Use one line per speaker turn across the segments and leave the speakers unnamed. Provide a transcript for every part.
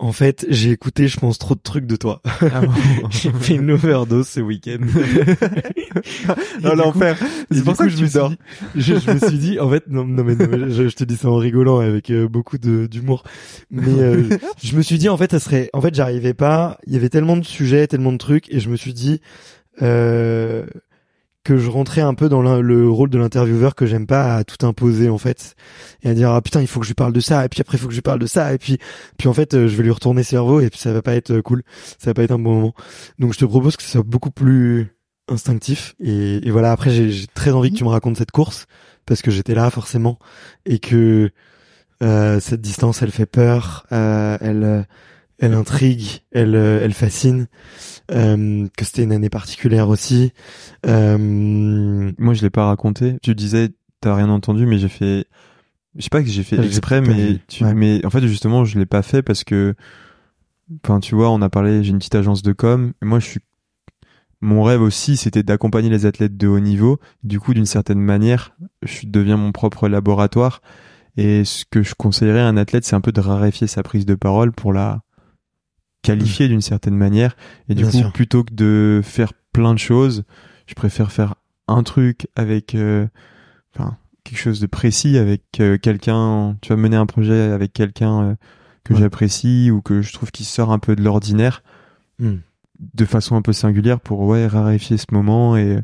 en fait, j'ai écouté, je pense, trop de trucs de toi. Ah j'ai fait une overdose ce week-end. non, l'enfer. C'est pour ça que je me suis dit, je, me suis dit, en fait, non, non mais, je, te dis ça en rigolant avec euh, beaucoup d'humour. Mais euh, je me suis dit, en fait, ça serait, en fait, j'arrivais pas. Il y avait tellement de sujets, tellement de trucs, et je me suis dit, euh, que je rentrais un peu dans le rôle de l'intervieweur que j'aime pas à tout imposer en fait. Et à dire ah putain il faut que je lui parle de ça et puis après il faut que je lui parle de ça et puis puis en fait euh, je vais lui retourner cerveau et puis ça va pas être euh, cool. Ça va pas être un bon moment. Donc je te propose que ce soit beaucoup plus instinctif et, et voilà. Après j'ai très envie que tu me racontes cette course parce que j'étais là forcément et que euh, cette distance elle fait peur euh, elle elle intrigue elle elle fascine euh, que c'était une année particulière aussi. Euh...
Moi, je l'ai pas raconté. Tu disais, t'as rien entendu, mais j'ai fait. Je sais pas que j'ai fait exprès, mais tu, mais en fait, justement, je l'ai pas fait parce que, enfin, tu vois, on a parlé. J'ai une petite agence de com. Et moi, je suis. Mon rêve aussi, c'était d'accompagner les athlètes de haut niveau. Du coup, d'une certaine manière, je deviens mon propre laboratoire. Et ce que je conseillerais à un athlète, c'est un peu de raréfier sa prise de parole pour la qualifié d'une certaine manière. Et du coup, plutôt que de faire plein de choses, je préfère faire un truc avec, euh, enfin, quelque chose de précis avec euh, quelqu'un. Tu vas mener un projet avec quelqu'un euh, que j'apprécie ou que je trouve qui sort un peu de l'ordinaire, mm. de façon un peu singulière pour ouais raréfier ce moment et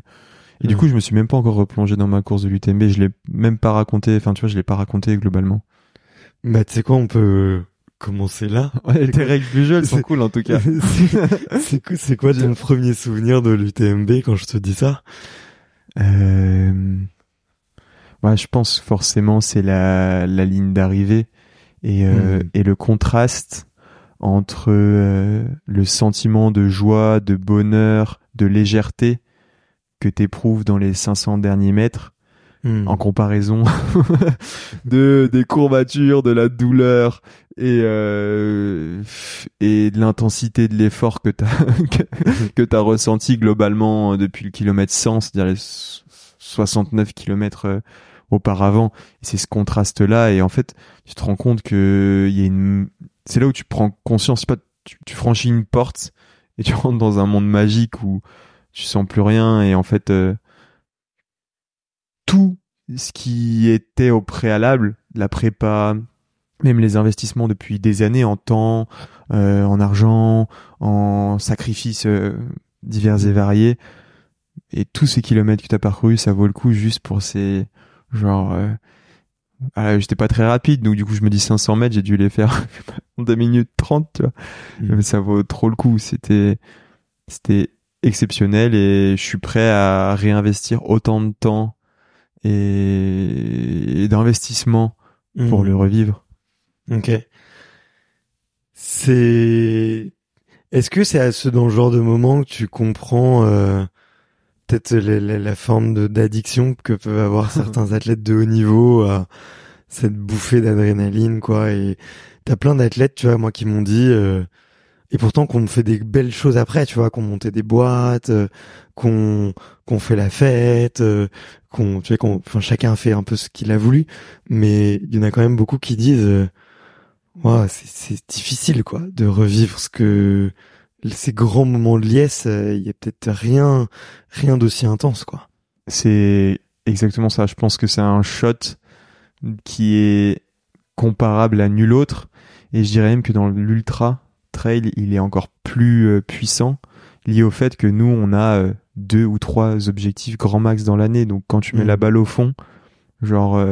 et du coup, je me suis même pas encore replongé dans ma course de l'UTMB. Je l'ai même pas raconté. Enfin, tu vois, je l'ai pas raconté globalement.
Bah, tu sais quoi, on peut commencer là.
Ouais, tes règles du jeu, elles sont cool en tout cas.
c'est quoi, c'est quoi ton premier souvenir de l'UTMB quand je te dis ça
euh... ouais, je pense forcément c'est la, la ligne d'arrivée et, euh, hmm. et le contraste entre euh, le sentiment de joie, de bonheur, de légèreté que t'éprouves dans les 500 derniers mètres Hmm. en comparaison de des courbatures, de la douleur et euh, et de l'intensité de l'effort que t'as que, t'as ressenti globalement depuis le kilomètre 100, c'est-à-dire les 69 kilomètres euh, auparavant. C'est ce contraste-là, et en fait, tu te rends compte que il y a une, c'est là où tu prends conscience, pas, tu, tu, franchis une porte et tu rentres dans un monde magique où tu sens plus rien, et en fait, euh, tout ce qui était au préalable, la prépa, même les investissements depuis des années en temps, euh, en argent, en sacrifices euh, divers et variés, et tous ces kilomètres que tu as parcouru, ça vaut le coup juste pour ces genre euh, ah, j'étais pas très rapide donc du coup je me dis 500 mètres j'ai dû les faire en 2 minutes 30 tu vois. Mm. mais ça vaut trop le coup. C'était c'était exceptionnel et je suis prêt à réinvestir autant de temps et, d'investissement pour mm. le revivre
ok c'est est-ce que c'est à ce dans le genre de moment que tu comprends euh, peut-être la, forme d'addiction que peuvent avoir certains athlètes de haut niveau à cette bouffée d'adrénaline quoi et t'as plein d'athlètes tu vois moi qui m'ont dit euh, et pourtant qu'on fait des belles choses après tu vois qu'on montait des boîtes euh, qu'on qu'on fait la fête euh, qu'on tu vois qu'on enfin chacun fait un peu ce qu'il a voulu mais il y en a quand même beaucoup qui disent ouais, c'est difficile quoi de revivre ce que ces grands moments de liesse, euh, il y a peut-être rien, rien d'aussi intense, quoi.
C'est exactement ça. Je pense que c'est un shot qui est comparable à nul autre. Et je dirais même que dans l'ultra trail, il est encore plus euh, puissant, lié au fait que nous, on a euh, deux ou trois objectifs grand max dans l'année. Donc quand tu mets la mmh. balle au fond, genre,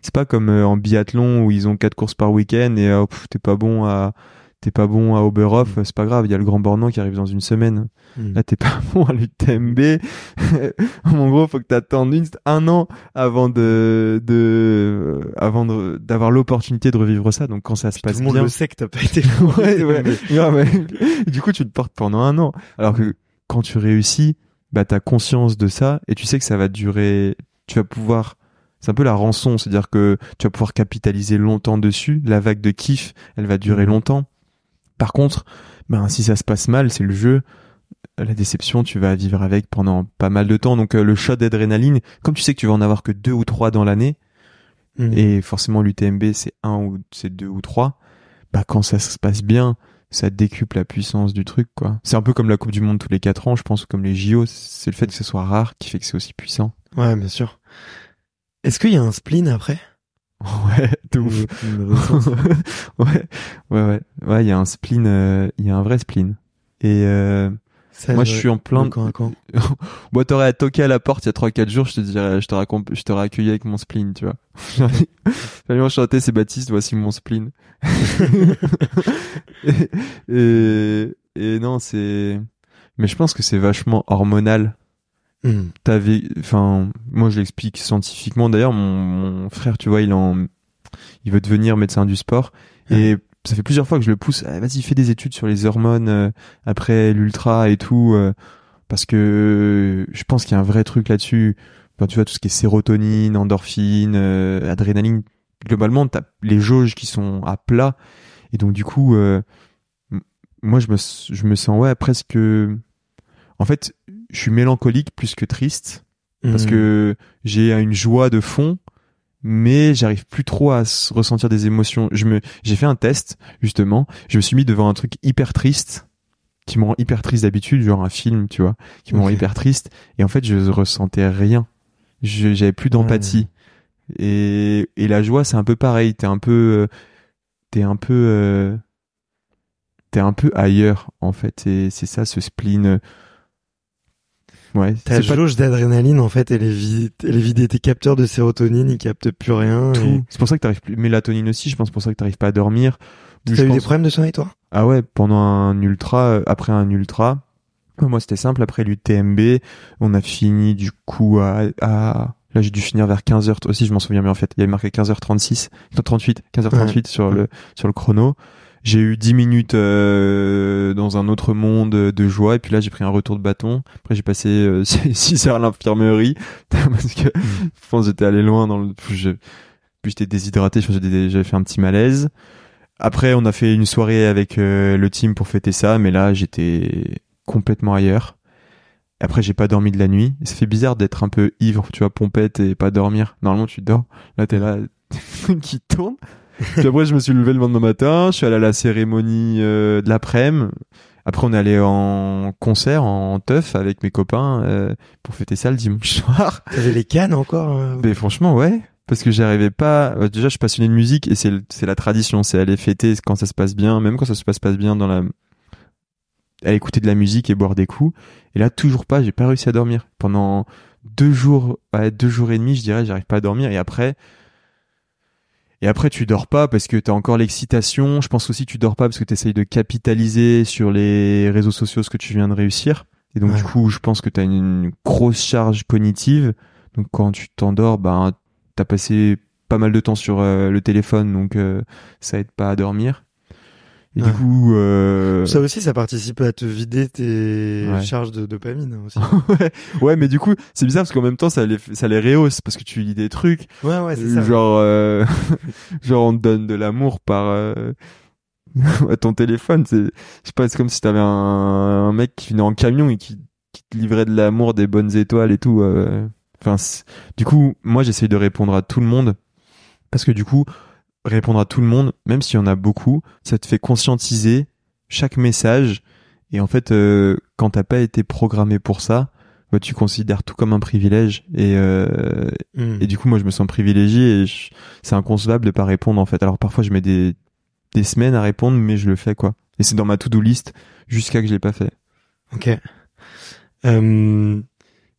c'est pas comme en biathlon où ils ont quatre courses par week-end et oh, t'es pas bon à t'es pas bon à Oberhof, mm. c'est pas grave, il y a le Grand Bornand qui arrive dans une semaine. Mm. Là, t'es pas bon à l'UTMB. en gros, faut que t'attendes un an avant de, de, avant d'avoir l'opportunité de revivre ça. Donc, quand ça se passe
tout
le
monde le sait que t'as pas été
ouais, ouais. du coup, tu te portes pendant un an. Alors que quand tu réussis, bah, t'as conscience de ça et tu sais que ça va durer, tu vas pouvoir c'est un peu la rançon, c'est-à-dire que tu vas pouvoir capitaliser longtemps dessus. La vague de kiff, elle va durer mm. longtemps. Par contre, ben, si ça se passe mal, c'est le jeu. La déception, tu vas vivre avec pendant pas mal de temps. Donc euh, le shot d'adrénaline, comme tu sais que tu vas en avoir que deux ou trois dans l'année, mhm. et forcément l'UTMB c'est un ou c'est deux ou trois, bah quand ça se passe bien, ça décuple la puissance du truc quoi. C'est un peu comme la Coupe du Monde tous les quatre ans, je pense, comme les JO, c'est le fait que ce soit rare qui fait que c'est aussi puissant.
Ouais, bien sûr. Est-ce qu'il y a un spleen après?
Ouais, de ouf. ouais, ouais, ouais. Ouais, il y a un spleen, euh, il y a un vrai spleen. Et euh, moi, je suis en plein.
Quand, quand?
Bon, t'aurais toqué à la porte il y a 3-4 jours, je te dirais, je t'aurais, je t'aurais accueilli avec mon spleen, tu vois. Salut, enchanté, c'est Baptiste, voici mon spleen. et, et, et non, c'est. Mais je pense que c'est vachement hormonal Hmm. T'avais, enfin, moi je l'explique scientifiquement. D'ailleurs, mon, frère, tu vois, il en, il veut devenir médecin du sport et ça fait plusieurs fois que je le pousse. Ah, vas-y, fais des études sur les hormones euh, après l'ultra et tout, euh, parce que je pense qu'il y a un vrai truc là-dessus. Enfin, tu vois, tout ce qui est sérotonine, endorphine, euh, adrénaline. Globalement, t'as les jauges qui sont à plat et donc du coup, moi je me, je me sens ouais presque. En fait, je suis mélancolique plus que triste parce hmm. que j'ai une joie de fond mais j'arrive plus trop à ressentir des émotions. Je me, j'ai fait un test justement. Je me suis mis devant un truc hyper triste qui me rend hyper triste d'habitude, genre un film, tu vois, qui me rend hyper triste. Et en fait, je ressentais rien. J'avais plus d'empathie. Et, et la joie, c'est un peu pareil. T'es un peu, euh, t'es un peu, euh, t'es un peu ailleurs en fait. Et c'est ça, ce spleen Ouais.
Ta jauge d'adrénaline, en fait, elle est, vide, elle est vidée. Tes capteurs de sérotonine, ils captent plus rien.
C'est pour ça que t'arrives plus. Mélatonine aussi, je pense pour ça que t'arrives pas à dormir.
T'as eu des problèmes de sommeil, toi?
Ah ouais, pendant un ultra, euh, après un ultra. Moi, c'était simple. Après l'UTMB, on a fini du coup à, à... Là, j'ai dû finir vers 15h aussi, je m'en souviens bien en fait. Il y avait marqué 15h36, 38, 15h38 sur le sur le chrono j'ai eu 10 minutes euh, dans un autre monde de joie et puis là j'ai pris un retour de bâton après j'ai passé euh, 6 heures à l'infirmerie parce que mm. je pense j'étais allé loin dans le je, puis j'étais déshydraté je pense j'avais fait un petit malaise après on a fait une soirée avec euh, le team pour fêter ça mais là j'étais complètement ailleurs Après, j'ai pas dormi de la nuit. ça fait bizarre d'être un peu ivre, tu vois, pompette et pas dormir. Normalement, tu dors. Là, t'es là, qui tourne. Puis après, je me suis levé le lendemain matin. Je suis allé à la cérémonie euh, de l'après-midi. Après, on est allé en concert, en teuf avec mes copains euh, pour fêter ça le dimanche soir.
T'avais les cannes encore
euh Mais franchement, ouais. Parce que j'arrivais pas. Déjà, je suis passionné de musique et c'est c'est la tradition, c'est aller fêter quand ça se passe bien, même quand ça se passe pas bien dans la à écouter de la musique et boire des coups. Et là, toujours pas, j'ai pas réussi à dormir. Pendant deux jours, ouais, deux jours et demi, je dirais, j'arrive pas à dormir. Et après, et après, tu dors pas parce que t'as encore l'excitation. Je pense aussi que tu dors pas parce que tu essayes de capitaliser sur les réseaux sociaux ce que tu viens de réussir. Et donc, du coup, je pense que t'as une, grosse charge cognitive. Donc, quand tu t'endors, ben, t'as passé pas mal de temps sur euh, le téléphone, donc euh, ça aide pas à dormir. Et du coup, euh...
ça aussi, ça participe à te vider tes charges de dopamine aussi.
ouais. ouais, mais du coup, c'est bizarre parce qu'en même temps, ça les, ça les rehausse parce que tu lis des trucs.
Ouais, ouais, c'est ça.
Genre, euh... genre on te donne de l'amour par euh... à ton téléphone. C'est, je sais pas, c'est comme si t'avais un... un mec qui venait en camion et qui, qui te livrait de l'amour, des bonnes étoiles et tout. Euh. Enfin, du coup, moi, j'essaye de répondre à tout le monde parce que du coup répondre à tout le monde, même s'il y en a beaucoup, ça te fait conscientiser chaque message. Et en fait, euh, quand t'as pas été programmé pour ça, bah, tu considères tout comme un privilège. Et, euh, hmm. et du coup, moi, je me sens privilégié et c'est inconcevable de pas répondre, en fait. Alors, parfois, je mets des, des semaines à répondre, mais je le fais, quoi. Et c'est dans ma to-do list jusqu'à que je l'ai pas fait.
Ok. Euh,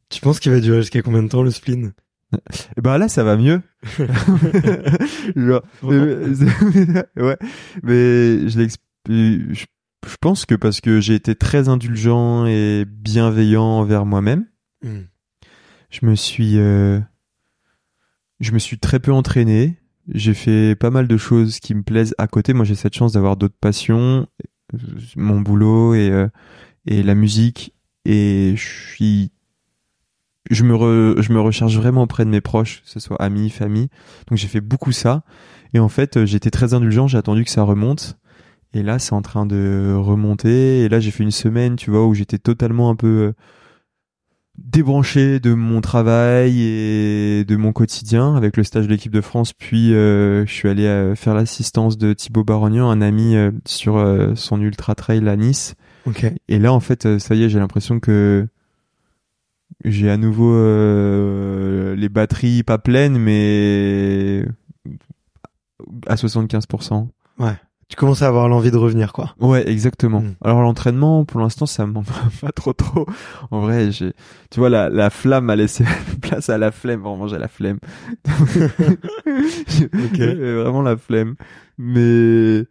tu penses qu'il va durer jusqu'à combien de temps, le spleen?
Et eh ben là, ça va mieux. ouais, mais je je, je pense que parce que j'ai été très indulgent et bienveillant envers moi-même, hmm. je me suis, euh, je me suis très peu entraîné. J'ai fait pas mal de choses qui me plaisent à côté. Moi, j'ai cette chance d'avoir d'autres passions, mon boulot et euh, et la musique. Et je suis je me, je me recharge vraiment auprès de mes proches, que ce soit amis, famille. Donc j'ai fait beaucoup ça. Et en fait, euh, j'étais très indulgent, j'ai attendu que ça remonte. Et là, c'est en train de remonter. Et là, j'ai fait une semaine, tu vois, où j'étais totalement un peu euh, débranché de mon travail et de mon quotidien avec le stage de l'équipe de France. Puis, euh, je suis allé faire l'assistance de Thibaut Barognan, un ami, sur son ultra trail à Nice.
Okay.
Et là, en fait, ça y est, j'ai l'impression que j'ai à nouveau euh, les batteries pas pleines, mais à 75%.
Ouais. Tu commences à avoir l'envie de revenir, quoi.
Ouais, exactement. Hmm. Alors l'entraînement, pour l'instant, ça me pas trop trop. En vrai, j'ai, tu vois, la, la flamme a laissé place à la flemme. Vraiment, j'ai la flemme. okay. Vraiment la flemme. Mais,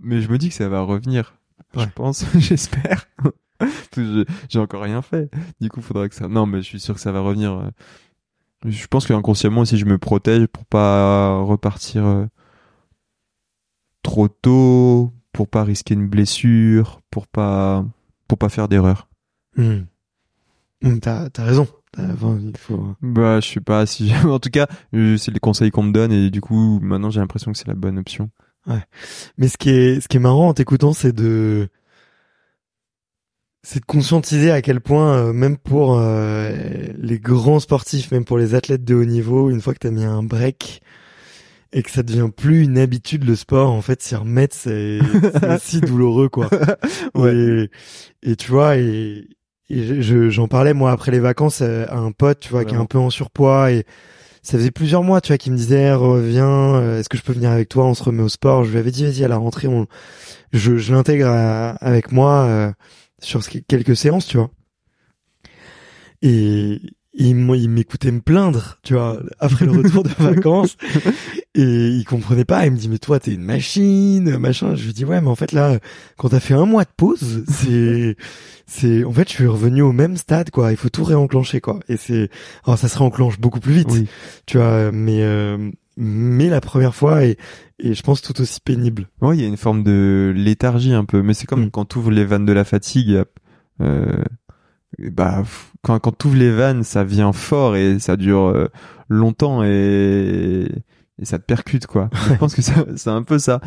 mais je me dis que ça va revenir. Je pense, j'espère. J'ai encore rien fait. Du coup, faudra que ça. Non, mais je suis sûr que ça va revenir. Je pense qu'inconsciemment aussi, je me protège pour pas repartir euh, trop tôt, pour pas risquer une blessure, pour pas pour pas faire d'erreur.
Hmm, t'as as raison. il faut...
Bah, je sais pas si. en tout cas, euh, c'est les conseils qu'on me donne et du coup, maintenant, j'ai l'impression que c'est la bonne option.
Ouais. Mais ce qui est ce qui est marrant en t'écoutant, c'est de c'est de conscientiser à quel point, euh, même pour euh, les grands sportifs, même pour les athlètes de haut niveau, une fois que tu as mis un break et que ça devient plus une habitude le sport, en fait, s'y remettre, c'est si douloureux, quoi. ouais. Et, tu vois, et, j'en parlais moi après les vacances euh, à un pote, tu vois, qui est un peu en surpoids et ça faisait plusieurs mois, tu vois, qui me disait reviens, est-ce que je peux venir avec toi? On se remet au sport. Je lui avais dit vas-y à la rentrée, on, je, je l'intègre avec moi sur quelques séances, tu vois. Et il m'écoutait me plaindre, tu vois, après le retour de vacances. Et il comprenait pas. Il me dit, mais toi, t'es une machine, machin. Je lui dis, ouais, mais en fait, là, quand t'as fait un mois de pause, c'est, c'est, en fait, je suis revenu au même stade, quoi. Il faut tout réenclencher, quoi. Et c'est, alors ça se réenclenche beaucoup plus vite, tu vois, mais, euh, mais la première fois est, et je pense tout aussi pénible.
Ouais, il y a une forme de léthargie un peu, mais c'est comme mm. quand tu ouvres les vannes de la fatigue. Euh, bah quand quand tu ouvres les vannes, ça vient fort et ça dure euh, longtemps et, et ça te percute quoi. je pense que c'est un peu ça.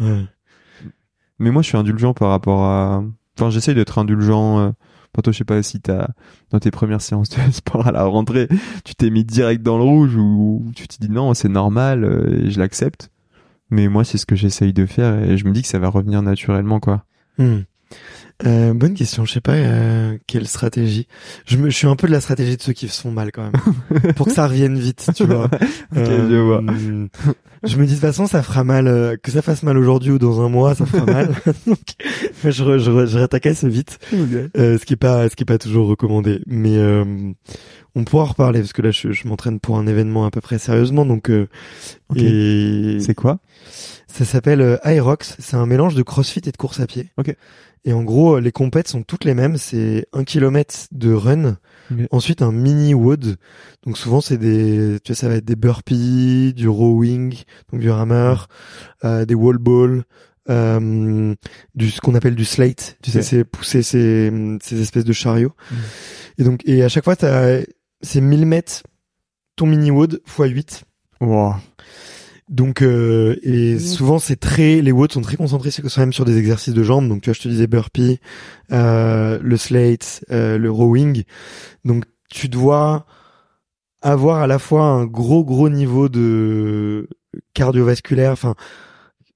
Ouais. Mais moi, je suis indulgent par rapport à. Enfin, j'essaye d'être indulgent. Euh, toi, je sais pas si t'as dans tes premières séances de sport à la rentrée, tu t'es mis direct dans le rouge ou tu t'es dit non, c'est normal, euh, et je l'accepte. Mais moi, c'est ce que j'essaye de faire et je me dis que ça va revenir naturellement, quoi.
Hmm. Euh, bonne question. Je sais pas euh, quelle stratégie. Je, me, je suis un peu de la stratégie de ceux qui se font mal quand même, pour que ça revienne vite, tu vois.
euh, je vois.
je me dis de toute façon, ça fera mal, euh, que ça fasse mal aujourd'hui ou dans un mois, ça fera mal. Donc, je, je, je, réattaque assez vite, euh, ce qui est pas, ce qui est pas toujours recommandé. Mais on pourra en reparler parce que là, je, je m'entraîne pour un événement à peu près sérieusement, donc.
Okay.
Et
c'est quoi?
Ça s'appelle Aerox. C'est un mélange de CrossFit et de course à pied.
Ok.
Et en gros, les compètes sont toutes les mêmes. C'est un kilomètre de run.
Okay.
Ensuite, un mini wood. Donc souvent, c'est des, tu vois, ça va être des burpees, du rowing, donc du rameur, euh, des wall balls, euh, du ce qu'on appelle du slate. Tu sais, c'est pousser ces, ces espèces de chariots.
Mm.
Et donc, et à chaque fois, t'as, c'est 1000 mètres ton mini wood x 8.
Wow.
Donc euh, et souvent c'est très les watts sont très concentrés c'est quand même sur des exercices de jambes donc tu vois je te disais burpee, euh, le slate, euh, le rowing. Donc tu dois avoir à la fois un gros gros niveau de cardiovasculaire enfin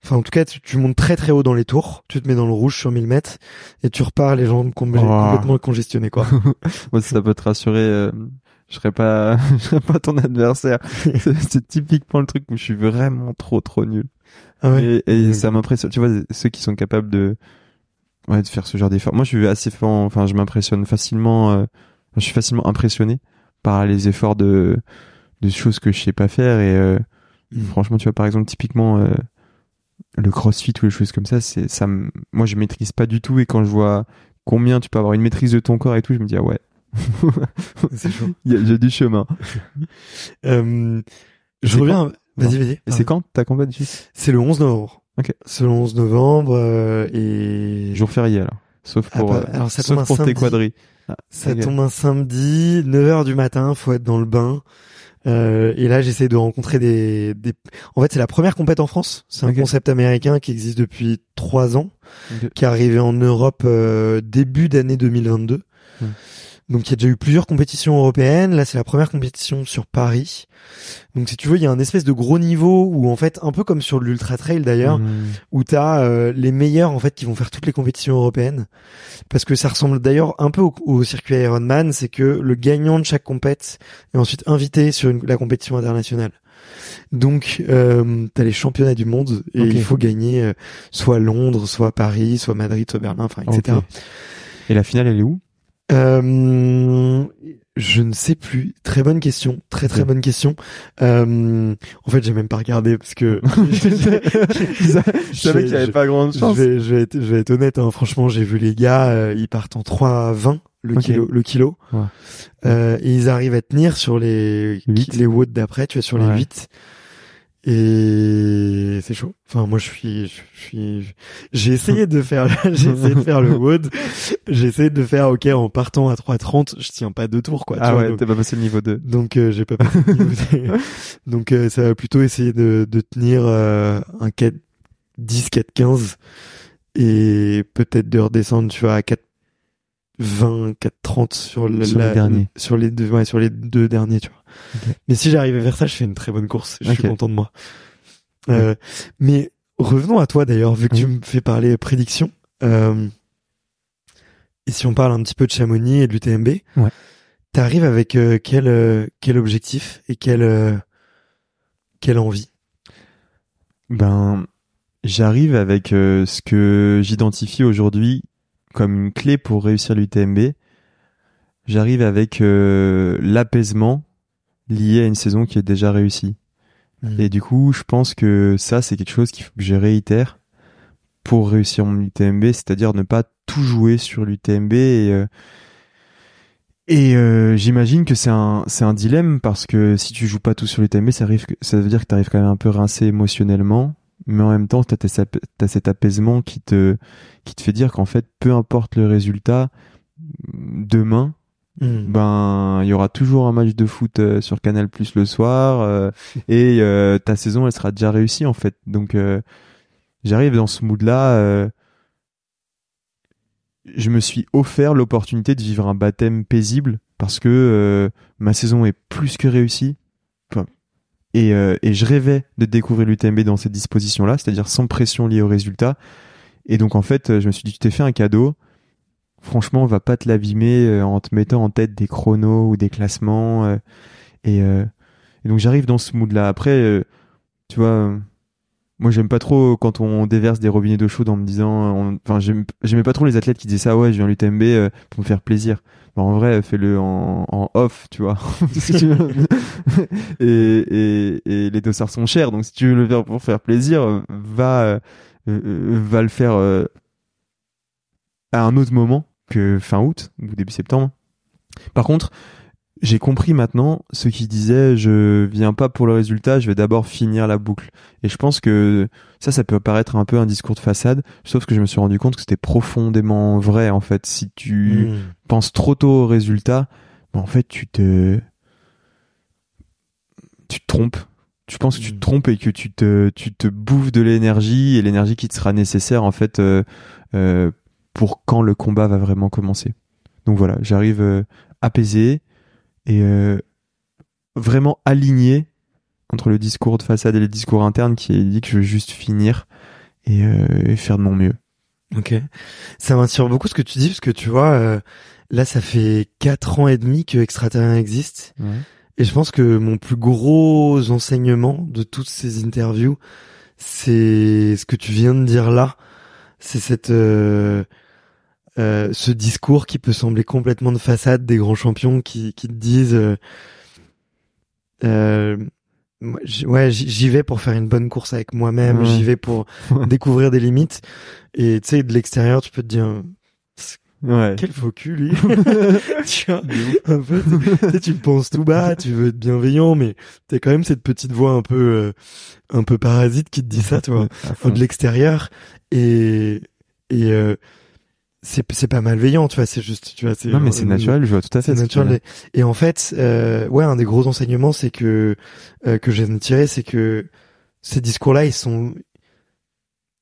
Enfin, en tout cas, tu, tu, montes très très haut dans les tours, tu te mets dans le rouge sur 1000 mètres et tu repars les jambes com
Oh.
complètement congestionnées quoi.
Moi, ça peut te rassurer. euh, je serais pas, je serais pas ton adversaire. c'est typiquement le truc où je suis vraiment trop trop nul.
Ah ouais.
Et, et ça m'impressionne. Tu vois, ceux qui sont capables de, ouais, de faire ce genre d'effort. Moi, je suis assez, fan- enfin, je m'impressionne facilement. euh, je suis facilement impressionné par les efforts de, de choses que je sais pas faire. Et euh,
Mm.
franchement, tu vois, par exemple, typiquement euh, le CrossFit ou les choses comme ça, c'est ça. Moi, je maîtrise pas du tout. Et quand je vois combien tu peux avoir une maîtrise de ton corps et tout, je me dis ah ouais.
C'est chaud.
Il y a, du chemin.
Euh, je reviens. Vas-y, vas-y.
Et c'est quand ta compétition
C'est le 11 novembre.
Ok.
C'est le 11 novembre euh, et
Jour férié alors. Sauf
Ah
pour,
bah,
euh,
alors ça
sauf
tombe un
pour tes
samedi.
quadris. Ah,
ça tombe un samedi, 9h du matin, faut être dans le bain. Euh, et là, j'essaie de rencontrer des, des... En fait, c'est la première compète en France. C'est un concept américain qui existe depuis trois ans,
Ok.
qui est arrivé en Europe euh, début d'année 2022.
Hmm.
Donc, il y a déjà eu plusieurs compétitions européennes. Là, c'est la première compétition sur Paris. Donc, si tu veux, il y a un espèce de gros niveau où, en fait, un peu comme sur l'ultra trail d'ailleurs,
Mmh.
où t'as euh, les meilleurs en fait qui vont faire toutes les compétitions européennes parce que ça ressemble d'ailleurs un peu au, au circuit Ironman c'est que le gagnant de chaque compète est ensuite invité sur une- la compétition internationale donc euh, t'as les championnats du monde et il faut gagner euh, soit Londres soit Paris soit Madrid soit Berlin enfin etc.
Et la finale, elle est où?
Euh, je ne sais plus. Très bonne question. Très très bonne question. Euh, en fait, j'ai même pas regardé parce que
Je savais qu'il y avait pas grande
je
chance.
vais, je vais être, je vais être honnête. Hein, franchement, j'ai vu les gars, euh, ils partent en 3,20 le
Ok.
kilo, le kilo,
Ouais.
Euh, et ils arrivent à tenir sur les
Huit.
les watts d'après. Tu vois sur les
Ouais.
8 et c'est chaud. Enfin, moi, je suis, je suis, j'ai essayé de faire, j'ai essayé de faire le wood. J'ai essayé de faire, ok, en partant à 3,30, je tiens pas deux tours, quoi.
Ah ouais, t'es pas passé le niveau 2.
donc euh, j'ai pas passé le niveau des- Donc euh, ça va plutôt essayer de, de tenir euh, un 4 10 4 15 et peut-être de redescendre tu vois à 4 20 4 30 sur, le,
Sur les
la-
derniers.
sur les deux ouais, sur les deux derniers tu vois. Mais si j'arrivais vers ça, je fais une très bonne course, je suis content de moi. Euh, mais revenons à toi d'ailleurs vu que tu me fais parler prédiction euh, et si on parle un petit peu de Chamonix et de l'UTMB.
Ouais.
T'arrives avec euh, quel euh, quel objectif et quelle quelle envie?
Ben, j'arrive avec ce que j'identifie aujourd'hui comme une clé pour réussir l'UTMB. J'arrive avec l'apaisement lié à une saison qui est déjà réussie. Et du coup, je pense que ça, c'est quelque chose qu'il faut que je réitère pour réussir mon UTMB, c'est-à-dire ne pas tout jouer sur l'UTMB. Et, euh, et euh, j'imagine que c'est un, c'est un dilemme parce que si tu joues pas tout sur l'UTMB, ça, arrive que- ça veut dire que tu arrives quand même un peu rincé émotionnellement. Mais en même temps, tu as, cet apaisement qui te, qui te fait dire qu'en fait, peu importe le résultat, demain,
Hmm.
ben il y aura toujours un match de foot euh, sur Canal Plus le soir euh, et euh, ta saison elle sera déjà réussie en fait donc j'arrive dans ce mood là je me suis offert l'opportunité de vivre un baptême paisible parce que ma saison est plus que réussie. et, et je rêvais de découvrir l'UTMB dans cette disposition-là, c'est-à-dire sans pression liée au résultat. Et donc en fait, je me suis dit, tu t'es fait un cadeau. Franchement, on va pas te l'abîmer euh, en te mettant en tête des chronos ou des classements. et, et, donc j'arrive dans ce mood-là. Après, tu vois, moi j'aime pas trop quand on déverse des robinets d'eau chaude en me disant enfin j'aimais pas trop les athlètes qui disaient ça ouais je viens à l'UTMB euh, pour me faire plaisir bah, en vrai fais-le en, off tu vois et, et, et, les dossards sont chers donc si tu veux le faire pour faire plaisir va euh, euh, va le faire à un autre moment que fin août ou début septembre par contre j'ai compris maintenant ce qui disait je viens pas pour le résultat, je vais d'abord finir la boucle. Et je pense que ça, ça peut paraître un peu un discours de façade, sauf que je me suis rendu compte que c'était profondément vrai en fait. Si tu hmm. penses trop tôt au résultat, ben, en fait tu te tu te trompes. Tu penses que tu te hmm. trompes et que tu te tu te bouffes de l'énergie et l'énergie qui te sera nécessaire en fait euh, euh, pour quand le combat va vraiment commencer. Donc voilà, j'arrive euh, apaisé et euh, vraiment aligné entre le discours de façade et le discours interne qui est dit que je veux juste finir et, euh, faire de mon mieux.
Ok, ça m'inspire beaucoup ce que tu dis parce que tu vois, là ça fait quatre ans et demi que Extraterrien existe et je pense que mon plus gros enseignement de toutes ces interviews, c'est ce que tu viens de dire là, c'est cette euh, ce discours qui peut sembler complètement de façade des grands champions qui, qui te disent euh, euh ouais j'y vais pour faire une bonne course avec moi-même j'y vais pour découvrir des limites. Et tu sais de l'extérieur tu peux te dire ouais. quel faux cul lui. Tu vois. Un peu tu, penses tout bas tu veux être bienveillant mais t'as quand même cette petite voix un peu euh, un peu parasite qui te dit ça tu vois de l'extérieur. Et et c'est c'est pas malveillant tu vois c'est juste tu vois c'est
non mais c'est naturel je vois tout à fait
c'est naturel. et, en fait euh, ouais un des gros enseignements c'est que euh, que j'ai tiré c'est que ces discours là ils sont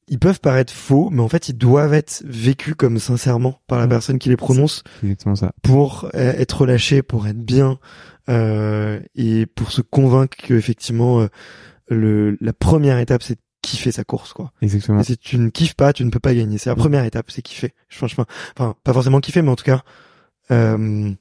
ils peuvent paraître faux mais en fait ils doivent être vécus comme sincèrement par la personne qui les prononce
exactement ça
pour euh, être relâché pour être bien euh, et pour se convaincre que effectivement euh, le la première étape c'est kiffer sa course quoi.
Exactement.
Et si tu ne kiffes pas, tu ne peux pas gagner. C'est la première étape, c'est kiffer. Franchement, enfin pas forcément kiffer, mais en tout cas euh,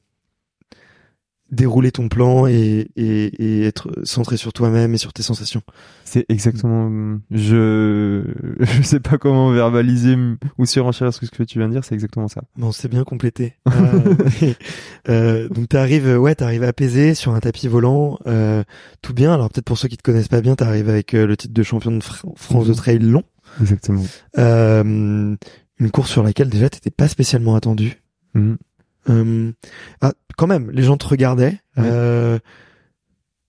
dérouler ton plan et, et, et être centré sur toi-même et sur tes sensations.
C'est exactement. Je je sais pas comment verbaliser ou surenchérir ce que tu viens de dire. C'est exactement ça.
Bon, c'est bien complété. euh, euh, donc t'arrives, ouais, t'arrives apaisé sur un tapis volant, euh, tout bien. Alors peut-être pour ceux qui te connaissent pas bien, t'arrives avec euh, le titre de champion de France de mhm. trail long.
Exactement.
Euh, une course sur laquelle déjà t'étais pas spécialement attendu. Mhm. Euh, ah, quand même, les gens te regardaient. Euh,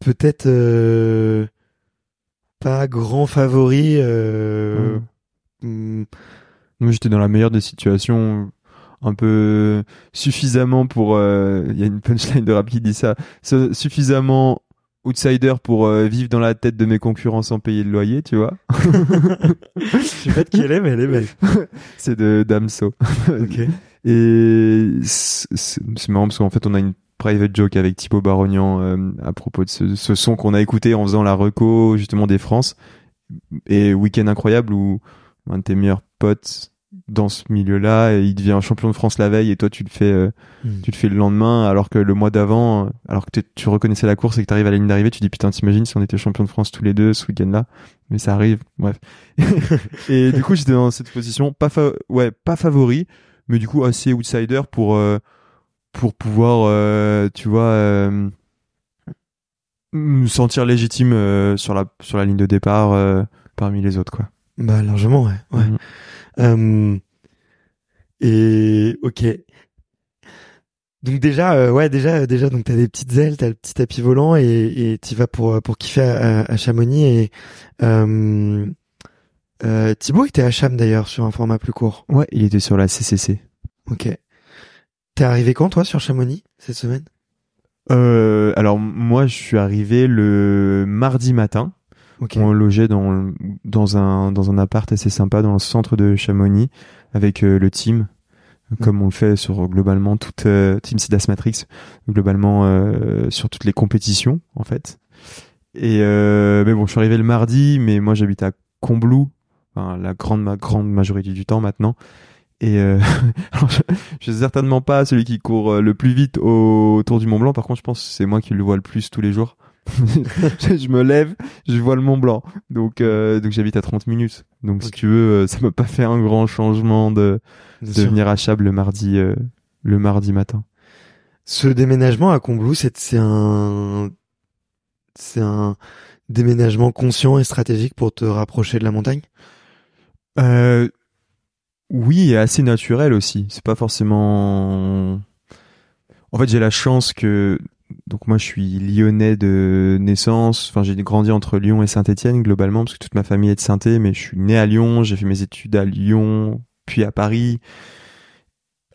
peut-être euh, pas grand favori. Euh,
hmm. Moi, j'étais dans la meilleure des situations un peu suffisamment pour il y a une punchline de rap qui dit ça suffisamment outsider pour vivre dans la tête de mes concurrents sans payer le loyer tu vois
je sais pas de qui elle est mais elle est belle
c'est de Damso
ok
et c'est marrant parce qu'en fait, on a une private joke avec Thibaut Barognan euh, à propos de ce, ce son qu'on a écouté en faisant la reco justement des France et Week-end incroyable où un de tes meilleurs potes dans ce milieu-là, il devient champion de France la veille et toi tu le fais, euh, hmm. tu le fais le lendemain, alors que le mois d'avant, alors que tu reconnaissais la course et que tu arrives à la ligne d'arrivée, tu dis putain t'imagines si on était champion de France tous les deux ce week-end-là, mais ça arrive, bref. et du coup j'étais dans cette position, pas ouais pas favori, mais du coup assez outsider pour euh, pour pouvoir euh, tu vois euh, me sentir légitime sur la sur la ligne de départ parmi les autres quoi.
Bah largement ouais. ouais. Mhm. et ok. Donc déjà, ouais, déjà, déjà, donc t'as des petites ailes, t'as le petit tapis volant et et t'y vas pour pour kiffer à, à Chamonix et euh, euh, Thibaut était à Cham d'ailleurs sur un format plus court.
Ouais, il était sur la CCC.
Ok. T'es arrivé quand toi sur Chamonix cette semaine?
Euh, Alors moi je suis arrivé le mardi matin. Okay. On logeait dans dans un dans un appart assez sympa dans le centre de Chamonix avec euh, le team comme on le fait sur globalement toute Team Sidas Matrix, globalement sur toutes les compétitions en fait. Et mais bon, je suis arrivé le mardi, mais moi j'habite à Combloux, enfin, la grande ma grande majorité du temps maintenant. Et euh, je, je suis certainement pas celui qui court euh, le plus vite au, autour du Mont Blanc. Par contre, je pense que c'est moi qui le vois le plus tous les jours. je me lève, je vois le Mont Blanc. Donc, euh, donc j'habite à 30 minutes. Donc, si tu veux, euh, ça m'a pas fait un grand changement de, de venir à Chab le mardi, le mardi matin.
Ce déménagement à Combloux, c'est, c'est un, c'est un déménagement conscient et stratégique pour te rapprocher de la montagne?
Euh, oui, et assez naturel aussi. C'est pas forcément. En fait, j'ai la chance que donc moi je suis lyonnais de naissance. Enfin, j'ai grandi entre Lyon et Saint-Étienne globalement parce que toute ma famille est de saint mais je suis né à Lyon. J'ai fait mes études à Lyon, puis à Paris.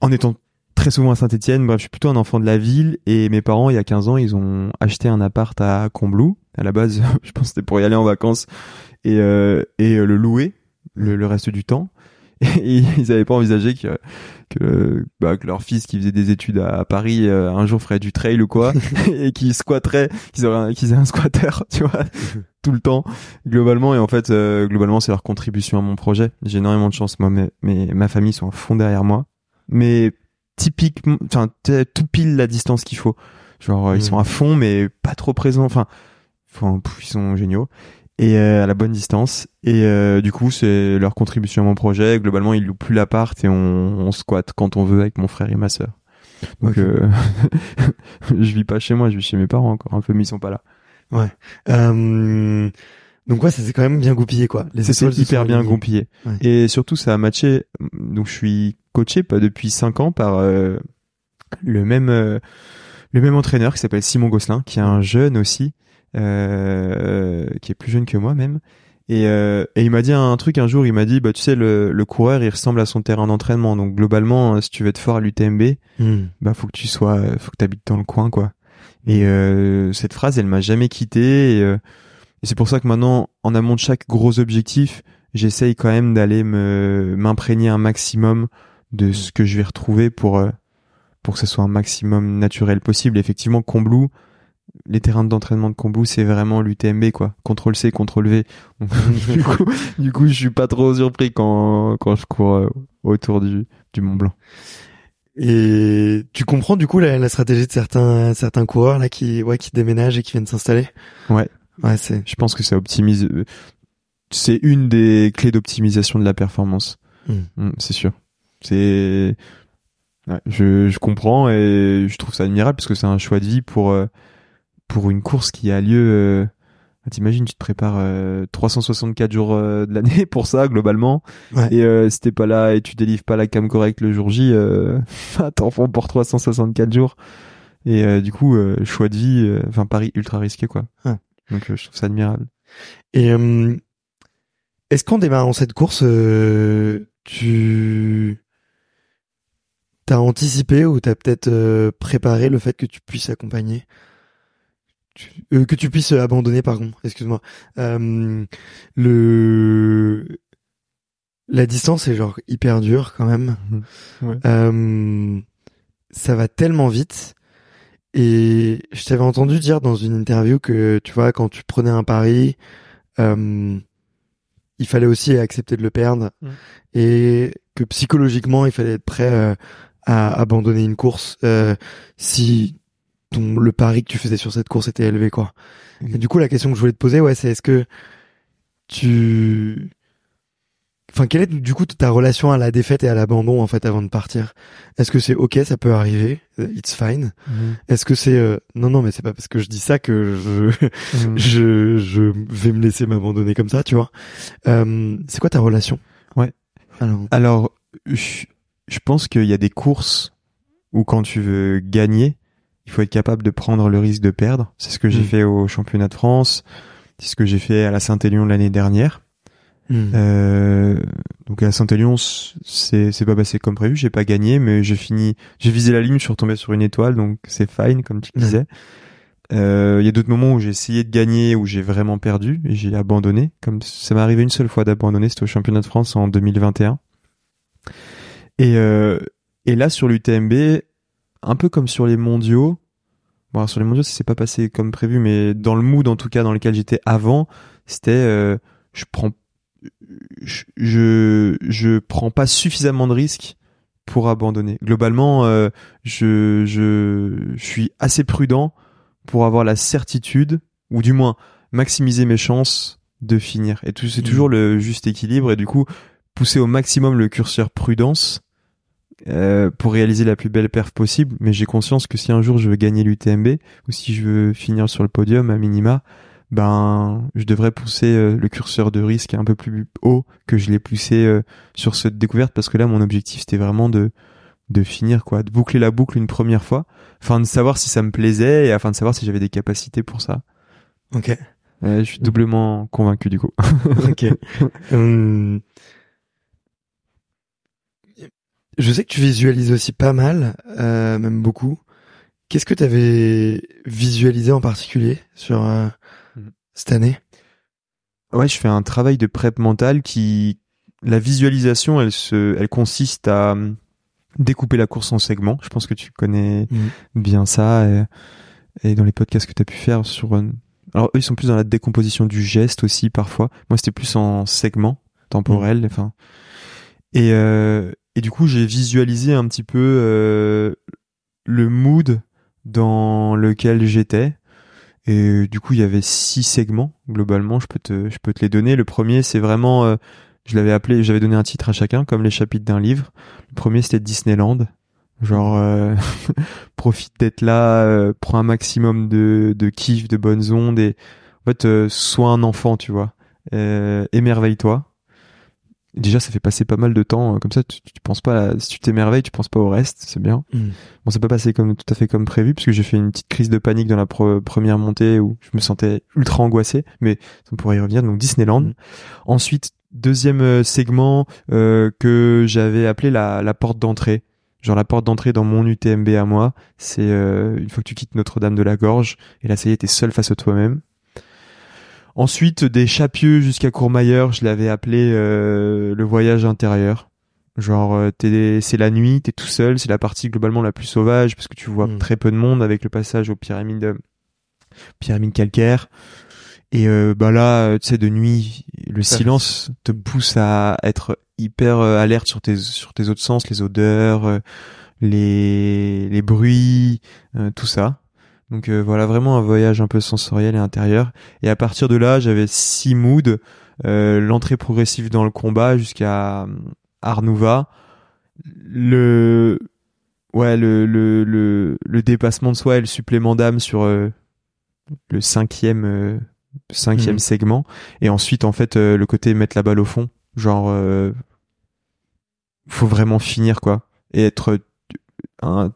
En étant très souvent à Saint-Étienne, bref, je suis plutôt un enfant de la ville et mes parents il y a 15 ans, ils ont acheté un appart à Combloux. À la base, je pense c'était pour y aller en vacances et euh, et le louer le, le reste du temps. et ils avaient pas envisagé que que, bah, que leur fils qui faisait des études à, Paris euh, un jour ferait du trail ou quoi et qui squatterait qu'ils auraient qu'ils aient un squatter tu vois tout le temps globalement. Et en fait euh, globalement c'est leur contribution à mon projet. J'ai énormément de chance. Moi mais, mais ma famille sont à fond derrière moi. Mais typiquement enfin tout pile la distance qu'il faut. Genre ils sont à fond mais pas trop présents. Enfin ils sont géniaux et euh, à la bonne distance. Et euh, du coup, c'est leur contribution à mon projet. Globalement, ils louent plus l'appart et on, on squatte quand on veut avec mon frère et ma sœur. Donc, euh, je vis pas chez moi, je vis chez mes parents encore un peu, mais ils sont pas là.
Ouais. Euh... Donc ouais, ça s'est quand même bien goupillé quoi.
C'est hyper bien goupillé. Et surtout, ça a matché. Donc, je suis coaché pas depuis cinq ans par euh, le même le même entraîneur qui s'appelle Simon Gosselin, qui est un jeune aussi euh, qui est plus jeune que moi même. Et, euh, et il m'a dit un truc un jour, il m'a dit, bah tu sais, le, le coureur, il ressemble à son terrain d'entraînement. Donc globalement, si tu veux être fort à l'UTMB, hmm. bah faut que tu sois, faut que tu habites dans le coin, quoi. Et euh, cette phrase, elle m'a jamais quitté. Et, euh, et c'est pour ça que maintenant, en amont de chaque gros objectif, j'essaye quand même d'aller me m'imprégner un maximum de hmm. ce que je vais retrouver pour euh, pour que ce soit un maximum naturel possible. Effectivement, Combloux, les terrains d'entraînement de Combloux, c'est vraiment l'UTMB, quoi. Contrôle C, contrôle V. du coup, du coup, je suis pas trop surpris quand, quand je cours euh, autour du, du Mont Blanc.
Et tu comprends du coup la, la, stratégie de certains certains coureurs là qui ouais qui déménagent et qui viennent s'installer?
Ouais.
Ouais, c'est.
Je pense que ça optimise. C'est une des clés d'optimisation de la performance. Hmm. Hmm, c'est sûr. C'est. Ouais, je, je comprends et je trouve ça admirable parce que c'est un choix de vie pour euh, pour une course qui a lieu euh, T'imagines, tu te prépares 364 euh, jours euh, de l'année pour ça globalement, et euh, si t'es pas là et tu délivres pas la cam correcte le jour J, euh, t'en font pour 364 jours. Et du coup, choix de vie, enfin pari ultra risqué quoi. Donc je trouve ça admirable.
Et est-ce qu'en démarrant cette course, tu t'as anticipé ou t'as peut-être préparé le fait que tu puisses accompagner? Euh, que tu puisses abandonner, pardon, excuse-moi. Euh, le la distance est genre hyper dure quand même. Mhm. Euh, ça va tellement vite. Et je t'avais entendu dire dans une interview que tu vois quand tu prenais un pari, euh, il fallait aussi accepter de le perdre mhm. et que psychologiquement il fallait être prêt euh, à abandonner une course si ton le pari que tu faisais sur cette course était élevé quoi. Et du coup la question que je voulais te poser ouais c'est est-ce que tu enfin quelle est du coup ta relation à la défaite et à l'abandon en fait avant de partir? Est-ce que c'est OK, ça peut arriver, it's fine mhm. Est-ce que c'est euh, non non mais c'est pas parce que je dis ça que je mhm. je, je vais me laisser m'abandonner comme ça, tu vois. Euh, c'est quoi ta relation?
Ouais. Alors, Alors je, je pense qu'il y a des courses où quand tu veux gagner, il faut être capable de prendre le risque de perdre. C'est ce que j'ai mm. fait au championnat de France. C'est ce que j'ai fait à la Saint-Élion l'année dernière. Mm. Euh, donc à Saint-Élion, c'est c'est pas passé comme prévu. J'ai pas gagné, mais j'ai fini. J'ai visé la ligne, je suis retombé sur une étoile, donc c'est fine comme tu disais. Euh, il y a d'autres moments où j'ai essayé de gagner, où j'ai vraiment perdu et j'ai abandonné. Comme ça m'est arrivé une seule fois d'abandonner, c'était au championnat de France en 2021. Et euh, Et là, sur l'UTMB, un peu comme sur les mondiaux, bon, sur les mondiaux, ça s'est pas passé comme prévu, mais dans le mood, en tout cas, dans lequel j'étais avant, c'était, euh, je prends, je, je, je prends pas suffisamment de risques pour abandonner. Globalement, euh, je, je, je suis assez prudent pour avoir la certitude, ou du moins maximiser mes chances de finir. Et tout, c'est mmh. toujours le juste équilibre. Et du coup, pousser au maximum le curseur prudence euh, pour réaliser la plus belle perf possible. Mais j'ai conscience que si un jour je veux gagner l'UTMB ou si je veux finir sur le podium à minima, ben je devrais pousser euh, le curseur de risque un peu plus haut que je l'ai poussé euh, sur cette découverte parce que là mon objectif c'était vraiment de de finir quoi, de boucler la boucle une première fois, afin de savoir si ça me plaisait et afin de savoir si j'avais des capacités pour ça.
Ok.
je suis doublement convaincu du coup.
ok. Hum. Je sais que tu visualises aussi pas mal, euh, même beaucoup. Qu'est-ce que tu avais visualisé en particulier sur euh, mhm. cette année?
Ouais, je fais un travail de prep mental qui, la visualisation, elle se, elle consiste à hum, découper la course en segments. Je pense que tu connais mhm. bien ça et, et, dans les podcasts que tu as pu faire sur. Alors eux, ils sont plus dans la décomposition du geste aussi parfois. Moi, c'était plus en segments temporels. Mhm. Enfin, et euh, et du coup, j'ai visualisé un petit peu euh, le mood dans lequel j'étais. Et du coup, il y avait six segments globalement. Je peux te, je peux te les donner. Le premier, c'est vraiment, euh, je l'avais appelé, j'avais donné un titre à chacun, comme les chapitres d'un livre. Le premier, c'était Disneyland. Genre, euh, profite d'être là, prends un maximum de, de kiff, de bonnes ondes et en fait, sois un enfant, tu vois. émerveille-toi déjà ça fait passer pas mal de temps euh, comme ça tu, tu penses pas si tu t'émerveilles tu penses pas au reste c'est bien mm. bon c'est pas passé comme tout à fait comme prévu puisque j'ai fait une petite crise de panique dans la première montée où je me sentais ultra angoissé mais on pourrait y revenir donc Disneyland mm. ensuite deuxième euh, segment euh, que j'avais appelé la, la porte d'entrée genre la porte d'entrée dans mon UTMB à moi c'est euh, une fois que tu quittes Notre-Dame de la Gorge et là ça y est t'es seul face à toi-même Ensuite, des Chapieux jusqu'à Courmayeur, je l'avais appelé euh, le voyage intérieur. Genre, euh, c'est la nuit, t'es tout seul, c'est la partie globalement la plus sauvage parce que tu vois mm. très peu de monde avec le passage aux pyramides, pyramides calcaires. Et euh, bah là, tu sais, de nuit, le silence te pousse à être hyper alerte sur tes sur tes autres sens, les odeurs, les les bruits, tout ça. Donc euh, voilà, vraiment un voyage un peu sensoriel et intérieur. Et à partir de là, j'avais six moods. Euh, l'entrée progressive dans le combat jusqu'à euh, Arnouva. Le ouais le, le le le dépassement de soi et le supplément d'âme sur le cinquième cinquième mhm. segment et ensuite en fait le côté mettre la balle au fond genre faut vraiment finir quoi et être un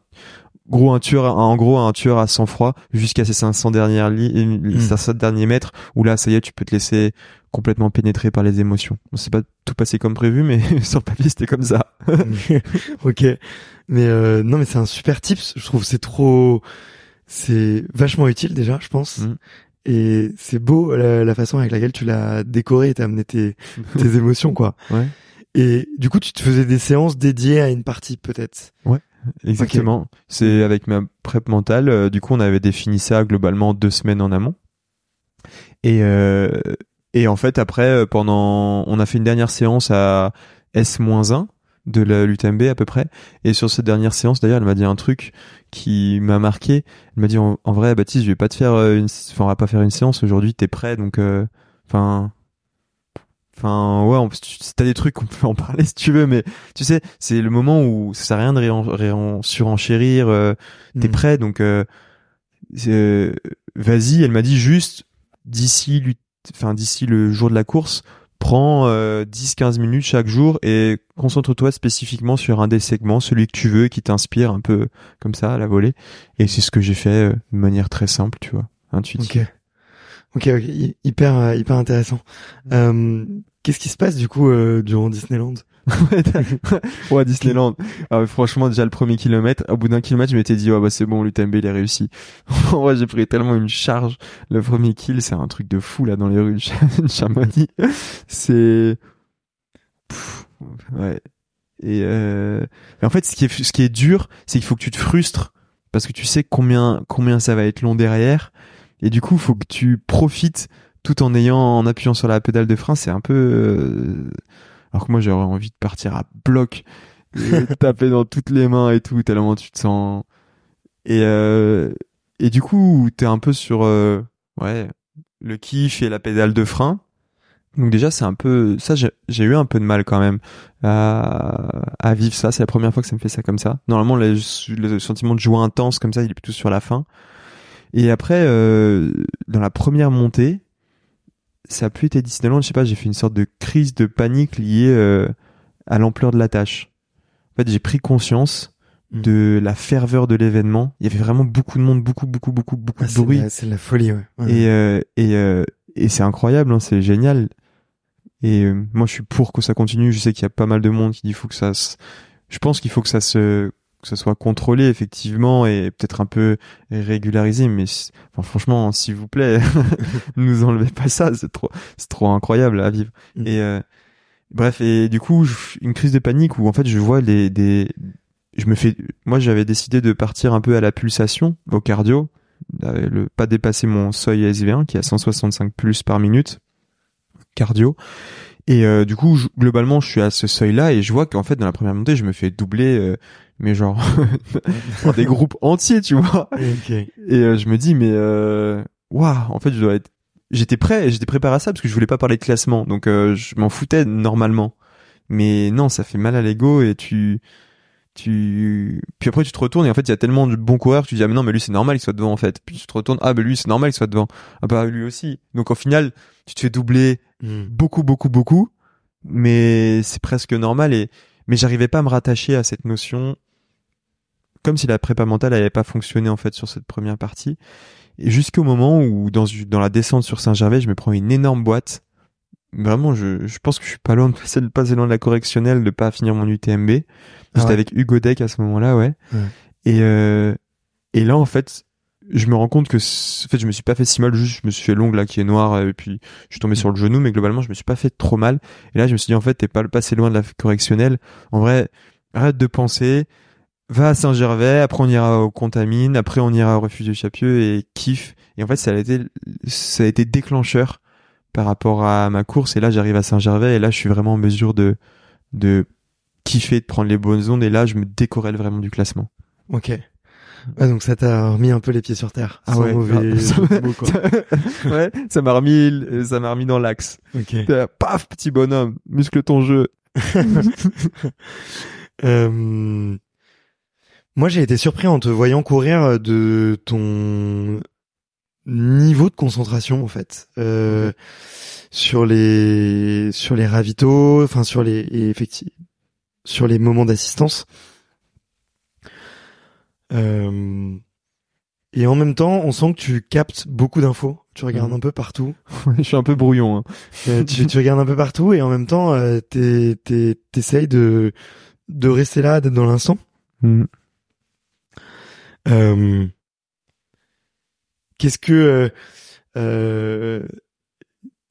gros un tueur en gros un tueur à sang froid jusqu'à ses 500 dernières lignes mm. 500 derniers mètres où là ça y est tu peux te laisser complètement pénétrer par les émotions. On s'est pas tout passé comme prévu mais sur papier c'était comme ça.
Ok. Mais euh, non mais c'est un super tips je trouve. C'est trop c'est vachement utile déjà je pense. Mm. et c'est beau la, façon avec laquelle tu l'as décoré et t'as amené tes, tes émotions quoi.
Ouais.
Et du coup tu te faisais des séances dédiées à une partie peut-être.
Ouais Exactement. C'est avec ma prep mentale. Euh, du coup, on avait défini ça globalement deux semaines en amont. Et euh, et en fait, après, euh, pendant, on a fait une dernière séance à S-1 de l'UTMB à peu près. Et sur cette dernière séance, d'ailleurs, elle m'a dit un truc qui m'a marqué. Elle m'a dit en, vrai, Baptiste, je vais pas te faire une, enfin, on va pas faire une séance aujourd'hui. T'es prêt, donc, enfin, Enfin, ouais, on, t'as des trucs, on peut en parler si tu veux, mais tu sais, c'est le moment où ça sert à rien de réen, surenchérir. Euh, T'es mm. prêt, donc euh, euh, vas-y. Elle m'a dit juste d'ici, enfin d'ici le jour de la course, prends 10-15 minutes chaque jour et concentre-toi spécifiquement sur un des segments, celui que tu veux, qui t'inspire un peu comme ça à la volée. Et c'est ce que j'ai fait de manière très simple, tu vois, intuitive.
Ok, ok, hyper, euh, hyper intéressant. Euh, Qu'est-ce qui se passe du coup euh, durant Disneyland?
Ouais, Disneyland. Ah, franchement, déjà le premier kilomètre, au bout d'un kilomètre, je m'étais dit, ouais, bah c'est bon, l'UTMB il est réussi. En j'ai pris tellement une charge. Le premier kill, c'est un truc de fou là dans les rues de Chamonix. c'est, ouais, Et, euh... en fait, ce qui est, ce qui est dur, c'est qu'il faut que tu te frustres parce que tu sais combien, combien ça va être long derrière. Et du coup, il faut que tu profites tout en ayant, en appuyant sur la pédale de frein. C'est un peu, euh... alors que moi, j'aurais envie de partir à bloc, et taper dans toutes les mains et tout, tellement tu te sens. Et, euh... et du coup, t'es un peu sur, euh... ouais, le kiff et la pédale de frein. Donc déjà c'est un peu ça j'ai eu un peu de mal quand même à, à vivre ça. C'est la première fois que ça me fait ça comme ça. Normalement le, le, sentiment de joie intense comme ça il est plutôt sur la fin. Et après euh, dans la première montée ça a plus été Disneyland. Je sais pas j'ai fait une sorte de crise de panique liée euh, à l'ampleur de la tâche. En fait j'ai pris conscience mm. de la ferveur de l'événement. Il y avait vraiment beaucoup de monde, beaucoup, beaucoup, beaucoup, beaucoup
ah,
de bruit.
C'est la, folie, ouais.
Et, euh, et, euh, et c'est incroyable, hein, c'est génial. Et euh, moi, je suis pour que ça continue. Je sais qu'il y a pas mal de monde qui dit faut que ça. Se... Je pense qu'il faut que ça se que ça soit contrôlé effectivement et peut-être un peu régularisé. Mais enfin, franchement, s'il vous plaît, ne nous enlevez pas ça. C'est trop c'est trop incroyable à vivre. Mm. Et euh, bref, et du coup, une crise de panique où en fait, je vois les des je me fais moi j'avais décidé de partir un peu à la pulsation au cardio le pas dépasser mon seuil SV1 qui est à 165 plus par minute cardio. Et euh, du coup, globalement, je suis à ce seuil-là et je vois qu'en fait, dans la première montée, je me fais doubler, euh, mais genre des groupes entiers, tu vois. Et euh, je me dis, mais waouh, en fait, je dois être. J'étais prêt, j'étais préparé à ça parce que je voulais pas parler de classement, donc je m'en foutais normalement. Mais non, ça fait mal à l'ego et tu tu puis après tu te retournes et en fait il y a tellement de bons coureurs que tu dis ah mais non mais lui c'est normal qu'il soit devant en fait puis tu te retournes ah bah lui c'est normal qu'il soit devant ah bah lui aussi donc au final tu te fais doubler hmm. beaucoup beaucoup beaucoup mais c'est presque normal et mais j'arrivais pas à me rattacher à cette notion comme si la prépa mentale n'avait pas fonctionné en fait sur cette première partie et jusqu'au moment où dans dans la descente sur Saint-Gervais je me prends une énorme boîte vraiment je, je pense que je suis pas loin de passer, pas loin de la correctionnelle de pas finir mon UTMB J'étais avec Hugo Deck à ce moment-là, ouais. Et euh, et là en fait, je me rends compte que en fait je me suis pas fait si mal, juste je me suis fait l'ongle là qui est noir et puis je suis tombé sur le genou, mais globalement je me suis pas fait trop mal. Et là je me suis dit en fait t'es pas passé loin de la correctionnelle. En vrai, arrête de penser. Va à Saint-Gervais, après on ira au Contamine, après on ira au refuge de Chapieux et kiffe. Et en fait, ça a été, ça a été déclencheur par rapport à ma course. Et là, j'arrive à Saint-Gervais et là, je suis vraiment en mesure de, de kiffé de prendre les bonnes ondes et là je me décorrèle vraiment du classement.
Ok. donc ça t'a remis un peu les pieds sur terre.
Ah ouais. Mauvais ça, ouais, ça m'a remis, ça m'a remis dans l'axe. Ok. Paf, petit bonhomme, muscle ton jeu.
euh... Moi, j'ai été surpris en te voyant courir de ton niveau de concentration en fait euh, sur les sur les ravitaux, enfin sur les effectivement sur les moments d'assistance. Euh, et en même temps, on sent que tu captes beaucoup d'infos. Tu regardes un peu partout.
je suis un peu brouillon. Hein.
Euh, tu, tu, regardes un peu partout et en même temps, euh, t'essayes de de rester là, d'être dans l'instant. Mhm. Euh, Qu'est-ce que euh,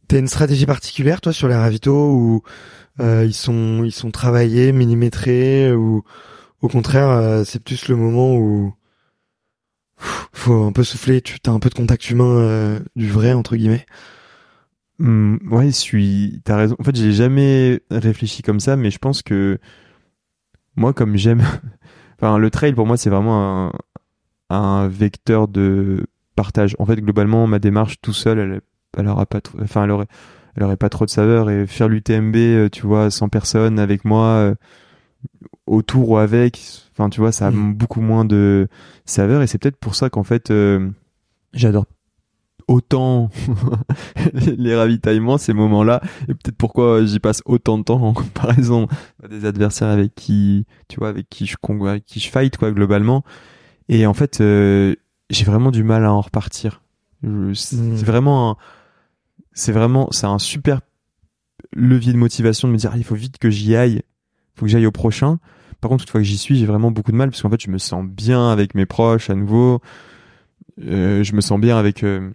t'as une stratégie particulière toi sur les ravitaux ou euh, ils sont ils sont travaillés, millimétrés ou au contraire euh, c'est plus le moment où faut un peu souffler, tu as un peu de contact humain euh, du vrai entre guillemets.
Mmh, ouais, je suis. T'as raison. En fait, j'ai jamais réfléchi comme ça, mais je pense que moi, comme j'aime, enfin, le trail pour moi, c'est vraiment un, un vecteur de partage. En fait, globalement, ma démarche tout seul, elle, elle aura pas, enfin, elle aurait, elle aurait pas trop de saveur et faire l'UTMB euh, tu vois sans personne avec moi euh, autour ou avec enfin tu vois ça a mm. beaucoup moins de saveur et c'est peut-être pour ça qu'en fait euh, j'adore autant les ravitaillements ces moments-là et peut-être pourquoi j'y passe autant de temps en comparaison à des adversaires avec qui tu vois avec qui je avec qui je fight quoi globalement et en fait j'ai vraiment du mal à en repartir c'est mm. vraiment un, c'est vraiment, c'est un super levier de motivation de me dire, ah, il faut vite que j'y aille, faut que j'aille au prochain. Par contre, une fois que j'y suis, j'ai vraiment beaucoup de mal parce qu'en fait, je me sens bien avec mes proches à nouveau. Euh, je me sens bien avec euh,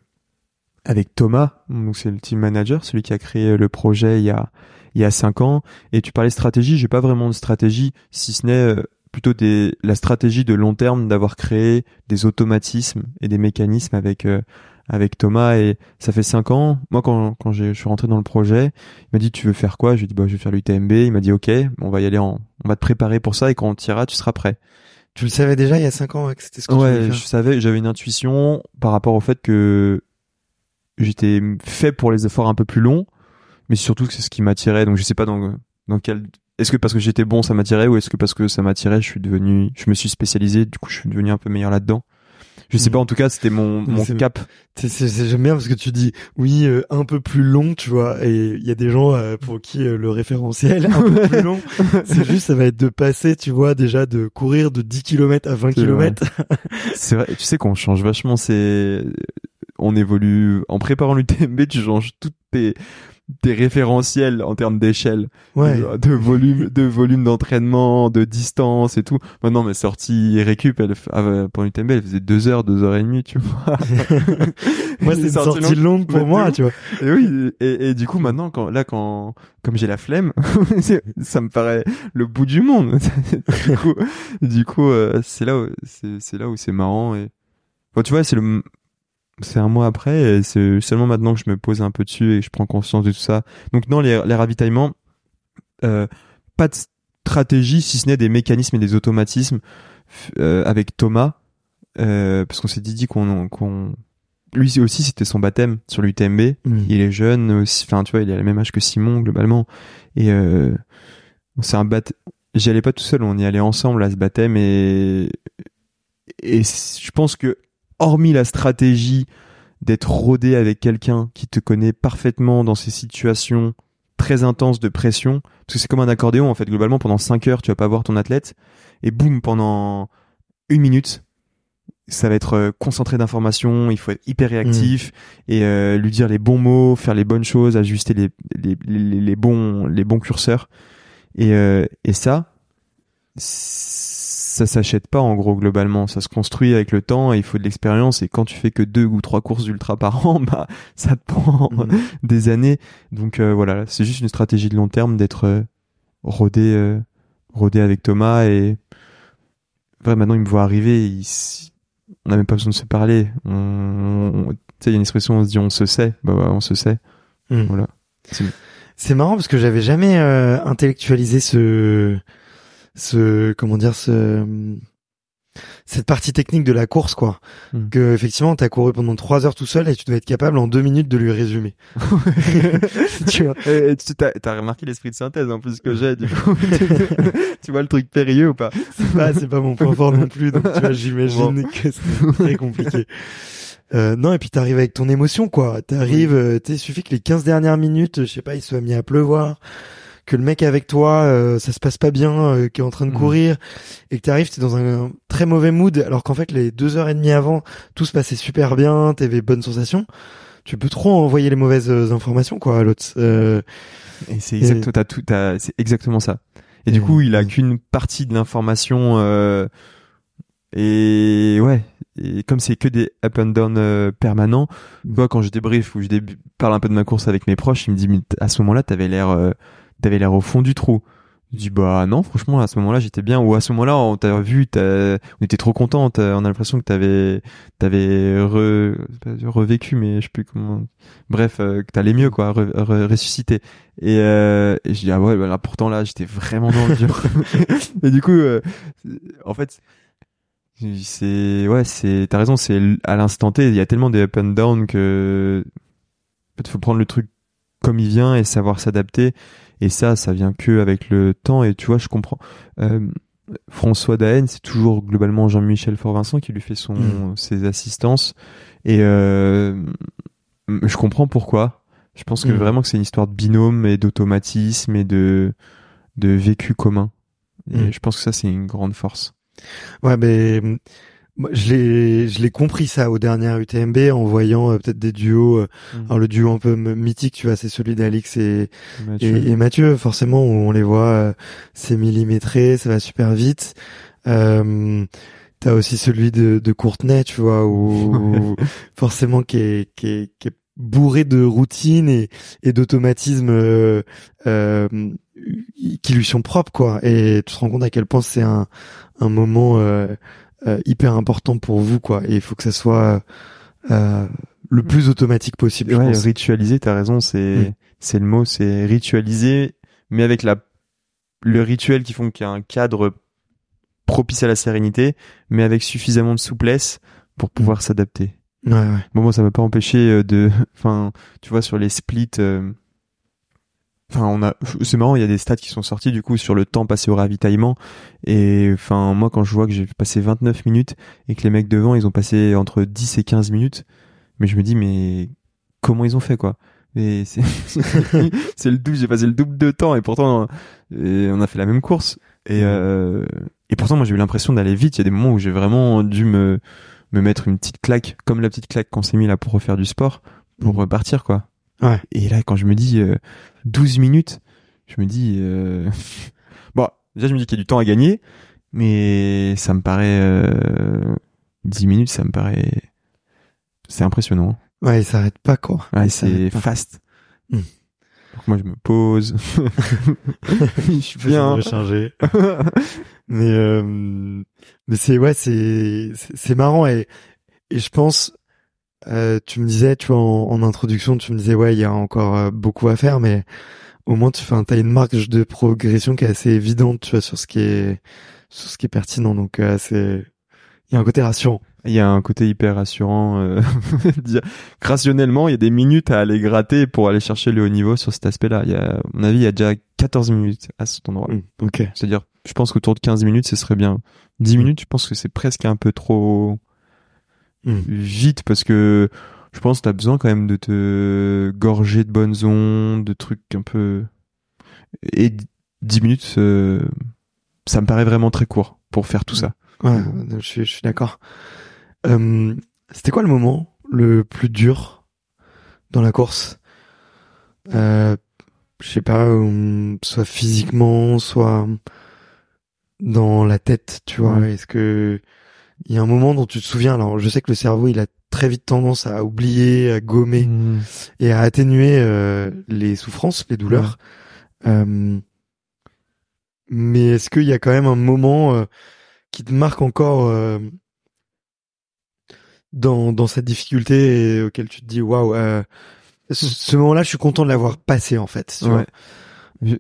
avec Thomas, donc c'est le team manager, celui qui a créé le projet il y a il y a cinq ans. Et tu parlais stratégie, j'ai pas vraiment de stratégie, si ce n'est euh, plutôt des la stratégie de long terme d'avoir créé des automatismes et des mécanismes avec euh, avec Thomas et ça fait cinq ans. Moi, quand, quand je suis rentré dans le projet, il m'a dit tu veux faire quoi? Je lui ai dit bah je vais faire l'UTMB. Il m'a dit ok, on va y aller en, on va te préparer pour ça et quand on t'ira, tu seras prêt.
Tu le savais déjà il y a cinq ans que c'était ce que
ouais,
tu faire.
je savais, j'avais une intuition par rapport au fait que j'étais fait pour les efforts un peu plus longs, mais surtout que c'est ce qui m'attirait. Donc je sais pas dans dans quel est-ce que parce que j'étais bon ça m'attirait ou est-ce que parce que ça m'attirait je suis devenu je me suis spécialisé du coup je suis devenu un peu meilleur là-dedans? Je sais mm. pas, en tout cas, c'était mon, mon cap.
J'aime bien parce que tu dis, oui, euh, un peu plus long, tu vois, et il y a des gens euh, pour qui euh, le référentiel un peu plus long, c'est juste, ça va être de passer, tu vois, déjà de courir de 10 km à 20 km.
c'est vrai, tu sais qu'on change vachement, c'est, on évolue, en préparant l'UTMB, tu changes toutes tes, des référentiels en termes d'échelle, de, volume, de volume d'entraînement, de distance et tout. Maintenant, mes sorties récup, elle, ah, pour l'UTMB, elle faisait deux heures, deux heures et demie, tu vois.
moi, c'est une sortie longue pour moi, tu vois.
Et oui, et, du coup, maintenant, quand, là, quand, comme j'ai la flemme, ça me paraît le bout du monde. du coup, du coup, euh, c'est là, c'est là où c'est marrant et, bon, tu vois, c'est le, c'est un mois après et c'est seulement maintenant que je me pose un peu dessus et je prends conscience de tout ça. Donc non, les, les ravitaillements, euh, pas de stratégie si ce n'est des mécanismes et des automatismes euh, avec Thomas, euh, parce qu'on s'est dit qu'on qu'on lui aussi c'était son baptême sur l'UTMB. Mm. Il est jeune aussi, enfin tu vois, il a le même âge que Simon globalement et euh, c'est un baptême. J'y allais pas tout seul, on y allait ensemble à ce baptême et et je pense que hormis la stratégie d'être rodé avec quelqu'un qui te connaît parfaitement dans ces situations très intenses de pression, parce que c'est comme un accordéon en fait, globalement pendant 5 heures tu vas pas voir ton athlète, et boum, pendant une minute, ça va être euh, concentré d'informations, il faut être hyper réactif mmh. et euh, lui dire les bons mots, faire les bonnes choses, ajuster les, les, les, bons, les bons curseurs. Et, euh, et ça, ça s'achète pas en gros globalement, ça se construit avec le temps et il faut de l'expérience et quand tu fais que deux ou trois courses d'ultra par an, bah ça te prend mhm. des années. Donc euh, voilà, c'est juste une stratégie de long terme d'être euh, rodé euh, rodé avec Thomas et vrai maintenant il me voit arriver, on n'a même pas besoin de se parler. On... Tu sais, il y a une expression on se dit on se sait, bah, on se sait. Mhm. Voilà.
C'est marrant parce que j'avais jamais intellectualisé ce ce comment dire ce cette partie technique de la course quoi. Hmm. que effectivement t'as couru pendant trois heures tout seul et tu dois être capable en deux minutes de lui résumer.
Tu vois. Et, tu t'as remarqué l'esprit de synthèse en plus que j'ai du coup. Tu vois le truc périlleux ou pas?
C'est pas c'est pas mon point fort non plus donc tu vois j'imagine que c'est très compliqué. Euh, non et puis t'arrives avec ton émotion quoi. T'arrives euh, tu suffit que les 15 dernières minutes je sais pas il soit mis à pleuvoir que le mec avec toi, euh, ça se passe pas bien, euh, qui est en train de mhm. courir, et que t'arrives, t'es dans un, très mauvais mood, alors qu'en fait les deux heures et demie avant, tout se passait super bien, t'avais bonnes sensations. Tu peux trop envoyer les mauvaises euh, informations quoi à l'autre.
et c'est exactement, tout, c'est exactement ça. Et, du coup, il a qu'une partie de l'information. et ouais, et comme c'est que des up and down permanents, moi quand je débrief ou je parle un peu de ma course avec mes proches, il me dit mais à ce moment-là, t'avais l'air t'avais l'air au fond du trou. Je dis bah non franchement à ce moment-là j'étais bien. Ou à ce moment-là on t'a vu on était trop content on a l'impression que t'avais t'avais re, revécu mais je sais plus comment bref euh, que t'allais mieux quoi ressuscité. Et, euh, et je dis ah ouais bah là pourtant là j'étais vraiment dans le dur. Et du coup euh, en fait c'est ouais c'est t'as raison c'est à l'instant T il y a tellement des up and down que en fait faut prendre le truc comme il vient et savoir s'adapter et ça, ça vient que avec le temps. Et tu vois, je comprends. Euh, François Daen, c'est toujours globalement Jean-Michel Fort-Vincent qui lui fait son mm. ses assistances. Et euh, je comprends pourquoi. Je pense que mm. vraiment que c'est une histoire de binôme et d'automatisme et de de vécu commun. Et mm. je pense que ça c'est une grande force.
Ouais, mais je l'ai, je l'ai compris ça au dernier UTMB en voyant euh, peut-être des duos. Euh, mhm. Alors le duo un peu mythique, tu vois, c'est celui d'Alix et Mathieu. Et, Mathieu. Forcément, où on les voit, euh, c'est millimétré, ça va super vite. Euh, T'as aussi celui de, de Courtenay, tu vois, où forcément qui est, qui est, qui est bourré de routines et, et d'automatismes euh, euh, qui lui sont propres quoi et tu te rends compte à quel point c'est un, un moment euh, hyper important pour vous quoi et il faut que ça soit le plus automatique possible
ouais, ritualiser t'as raison c'est mm. c'est le mot c'est ritualiser mais avec la le rituel qui font qu'il y a un cadre propice à la sérénité mais avec suffisamment de souplesse pour pouvoir mm. s'adapter
Ouais, ouais.
Bon, moi, ça m'a pas empêché euh, de, enfin, tu vois, sur les splits, euh, enfin, on a, c'est marrant, il y a des stats qui sont sortis du coup sur le temps passé au ravitaillement. Et enfin, moi, quand je vois que j'ai passé 29 minutes et que les mecs devant, ils ont passé entre 10 et 15 minutes, mais je me dis, mais comment ils ont fait quoi? Et c'est, c'est le double, j'ai passé le double de temps et pourtant, on a fait la même course. Et, euh, et pourtant, moi, j'ai eu l'impression d'aller vite. Il y a des moments où j'ai vraiment dû me me mettre une petite claque, comme la petite claque qu'on s'est mis là pour refaire du sport, pour mm. repartir, quoi.
Ouais.
Et là, quand je me dis 12 euh, minutes, je me dis... Euh... bon, déjà, je me dis qu'il y a du temps à gagner, mais ça me paraît... Euh... 10 minutes, ça me paraît... C'est impressionnant.
Ouais, il s'arrête pas, quoi.
Ouais, c'est fast. Mm. Donc moi, je me pose.
je suis bien. changer. mais euh, mais c'est ouais, c'est c'est marrant et et je pense. Euh, tu me disais, tu vois, en, introduction, tu me disais, ouais, il y a encore euh, beaucoup à faire, mais au moins, tu as une marque de progression qui est assez évidente, tu vois, sur ce qui est, sur ce qui est pertinent. Donc, euh, c'est, il y a un côté rassurant.
Il y a un côté hyper rassurant. Euh, rationnellement, il y a des minutes à aller gratter pour aller chercher le haut niveau sur cet aspect-là. Il y a, à mon avis, il y a déjà 14 minutes à cet endroit.
Mmh, ok.
C'est-à-dire, je pense qu'autour de 15 minutes, ce serait bien. 10 mmh. minutes, je pense que c'est presque un peu trop mmh. vite parce que je pense que t'as besoin quand même de te gorger de bonnes ondes, de trucs un peu... Et 10 minutes, euh, ça me paraît vraiment très court pour faire tout ça.
Ouais, je suis, je suis d'accord. Euh, C'était quoi le moment le plus dur dans la course? Euh, Je sais pas, euh, soit physiquement, soit dans la tête, tu vois. Est-ce que il y a un moment dont tu te souviens Alors, je sais que le cerveau, il a très vite tendance à oublier, à gommer mmh. et à atténuer euh, les souffrances, les douleurs. Euh, mais est-ce qu'il y a quand même un moment euh, qui te marque encore euh, dans, dans cette difficulté et auquel tu te dis waouh euh, ce moment-là je suis content de l'avoir passé en fait
ouais.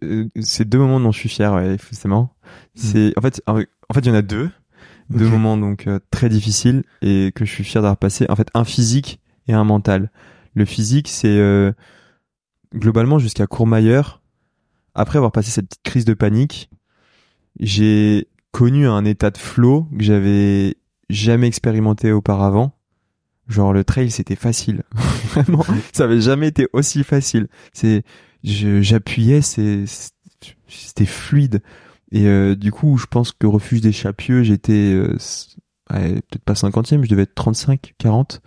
Euh, c'est deux moments dont je suis fier ouais, forcément mm. c'est en fait en fait il y en a deux deux moments donc euh, très difficiles et que je suis fier d'avoir passé. En fait un physique et un mental. Le physique c'est euh, globalement jusqu'à Courmayeur après avoir passé cette petite crise de panique j'ai connu un état de flow que j'avais jamais expérimenté auparavant. Genre le trail c'était facile, vraiment, ça avait jamais été aussi facile. C'est, j'appuyais, c'est, c'était fluide. Et euh, du coup, je pense que refuge des Chapieux, j'étais euh, peut-être pas cinquantième, je devais être 35, 40.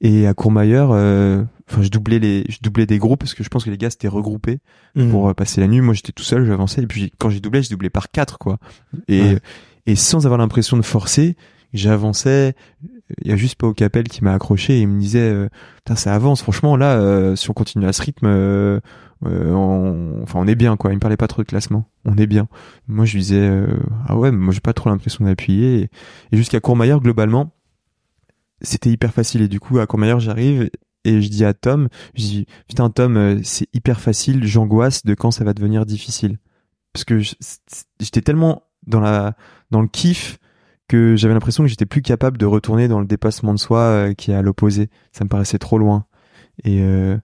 Et à Courmayeur, euh, enfin, je doublais les, je doublais des groupes parce que je pense que les gars s'étaient regroupés mmh. pour passer la nuit. Moi, j'étais tout seul, j'avançais. Et puis quand j'ai doublé, j'ai doublé par quatre, quoi. Et et sans avoir l'impression de forcer, j'avançais il y a juste pas au Capel qui m'a accroché et il me disait euh, putain ça avance franchement là euh, si on continue à ce rythme euh, on, enfin on est bien quoi. Il me parlait pas trop de classement. On est bien. Moi je disais ah ouais moi j'ai pas trop l'impression d'appuyer. Et, et jusqu'à Courmayeur globalement c'était hyper facile. Et du coup à Courmayeur j'arrive et je dis à Tom je dis putain Tom c'est hyper facile. J'angoisse de quand ça va devenir difficile. Parce que j'étais tellement dans la dans le kiff que j'avais l'impression que j'étais plus capable de retourner dans le dépassement de soi euh, qui est à l'opposé. Ça me paraissait trop loin. Et euh,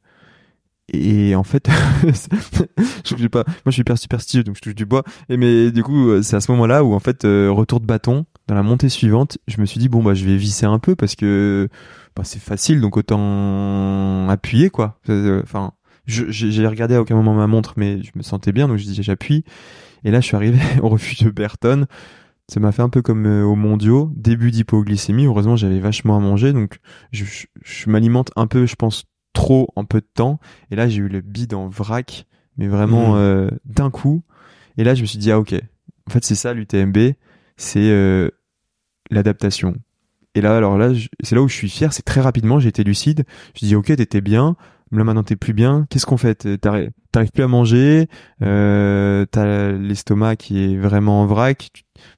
et en fait, je sais pas. Moi, je suis hyper superstitieux, donc je touche du bois. Et mais du coup, euh, c'est à ce moment-là où en fait, retour de bâton dans la montée suivante, je me suis dit bon bah je vais visser un peu parce que bah, c'est facile, donc autant appuyer quoi. Enfin, j'ai regardé à aucun moment ma montre, mais je me sentais bien, donc je dis j'appuie. Et là, je suis arrivé au refuge de Burton ça m'a fait un peu comme euh, au mondiaux, début d'hypoglycémie. Heureusement, j'avais vachement à manger, donc je, je, m'alimente un peu, je pense, trop en peu de temps. Et là, j'ai eu le bide en vrac, mais vraiment mmh. euh, d'un coup. Et là, je me suis dit, ah ok, en fait, c'est ça l'UTMB, c'est euh, l'adaptation. Et là, alors là, c'est là où je suis fier, c'est très rapidement, j'ai été lucide. Je dis, ok, t'étais bien, là maintenant t'es plus bien. Qu'est-ce qu'on fait? T'arrives plus à manger, euh, t'as l'estomac qui est vraiment en vrac.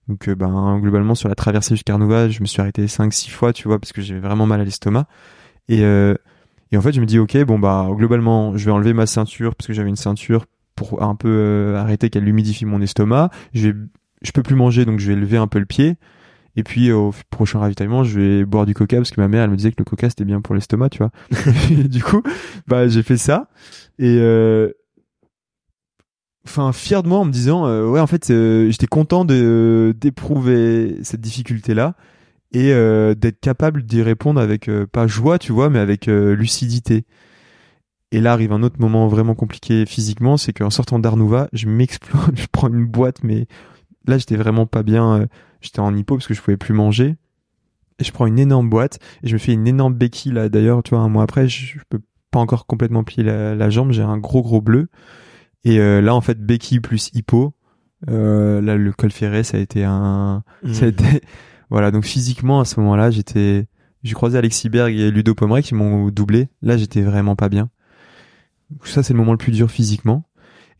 Donc, euh, ben, globalement, sur la traversée jusqu'à Carnouval, je me suis arrêté 5-6 fois, tu vois, parce que j'avais vraiment mal à l'estomac. Et, euh, et en fait, je me dis, ok, bon, bah, globalement, je vais enlever ma ceinture, parce que j'avais une ceinture pour un peu euh, arrêter qu'elle humidifie mon estomac. Je vais, je peux plus manger, donc je vais lever un peu le pied. Et puis au prochain ravitaillement, je vais boire du coca parce que ma mère elle me disait que le coca c'était bien pour l'estomac, tu vois. du coup, bah j'ai fait ça et euh, enfin fier de moi en me disant euh, ouais en fait euh, j'étais content de d'éprouver cette difficulté là et d'être capable d'y répondre avec pas joie, tu vois, mais avec lucidité. Et là arrive un autre moment vraiment compliqué physiquement, c'est qu'en sortant d'Arnouva, je m'explose, je prends une boîte, mais là j'étais vraiment pas bien J'étais en hypo parce que je pouvais plus manger. Et je prends une énorme boîte et je me fais une énorme béquille là. D'ailleurs, tu vois, un mois après, je, peux pas encore complètement plier la, jambe. J'ai un gros gros bleu. Et euh, là, en fait, béquille plus hypo. Euh, là, le col ferré, ça a été un, ça a mmh. été, voilà. Donc physiquement, à ce moment-là, j'étais, j'ai croisé Alexis Berg et Ludo Pomeray qui m'ont doublé. Là, j'étais vraiment pas bien. Ça, c'est le moment le plus dur physiquement.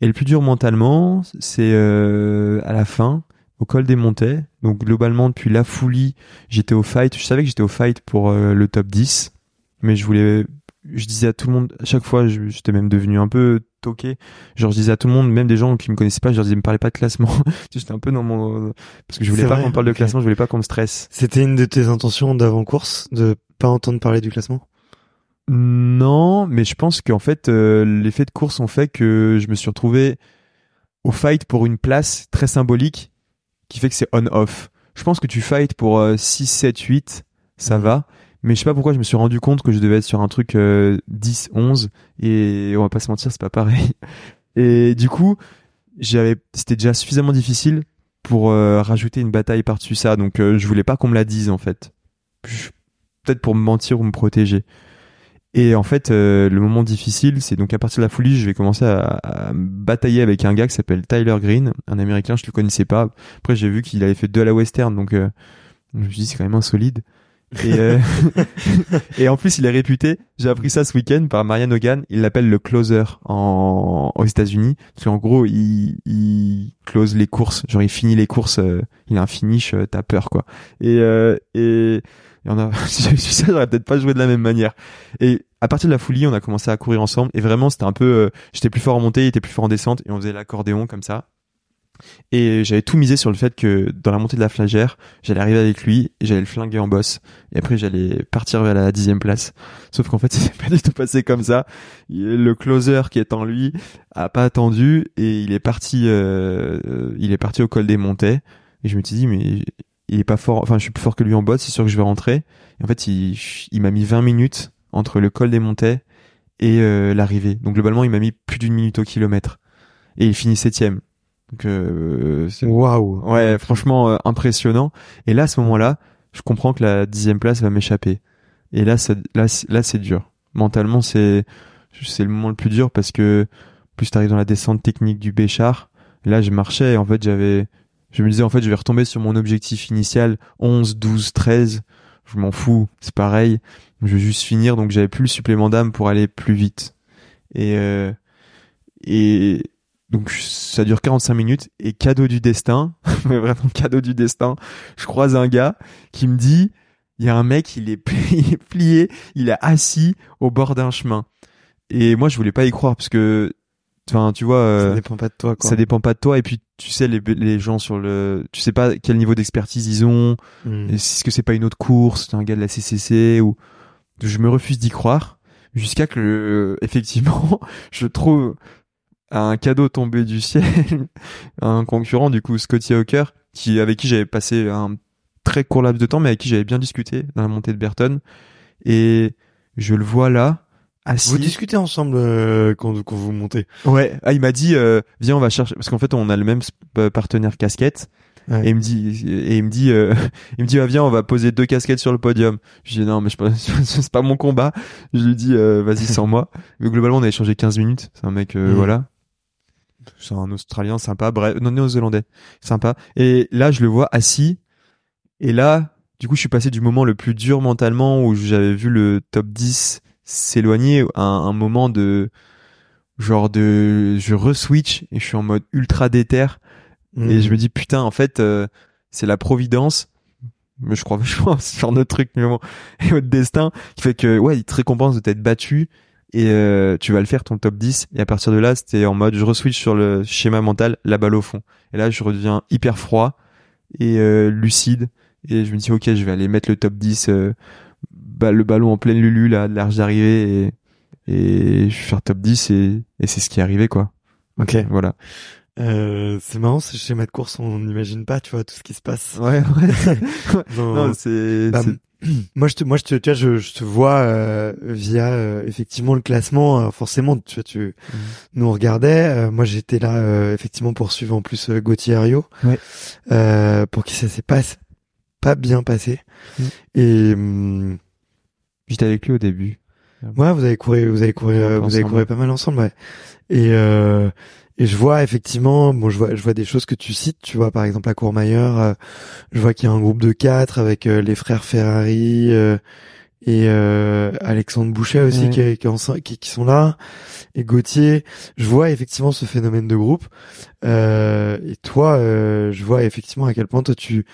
Et le plus dur mentalement, c'est euh, à la fin au col des Montets. Donc globalement depuis la folie, j'étais au fight. Je savais que j'étais au fight pour euh, le top 10, mais je voulais je disais à tout le monde à chaque fois j'étais même devenu un peu toqué genre je disais à tout le monde même des gens qui me connaissaient pas je leur disais me parlez pas de classement j'étais un peu dans mon parce que je voulais pas qu'on parle de classement je voulais pas qu'on me stresse
c'était une de tes intentions d'avant course de pas entendre parler du classement?
Non mais je pense qu'en fait euh, l'effet de course ont fait que je me suis retrouvé au fight pour une place très symbolique qui fait que c'est on-off. Je pense que tu fight pour 6, 7, 8, ça mhm. va. Mais je sais pas pourquoi je me suis rendu compte que je devais être sur un truc 10, euh, 11 et on va pas se mentir, c'est pas pareil. Et du coup, j'avais, c'était déjà suffisamment difficile pour euh, rajouter une bataille par-dessus ça. Donc euh, je voulais pas qu'on me la dise en fait. Peut-être pour me mentir ou me protéger. Et en fait, euh, le moment difficile, c'est donc à partir de la folie, je vais commencer à, batailler avec un gars qui s'appelle Tyler Green, un américain, je le connaissais pas. Après, j'ai vu qu'il avait fait deux à la western, donc euh, je me suis dit c'est quand même insolide. Et, euh, et en plus, il est réputé. J'ai appris ça ce week-end par Marianne Hogan. Il l'appelle le closer en, aux États-Unis. Parce qu'en gros, il, il close les courses. Genre, il finit les courses. il a un finish. T'as peur, quoi. Et, et et on a, si j'avais su ça, j'aurais peut-être pas joué de la même manière. Et à partir de la folie, on a commencé à courir ensemble. Et vraiment, c'était un peu, euh, j'étais plus fort en montée, il était plus fort en descente, et on faisait l'accordéon comme ça. Et j'avais tout misé sur le fait que dans la montée de la flagère, j'allais arriver avec lui j'allais le flinguer en boss. Et après, j'allais partir vers la dixième place. Sauf qu'en fait, c'est pas du tout passé comme ça. Le closer qui est en lui a pas attendu et il est parti, euh, il est parti au col des montées. Et je me suis dit, mais il est pas fort, enfin je suis plus fort que lui en botte, c'est sûr que je vais rentrer. Et en fait, il, il m'a mis 20 minutes entre le col des montées et euh, l'arrivée. Donc globalement, il m'a mis plus d'une minute au kilomètre. Et il finit septième. Donc euh,
waouh.
Ouais, franchement euh, impressionnant. Et là, à ce moment-là, je comprends que la dixième place va m'échapper. Et là, ça, là, là, c'est dur. Mentalement, c'est c'est le moment le plus dur parce que plus t'arrives dans la descente technique du Béchar. Là, je marchais et en fait, j'avais je me disais en fait je vais retomber sur mon objectif initial 11, 12, 13. Je m'en fous, c'est pareil. Je vais juste finir donc j'avais plus le supplément d'âme pour aller plus vite. Et euh, et donc ça dure 45 minutes et cadeau du destin, mais vraiment cadeau du destin. Je croise un gars qui me dit il y a un mec, il est, il est plié, il est assis au bord d'un chemin. Et moi, je voulais pas y croire parce que Enfin, tu vois,
euh, ça dépend pas de toi. Quoi.
Ça dépend pas de toi. Et puis, tu sais, les, les gens sur le, tu sais pas quel niveau d'expertise ils ont. Hmm. Est-ce que c'est pas une autre course, c'est un gars de la CCC ou je me refuse d'y croire jusqu'à que effectivement, je trouve un cadeau tombé du ciel, un concurrent du coup Scotty Hawker, qui avec qui j'avais passé un très court laps de temps, mais avec qui j'avais bien discuté dans la montée de Burton. Et je le vois là
vous discutez ensemble euh, quand, quand, vous montez.
Ouais. Ah, il m'a dit, euh, viens, on va chercher, parce qu'en fait, on a le même euh, partenaire casquette. Et il me dit, et il me dit, euh, il me dit, ah, viens, on va poser deux casquettes sur le podium. Je dis, non, mais c'est pas mon combat. Je lui dis, vas-y, sans moi. Mais globalement, on a échangé 15 minutes. C'est un mec, mm. voilà. C'est un Australien sympa. Bref, non, néo-zélandais. Sympa. Et là, je le vois assis. Et là, du coup, je suis passé du moment le plus dur mentalement où j'avais vu le top 10 s'éloigner à un moment de genre de je re-switch et je suis en mode ultra déter et je me dis putain en fait euh, c'est la providence mais je crois vachement sur notre truc mais bon, et votre destin qui fait que ouais il te récompense de t'être battu et euh, tu vas le faire ton top 10 et à partir de là c'était en mode je re-switch sur le schéma mental la balle au fond et là je redeviens hyper froid et euh, lucide et je me dis ok je vais aller mettre le top 10 bah, le ballon en pleine lulu là large d'arrivée et et je vais faire top 10 et, et c'est ce qui est arrivé quoi.
Ok.
Voilà.
Euh, c'est marrant, ce schéma de course, on n'imagine pas, tu vois, tout ce qui se passe.
Ouais, ouais. non, c'est,
bah, moi, je te, moi, je te, tu vois, je, je te vois euh, via euh, effectivement le classement. Euh, forcément, tu vois, tu mhm. nous regardais. Euh, moi, j'étais là effectivement pour suivre en plus Gauthier Ario,
ouais.
pour qui ça s'est pas pas bien passé. Mhm. Et hum,
j'étais avec lui au début.
Ouais, vous avez couru, vous avez couru, euh, vous avez couru pas mal ensemble, ouais. Et euh, et je vois effectivement, bon, je vois, je vois des choses que tu cites, tu vois, par exemple à Courmayeur, euh, je vois qu'il y a un groupe de quatre avec euh, les frères Ferrari et Alexandre Boucher aussi qui, qui, qui, sont là, et Gauthier. Je vois effectivement ce phénomène de groupe. et toi, je vois effectivement à quel point toi tu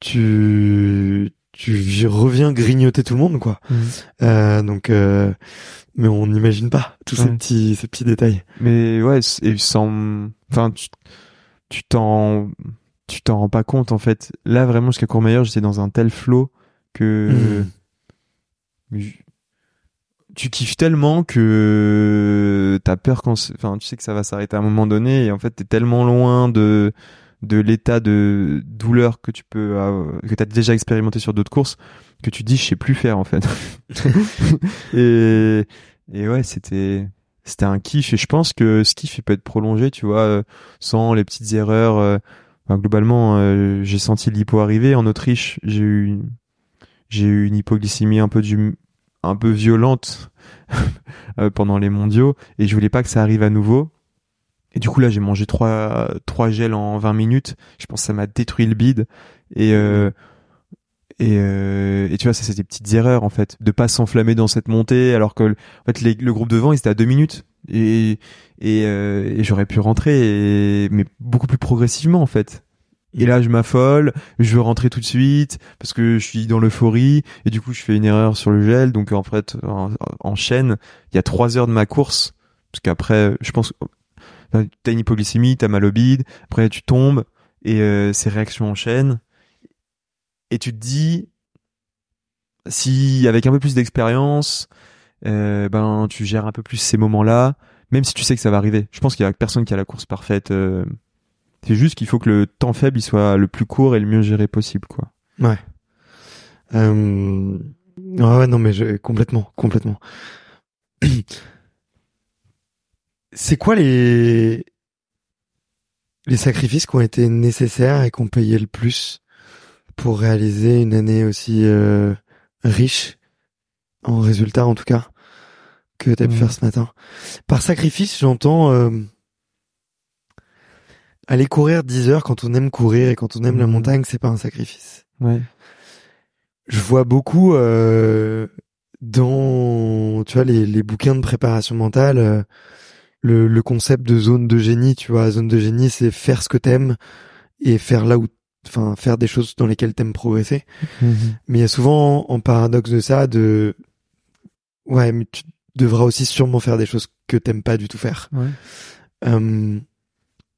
tu tu reviens grignoter tout le monde quoi. Mmh. Euh, donc euh, mais on n'imagine pas tous ces petits ces petits détails.
Mais ouais et sans enfin tu t'en tu t'en rends pas compte en fait. Là vraiment jusqu'à Courmayeur, j'étais dans un tel flow que mmh. tu kiffes tellement que t'as peur quand enfin tu sais que ça va s'arrêter à un moment donné et en fait t'es tellement loin de de l'état de douleur que tu peux que tu as déjà expérimenté sur d'autres courses que tu dis je sais plus faire en fait. et et ouais, c'était c'était un kiff et je pense que ce kiff il peut être prolongé, tu vois, euh, sans les petites erreurs euh, globalement euh, j'ai senti l'hypo arriver en Autriche, j'ai eu j'ai eu une hypoglycémie un peu du un peu violente pendant les mondiaux et je voulais pas que ça arrive à nouveau et du coup là j'ai mangé trois trois gels en 20 minutes. Je pense que ça m'a détruit le bide. Et euh, et, euh, tu vois ça c'est des petites erreurs en fait de pas s'enflammer dans cette montée alors que en fait le groupe devant il était à deux minutes et euh, et j'aurais pu rentrer mais beaucoup plus progressivement en fait. Et là, je m'affole, je veux rentrer tout de suite parce que je suis dans l'euphorie et du coup, je fais une erreur sur le gel. Donc en fait, en, en chaîne, il y a trois heures de ma course parce qu'après, je pense t'as une hypoglycémie, t'as mal au bide, après tu tombes et euh, ces réactions enchaînent et tu te dis si avec un peu plus d'expérience, euh, ben tu gères un peu plus ces moments-là, même si tu sais que ça va arriver. Je pense qu'il y a personne qui a la course parfaite. Euh, c'est juste qu'il faut que le temps faible soit le plus court et le mieux géré possible, quoi.
Ouais. Euh... ouais, non mais je... complètement, complètement. C'est quoi les les sacrifices qui ont été nécessaires et qui ont payé le plus? Pour réaliser une année aussi euh, riche en résultats en tout cas que tu as pu mmh. faire ce matin. Par sacrifice, j'entends euh, aller courir 10 heures quand on aime courir et quand on aime la mmh. montagne, c'est pas un sacrifice.
Ouais.
Je vois beaucoup euh, dans tu vois les, les bouquins de préparation mentale le, le concept de zone de génie, tu vois, zone de génie, c'est faire ce que t'aimes et faire là où, enfin, faire des choses dans lesquelles t'aimes progresser. Mhm. Mais il y a souvent en paradoxe de ça de, ouais, mais tu devras aussi sûrement faire des choses que t'aimes pas du tout faire.
Ouais.
Euh,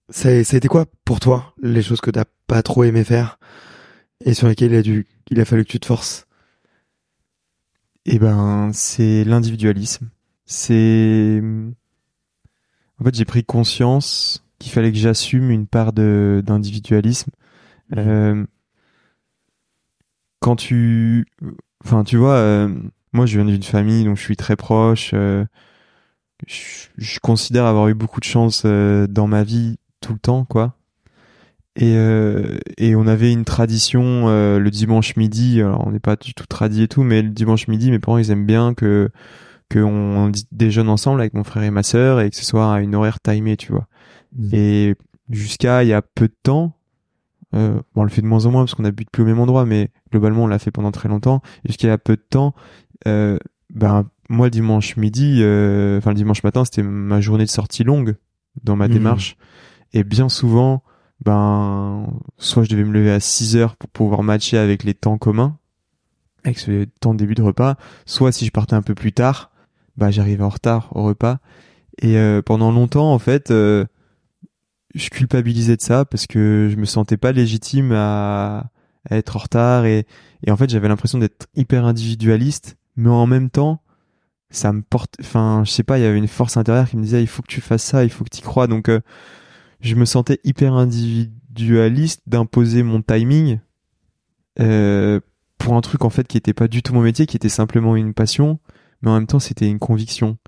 ça, ça a été quoi pour toi les choses que t'as pas trop aimé faire et sur lesquelles il a dû, il a fallu que tu te forces?
Eh ben, c'est l'individualisme. C'est en fait, j'ai pris conscience qu'il fallait que j'assume une part de d'individualisme. Mmh. Euh, quand tu, enfin, tu vois, euh, moi, je viens d'une famille dont je suis très proche. Euh, je, je, considère avoir eu beaucoup de chance euh, dans ma vie tout le temps, quoi. Et, euh, et on avait une tradition le dimanche midi. Alors, on n'est pas du tout tradit et tout, mais le dimanche midi, mes parents, ils aiment bien que qu'on déjeune ensemble avec mon frère et ma sœur et que ce soit à une horaire timée, tu vois. Mm. Et jusqu'à il y a peu de temps, Euh, bon, on le fait de moins en moins parce qu'on habite plus au même endroit, mais globalement, on l'a fait pendant très longtemps. Jusqu'à il y a peu de temps, euh, ben moi, le dimanche midi, euh, enfin le dimanche matin, c'était ma journée de sortie longue dans ma mmh. démarche. Et bien souvent, ben soit je devais me lever à 6 heures pour pouvoir matcher avec les temps communs, avec ce temps de début de repas, soit si je partais un peu plus tard, bah j'arrivais en retard au repas. Et euh, pendant longtemps, en fait, euh, je culpabilisais de ça parce que je me sentais pas légitime à, être en retard et, et en fait j'avais l'impression d'être hyper individualiste, mais en même temps ça me porte, enfin je sais pas, il y avait une force intérieure qui me disait il faut que tu fasses ça, il faut que tu y crois. Donc euh, je me sentais hyper individualiste d'imposer mon timing euh, pour un truc en fait qui était pas du tout mon métier, qui était simplement une passion, mais en même temps c'était une conviction.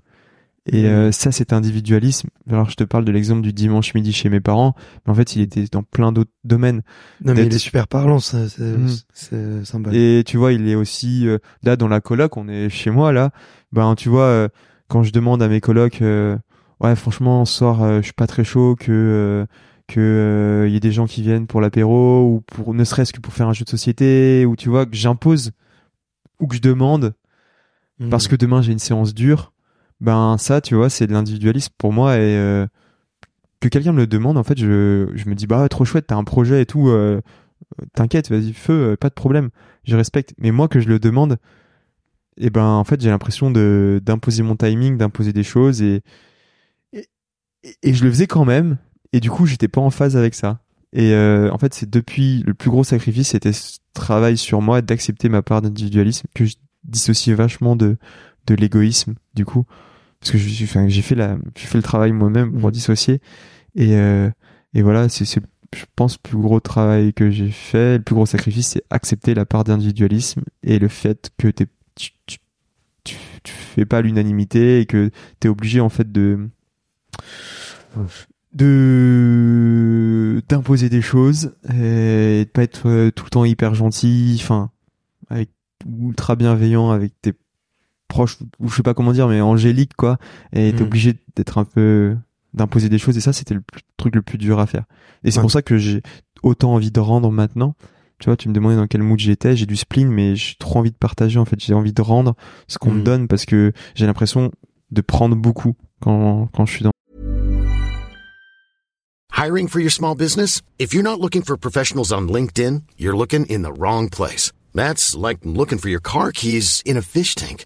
Et euh, ça, cet individualisme. Alors, je te parle de l'exemple du dimanche midi chez mes parents, mais en fait, il était dans plein d'autres domaines.
Non, mais il est super parlant, c'est mmh.
sympa. Et tu vois, il est aussi euh, là dans la coloc. On est chez moi là. Ben, tu vois, euh, quand je demande à mes colocs, ouais, franchement, ce soir, je suis pas très chaud que que il y ait des gens qui viennent pour l'apéro ou pour ne serait-ce que pour faire un jeu de société ou tu vois que j'impose ou que je demande mmh. parce que demain j'ai une séance dure ben ça tu vois c'est de l'individualisme pour moi et euh, que quelqu'un me le demande en fait je, me dis bah trop chouette t'as un projet et tout euh, t'inquiète vas-y feu euh, pas de problème je respecte. Mais moi que je le demande et ben en fait j'ai l'impression de d'imposer mon timing d'imposer des choses et, et, je le faisais quand même et du coup j'étais pas en phase avec ça. Et en fait c'est depuis le plus gros sacrifice c'était ce travail sur moi d'accepter ma part d'individualisme que je dissociais vachement de de l'égoïsme du coup parce que j'ai fait la j'ai fait le travail moi-même pour mmh. dissocier et euh, et voilà c'est c'est je pense le plus gros travail que j'ai fait le plus gros sacrifice c'est accepter la part d'individualisme et le fait que t'es tu, tu, tu, tu fais pas l'unanimité et que t'es obligé en fait de de d'imposer des choses et de pas être euh, tout le temps hyper gentil enfin avec ultra bienveillant avec tes proche ou je sais pas comment dire mais angélique quoi. Et t'es mm. obligé d'être un peu d'imposer des choses. Et ça c'était le truc le plus dur à faire. Et c'est pour ça que j'ai autant envie de rendre maintenant. Tu vois tu me demandais dans quel mood j'étais. J'ai du spleen mais j'ai trop envie de partager en fait. J'ai envie de rendre ce qu'on me mm. donne parce que j'ai l'impression de prendre beaucoup quand quand je suis dans
Hiring for your small business? If you're not looking for professionals on LinkedIn you're looking in the wrong place. That's like looking for your car keys in a fish tank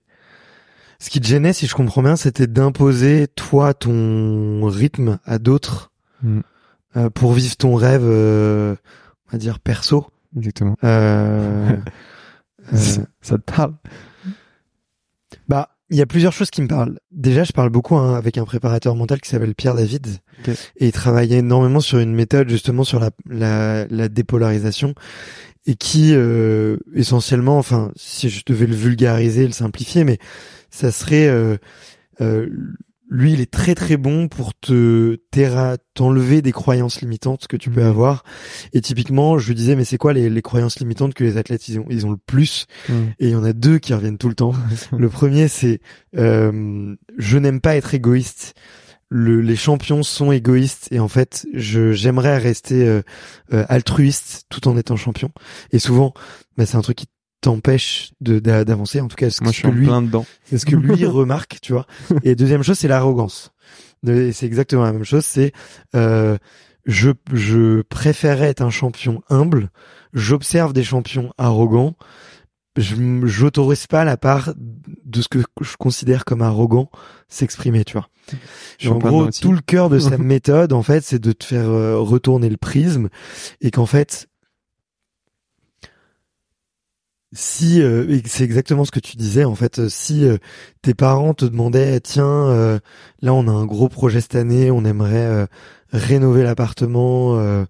Ce qui te gênait, si je comprends bien, c'était d'imposer toi ton rythme à d'autres mm. euh, pour vivre ton rêve, euh, on va dire perso.
Exactement.
Euh,
ça te parle?
Bah, il y a plusieurs choses qui me parlent. Déjà, je parle beaucoup hein, avec un préparateur mental qui s'appelle Pierre David, et il travaillait énormément sur une méthode justement sur la, la, la dépolarisation et qui essentiellement, enfin, si je devais le vulgariser, le simplifier, mais ça serait euh, euh, lui, il est très très bon pour te t'enlever des croyances limitantes que tu peux mhm. avoir. Et typiquement, je lui disais, mais c'est quoi les, les, croyances limitantes que les athlètes ils ont, ils ont le plus? Mhm. Et il y en a deux qui reviennent tout le temps. le premier, c'est euh, je n'aime pas être égoïste. Le, les champions sont égoïstes et en fait, je j'aimerais rester euh, euh, altruiste tout en étant champion. Et souvent, bah, c'est un truc qui t'empêche de d'avancer. En tout cas
ce Moi, je suis lui plein dedans.
c'est ce que lui remarque tu vois. Et deuxième chose c'est l'arrogance. C'est exactement la même chose c'est euh, je je préférerais être un champion humble. J'observe des champions arrogants. Je j'autorise pas la part de ce que je considère comme arrogant s'exprimer tu vois. En gros tout le cœur de sa méthode en fait c'est de te faire euh, retourner le prisme. Et qu'en fait si euh, c'est exactement ce que tu disais en fait si tes parents te demandaient tiens là on a un gros projet cette année on aimerait rénover l'appartement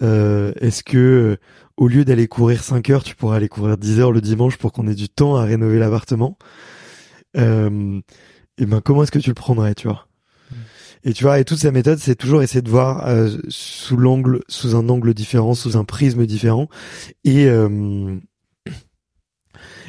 est-ce que au lieu d'aller courir 5 heures tu pourrais aller courir 10 heures le dimanche pour qu'on ait du temps à rénover l'appartement? Et ben comment est-ce que tu le prendrais tu vois? Et tu vois, et toute sa méthode, c'est toujours essayer de voir euh, sous l'angle, sous un angle différent, sous un prisme différent, et euh,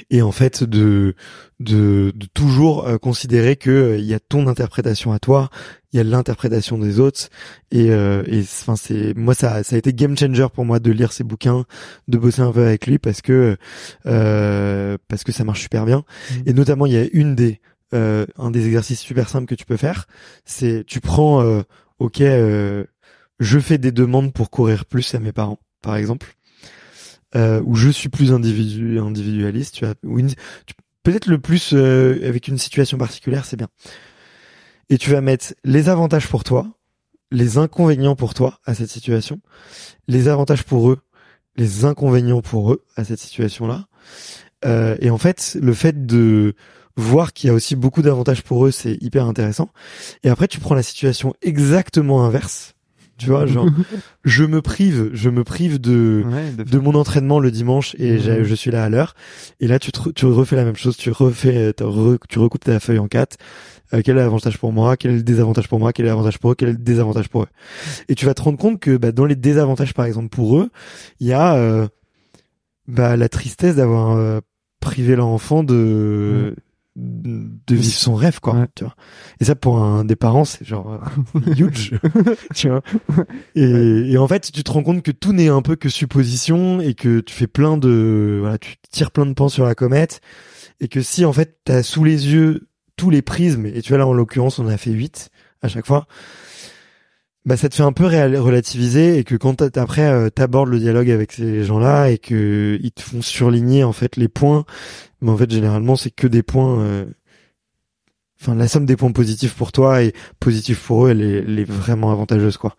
et en fait de de, de toujours euh, considérer que il y a ton interprétation à toi, il y a l'interprétation des autres, et et enfin c'est moi ça ça a été game changer pour moi de lire ses bouquins, de bosser un peu avec lui parce que parce que ça marche super bien, mmh. et notamment il y a une des euh, un des exercices super simples que tu peux faire, c'est tu prends, euh, ok, euh, je fais des demandes pour courir plus à mes parents, par exemple, ou je suis plus individu, individualiste. Tu as, peut-être le plus avec une situation particulière, c'est bien. Et tu vas mettre les avantages pour toi, les inconvénients pour toi à cette situation, les avantages pour eux, les inconvénients pour eux à cette situation-là. et en fait, le fait de voir qu'il y a aussi beaucoup d'avantages pour eux, c'est hyper intéressant. Et après, tu prends la situation exactement inverse. Tu vois, genre, je me prive, je me prive de de, mon entraînement le dimanche et je suis là à l'heure. Et là, tu tu refais la même chose, tu refais, tu recoupes ta feuille en quatre. Euh, quel est l'avantage pour moi? Quel est le désavantage pour moi? Quel est l'avantage pour eux? Quel est le désavantage pour eux? Et tu vas te rendre compte que bah, dans les désavantages, par exemple, pour eux, il y a euh, bah, la tristesse d'avoir euh, privé leur enfant de de vivre son rêve quoi tu vois. Et ça pour un des parents c'est genre euh, huge. Tu vois. Et, et, en fait tu te rends compte que tout n'est un peu que supposition et que tu fais plein de voilà tu tires plein de pans sur la comète et que si en fait t'as sous les yeux tous les prismes et tu vois là en l'occurrence on a fait 8 à chaque fois bah ça te fait un peu relativiser et que quand après euh, t'abordes le dialogue avec ces gens-là et que ils te font surligner en fait les points mais en fait généralement c'est que des points euh, enfin la somme des points positifs pour toi et positifs pour eux elle est, elle est vraiment avantageuse quoi.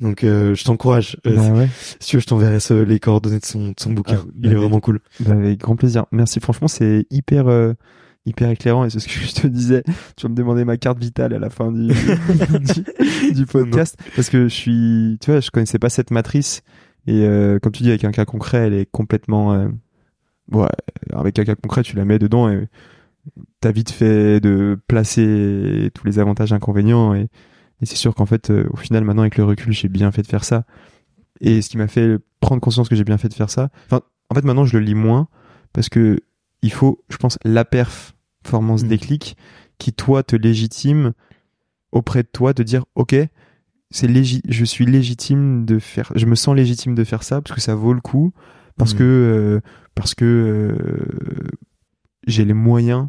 Donc euh, je t'encourage euh, bah ouais. si tu veux je t'enverrai les coordonnées de son, de son bouquin. Ah, il est vraiment cool.
bah, avec grand plaisir. Merci. Franchement c'est hyper hyper éclairant et c'est ce que je te disais. Tu vas me demander ma carte vitale à la fin du, du, podcast parce que je suis, tu vois, je connaissais pas cette matrice et euh, comme tu dis avec un cas concret, elle est complètement, euh, ouais, avec un cas concret, tu la mets dedans et t'as vite fait de placer tous les avantages inconvénients et, et c'est sûr qu'en fait, euh, au final, maintenant avec le recul, j'ai bien fait de faire ça. Et ce qui m'a fait prendre conscience que j'ai bien fait de faire ça. Enfin, en fait, maintenant, je le lis moins parce que il faut, je pense, la performance mm. déclic qui, toi, te légitime auprès de toi de dire, OK, c'est je suis légitime de faire, je me sens légitime de faire ça parce que ça vaut le coup, parce mm. que, euh, parce que euh, j'ai les moyens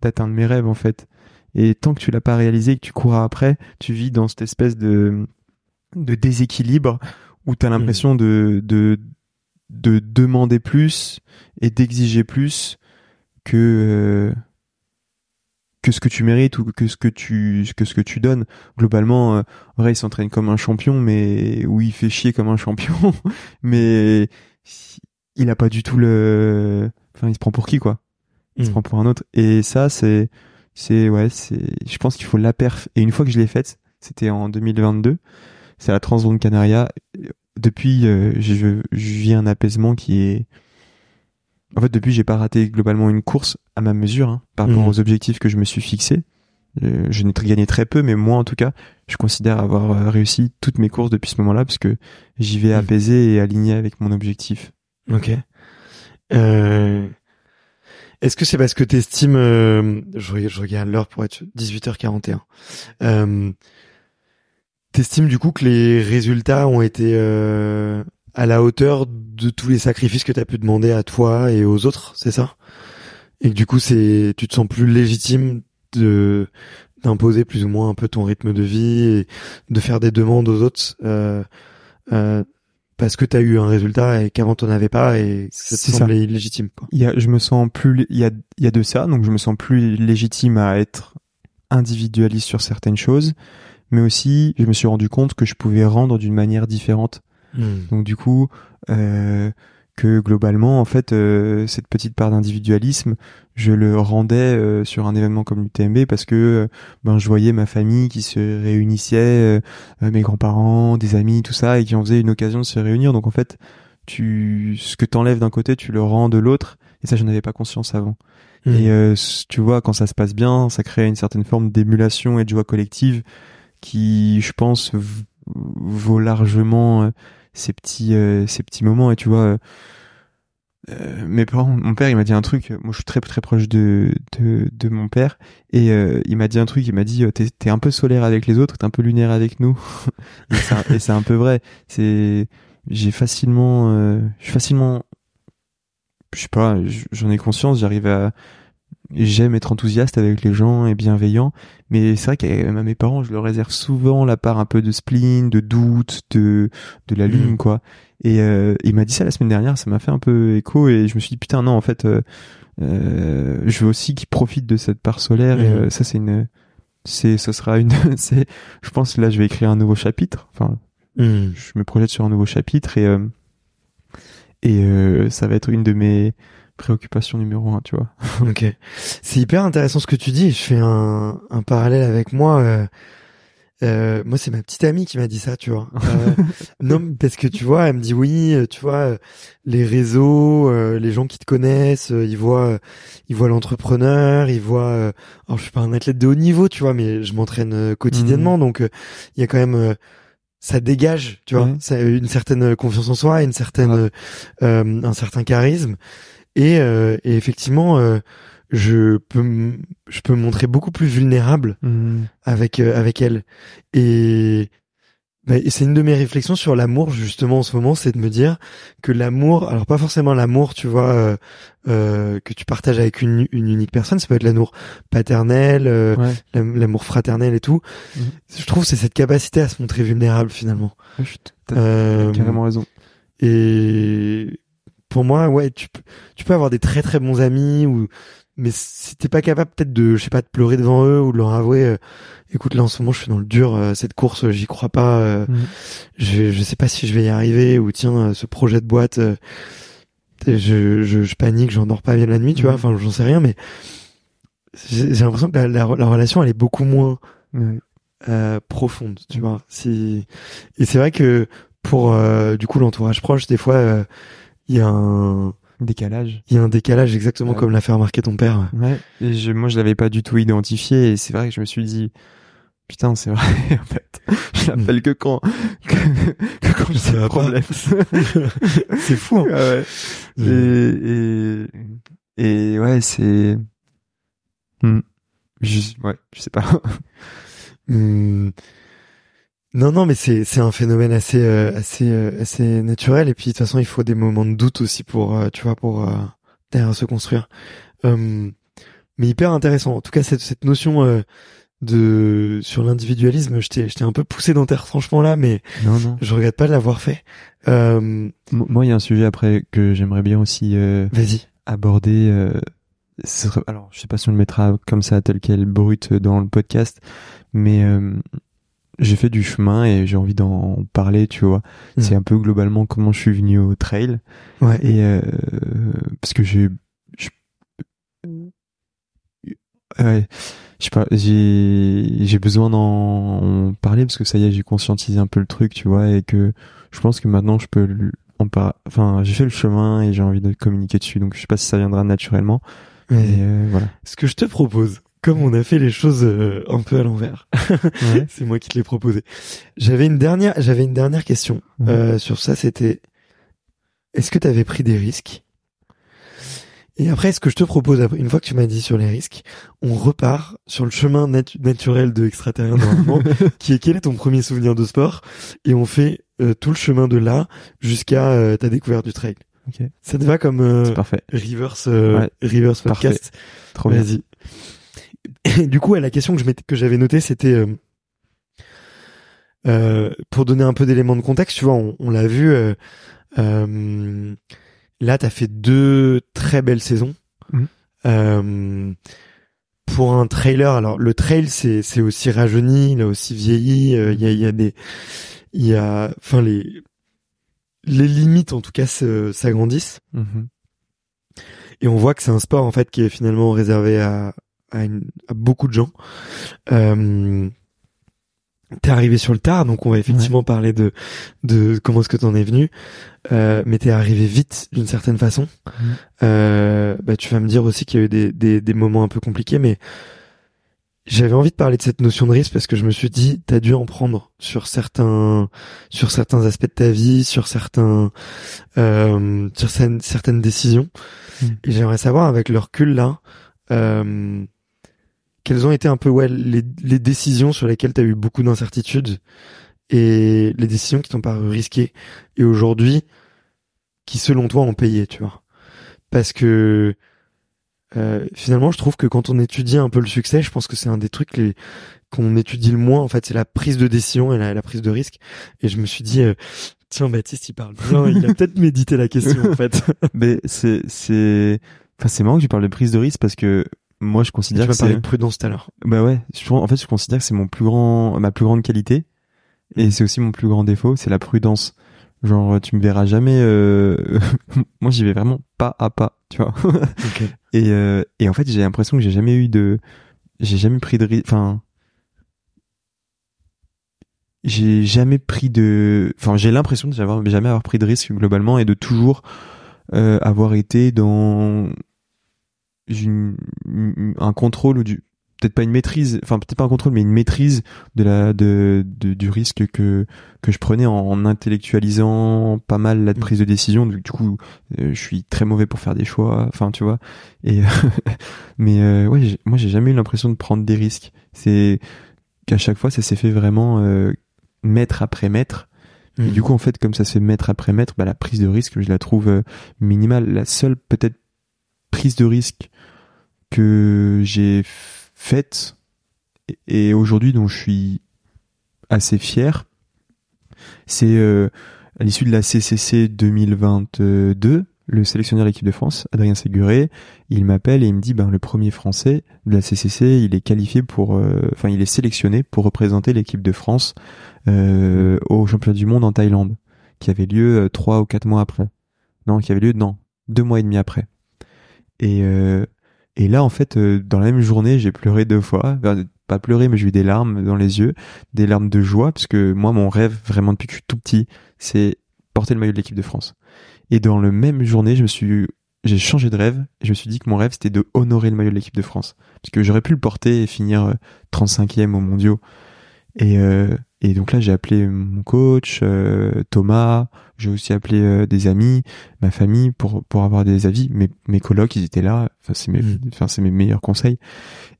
d'atteindre mes rêves, en fait. Et tant que tu l'as pas réalisé, que tu cours après, tu vis dans cette espèce de, de déséquilibre où tu as l'impression mm. de, de, de demander plus et d'exiger plus que euh, que ce que tu mérites ou que ce que tu que ce que tu donnes. Globalement euh, Ray s'entraîne comme un champion mais où il fait chier comme un champion. Mais il a pas du tout le enfin il se prend pour qui quoi? Il se mm. prend pour un autre. Et ça c'est c'est ouais c'est je pense qu'il faut la perf. Et une fois que je l'ai faite c'était en 2022 c'est à la Transzone Canaria. Depuis euh, je, je vis un apaisement qui est en fait, depuis, j'ai pas raté globalement une course à ma mesure hein, par rapport mhm. aux objectifs que je me suis fixés. Euh, je n'ai gagné très peu, mais moi, en tout cas, je considère avoir euh, réussi toutes mes courses depuis ce moment-là, parce que j'y vais mhm. apaisé et aligné avec mon objectif.
Ok. Euh... Est-ce que c'est parce que t'estimes, euh, je, je regarde l'heure pour être 18h41, euh, t'estimes du coup que les résultats ont été euh, à la hauteur de tous les sacrifices que tu as pu demander à toi et aux autres, c'est ça? Et que du coup, c'est tu te sens plus légitime de d'imposer plus ou moins un peu ton rythme de vie et de faire des demandes aux autres euh, euh, parce que tu as eu un résultat et qu'avant tu avais pas et ça te semblait illégitime. Quoi.
Il y a, je me sens plus, il y a, il y a de ça, donc je me sens plus légitime à être individualiste sur certaines choses, mais aussi je me suis rendu compte que je pouvais rendre d'une manière différente
Hmm.
Donc du coup, euh, que globalement, en fait, euh, cette petite part d'individualisme, je le rendais euh, sur un événement comme l'UTMB parce que euh, ben je voyais ma famille qui se réunissait, mes grands-parents, des amis, tout ça, et qui en faisaient une occasion de se réunir. Donc en fait, tu ce que t'enlèves d'un côté, tu le rends de l'autre, et ça, je n'avais pas conscience avant. Mmh. Et tu vois, quand ça se passe bien, ça crée une certaine forme d'émulation et de joie collective qui, je pense, vaut largement ces petits euh, ces petits moments et tu vois euh, euh, mes parents mon père il m'a dit un truc moi je suis très très proche de de, de mon père et il m'a dit un truc il m'a dit t'es es un peu solaire avec les autres t'es un peu lunaire avec nous. Et c'est un peu vrai c'est j'ai facilement je suis facilement je sais pas j'en ai conscience j'arrive à j'aime être enthousiaste avec les gens et bienveillant, mais c'est vrai qu'à mes parents, je leur réserve souvent la part un peu de spleen, de doute, de de la lune, mm. quoi. Et euh, il m'a dit ça la semaine dernière, ça m'a fait un peu écho et je me suis dit putain non, en fait, euh, euh je veux aussi qu'ils profitent de cette part solaire et mm. euh, ça c'est une, c'est, ce sera une, c'est, je pense là je vais écrire un nouveau chapitre. Enfin, je me projette sur un nouveau chapitre et et ça va être une de mes préoccupation numéro un, tu vois.
ok. C'est hyper intéressant ce que tu dis. Je fais un, un parallèle avec moi. Euh, euh, moi, c'est ma petite amie qui m'a dit ça, tu vois. Euh, non, parce que tu vois, elle me dit oui, tu vois, les réseaux, les gens qui te connaissent, ils voient, ils voient l'entrepreneur, ils voient. alors, je suis pas un athlète de haut niveau, tu vois, mais je m'entraîne quotidiennement, mmh. donc il y a quand même ça dégage, tu vois, ça une certaine confiance en soi, une certaine, un certain charisme. Et, euh, et effectivement, euh, je peux je peux me montrer beaucoup plus vulnérable mmh. avec euh, avec elle. Et, bah, c'est une de mes réflexions sur l'amour justement en ce moment, c'est de me dire que l'amour, alors pas forcément l'amour, tu vois, euh, que tu partages avec une, une unique personne, ça peut être l'amour paternel, l'amour fraternel et tout. Mmh. Je trouve c'est cette capacité à se montrer vulnérable finalement.
T'as carrément raison.
Et pour moi, ouais, tu peux, tu peux avoir des très très bons amis ou, mais si t'es pas capable peut-être de, je sais pas, de pleurer devant eux ou de leur avouer, euh, écoute, là en ce moment je suis dans le dur, euh, cette course, j'y crois pas, euh, mm. je, je sais pas si je vais y arriver ou tiens, ce projet de boîte, je, je, je, panique, j'en dors pas bien la nuit, tu vois, mm. enfin j'en sais rien, mais j'ai l'impression que la, la, relation elle est beaucoup moins profonde, tu vois. Si et c'est vrai que pour du coup l'entourage proche, des fois il y a un
décalage.
Il y a un décalage exactement comme l'a fait remarquer ton père.
Ouais. Et je, moi, je l'avais pas du tout identifié et c'est vrai que je me suis dit, putain, c'est vrai, en fait. Je l'appelle que quand, que, quand j'ai un problème.
c'est fou. Hein.
Ouais. Et, et, et, ouais, c'est, hmm. je, ouais, je sais pas.
Hmm. Non, non, mais c'est c'est un phénomène assez euh, assez euh, assez naturel et puis de toute façon il faut des moments de doute aussi pour euh, tu vois pour derrière se construire. mais hyper intéressant. En tout cas cette cette notion de sur l'individualisme, je t'ai je t'ai un peu poussé dans tes retranchements là, mais
non, non.
je regrette pas de l'avoir fait.
Moi, il y a un sujet après que j'aimerais bien aussi
Vas-y.
aborder. alors, je sais pas si on le mettra comme ça tel quel brut dans le podcast, mais j'ai fait du chemin et j'ai envie d'en parler, tu vois. Mm. C'est un peu globalement comment je suis venu au trail.
Ouais.
Et euh, parce que j'ai ouais, je sais pas, j'ai j'ai besoin d'en parler parce que ça y est, j'ai conscientisé un peu le truc, tu vois, et que je pense que maintenant je peux en parler. Enfin, j'ai fait le chemin et j'ai envie de communiquer dessus, donc je sais pas si ça viendra naturellement. Mais euh, voilà.
Ce que je te propose, comme on a fait les choses euh, un peu à l'envers. c'est moi qui te l'ai proposé. J'avais une dernière, j'avais une dernière question euh, sur ça. C'était, est-ce que tu avais pris des risques? Et après, ce que je te propose, une fois que tu m'as dit sur les risques, on repart sur le chemin naturel de extraterrien normalement, qui est quel est ton premier souvenir de sport, et on fait euh, tout le chemin de là jusqu'à ta découverte du trail. Ça te va comme
parfait.
reverse reverse podcast?
Trop Vas-y.
Et du coup, la question que je que j'avais notée, c'était euh, euh, pour donner un peu d'éléments de contexte. Tu vois, on, l'a vu. Euh, euh, là, t'as fait deux très belles saisons. Mmh. pour un trailer, alors le trail, c'est c'est aussi rajeuni, il a aussi vieilli. Il y a, y a des, il y a, enfin les les limites en tout cas s'agrandissent.
Mhm.
Et on voit que c'est un sport en fait qui est finalement réservé à, à, beaucoup de gens. Euh, T'es arrivé sur le tard, donc on va effectivement parler de de comment est-ce que t'en es venu. Euh, mais t'es arrivé vite d'une certaine façon. Euh, bah, tu vas me dire aussi qu'il y a eu des, des, des moments un peu compliqués, mais j'avais envie de parler de cette notion de risque parce que je me suis dit, t'as dû en prendre sur certains, sur certains aspects de ta vie, sur certains, euh, sur certaines, certaines décisions. Mm. Et j'aimerais savoir avec le recul là, euh, quelles ont été un peu ouais les, les décisions sur lesquelles t'as eu beaucoup d'incertitudes et les décisions qui t'ont paru risquées et aujourd'hui qui selon toi ont payé, tu vois. Parce que euh, finalement, je trouve que quand on étudie un peu le succès, je pense que c'est un des trucs les qu'on étudie le moins. En fait, c'est la prise de décision et la, prise de risque. Et je me suis dit, euh, tiens, Baptiste, il parle bien. il a peut-être médité la question, en fait.
Mais c'est c'est enfin c'est marrant que tu parles de prise de risque parce que moi, je considère
tu
que c'est
de prudence tout à l'heure.
Bah ouais. en fait, je considère que c'est mon plus grand, ma plus grande qualité. Et c'est aussi mon plus grand défaut, c'est la prudence. Genre, tu me verras jamais. Euh... Moi, j'y vais vraiment pas à pas, tu vois. et, euh... et en fait, j'ai l'impression que j'ai jamais eu de, j'ai jamais pris de, enfin, j'ai jamais pris de, enfin, j'ai l'impression de jamais avoir pris de risque globalement et de toujours euh, avoir été dans une, un contrôle ou du peut-être pas une maîtrise, enfin peut-être pas un contrôle, mais une maîtrise de la de, du risque que que je prenais en, intellectualisant pas mal la prise de décision. Du, coup, euh, je suis très mauvais pour faire des choix. Enfin, tu vois. Et mais euh, ouais, moi j'ai jamais eu l'impression de prendre des risques. C'est qu'à chaque fois ça s'est fait vraiment euh, mètre après mètre. Et du coup, en fait, comme ça se fait mètre après mètre, bah, la prise de risque, je la trouve euh, minimale. La seule peut-être prise de risque que j'ai faite et aujourd'hui dont je suis assez fier, c'est euh, à l'issue de la CCC 2022, le sélectionneur de l'équipe de France, Adrien Séguré, il m'appelle et il me dit ben le premier français de la CCC, il est qualifié pour euh, enfin il est sélectionné pour représenter l'équipe de France euh, au championnat du monde en Thaïlande qui avait lieu trois ou quatre mois après. Non, qui avait lieu non, deux mois et demi après. Et et là, en fait, euh, dans la même journée, j'ai pleuré deux fois. pas pleuré, mais j'ai eu des larmes dans les yeux, des larmes de joie, parce que moi, mon rêve, vraiment depuis que je suis tout petit, c'est porter le maillot de l'équipe de France. Et dans le même journée, je suis, j'ai changé de rêve. Je me suis dit que mon rêve, c'était de honorer le maillot de l'équipe de France, parce que j'aurais pu le porter et finir 35e euh, au mondiaux. Et euh, et donc là, j'ai appelé mon coach, euh, Thomas, j'ai aussi appelé euh, des amis, ma famille pour pour avoir des avis. Mes mes colocs, ils étaient là. Enfin, c'est mes, mm. enfin c'est mes meilleurs conseils.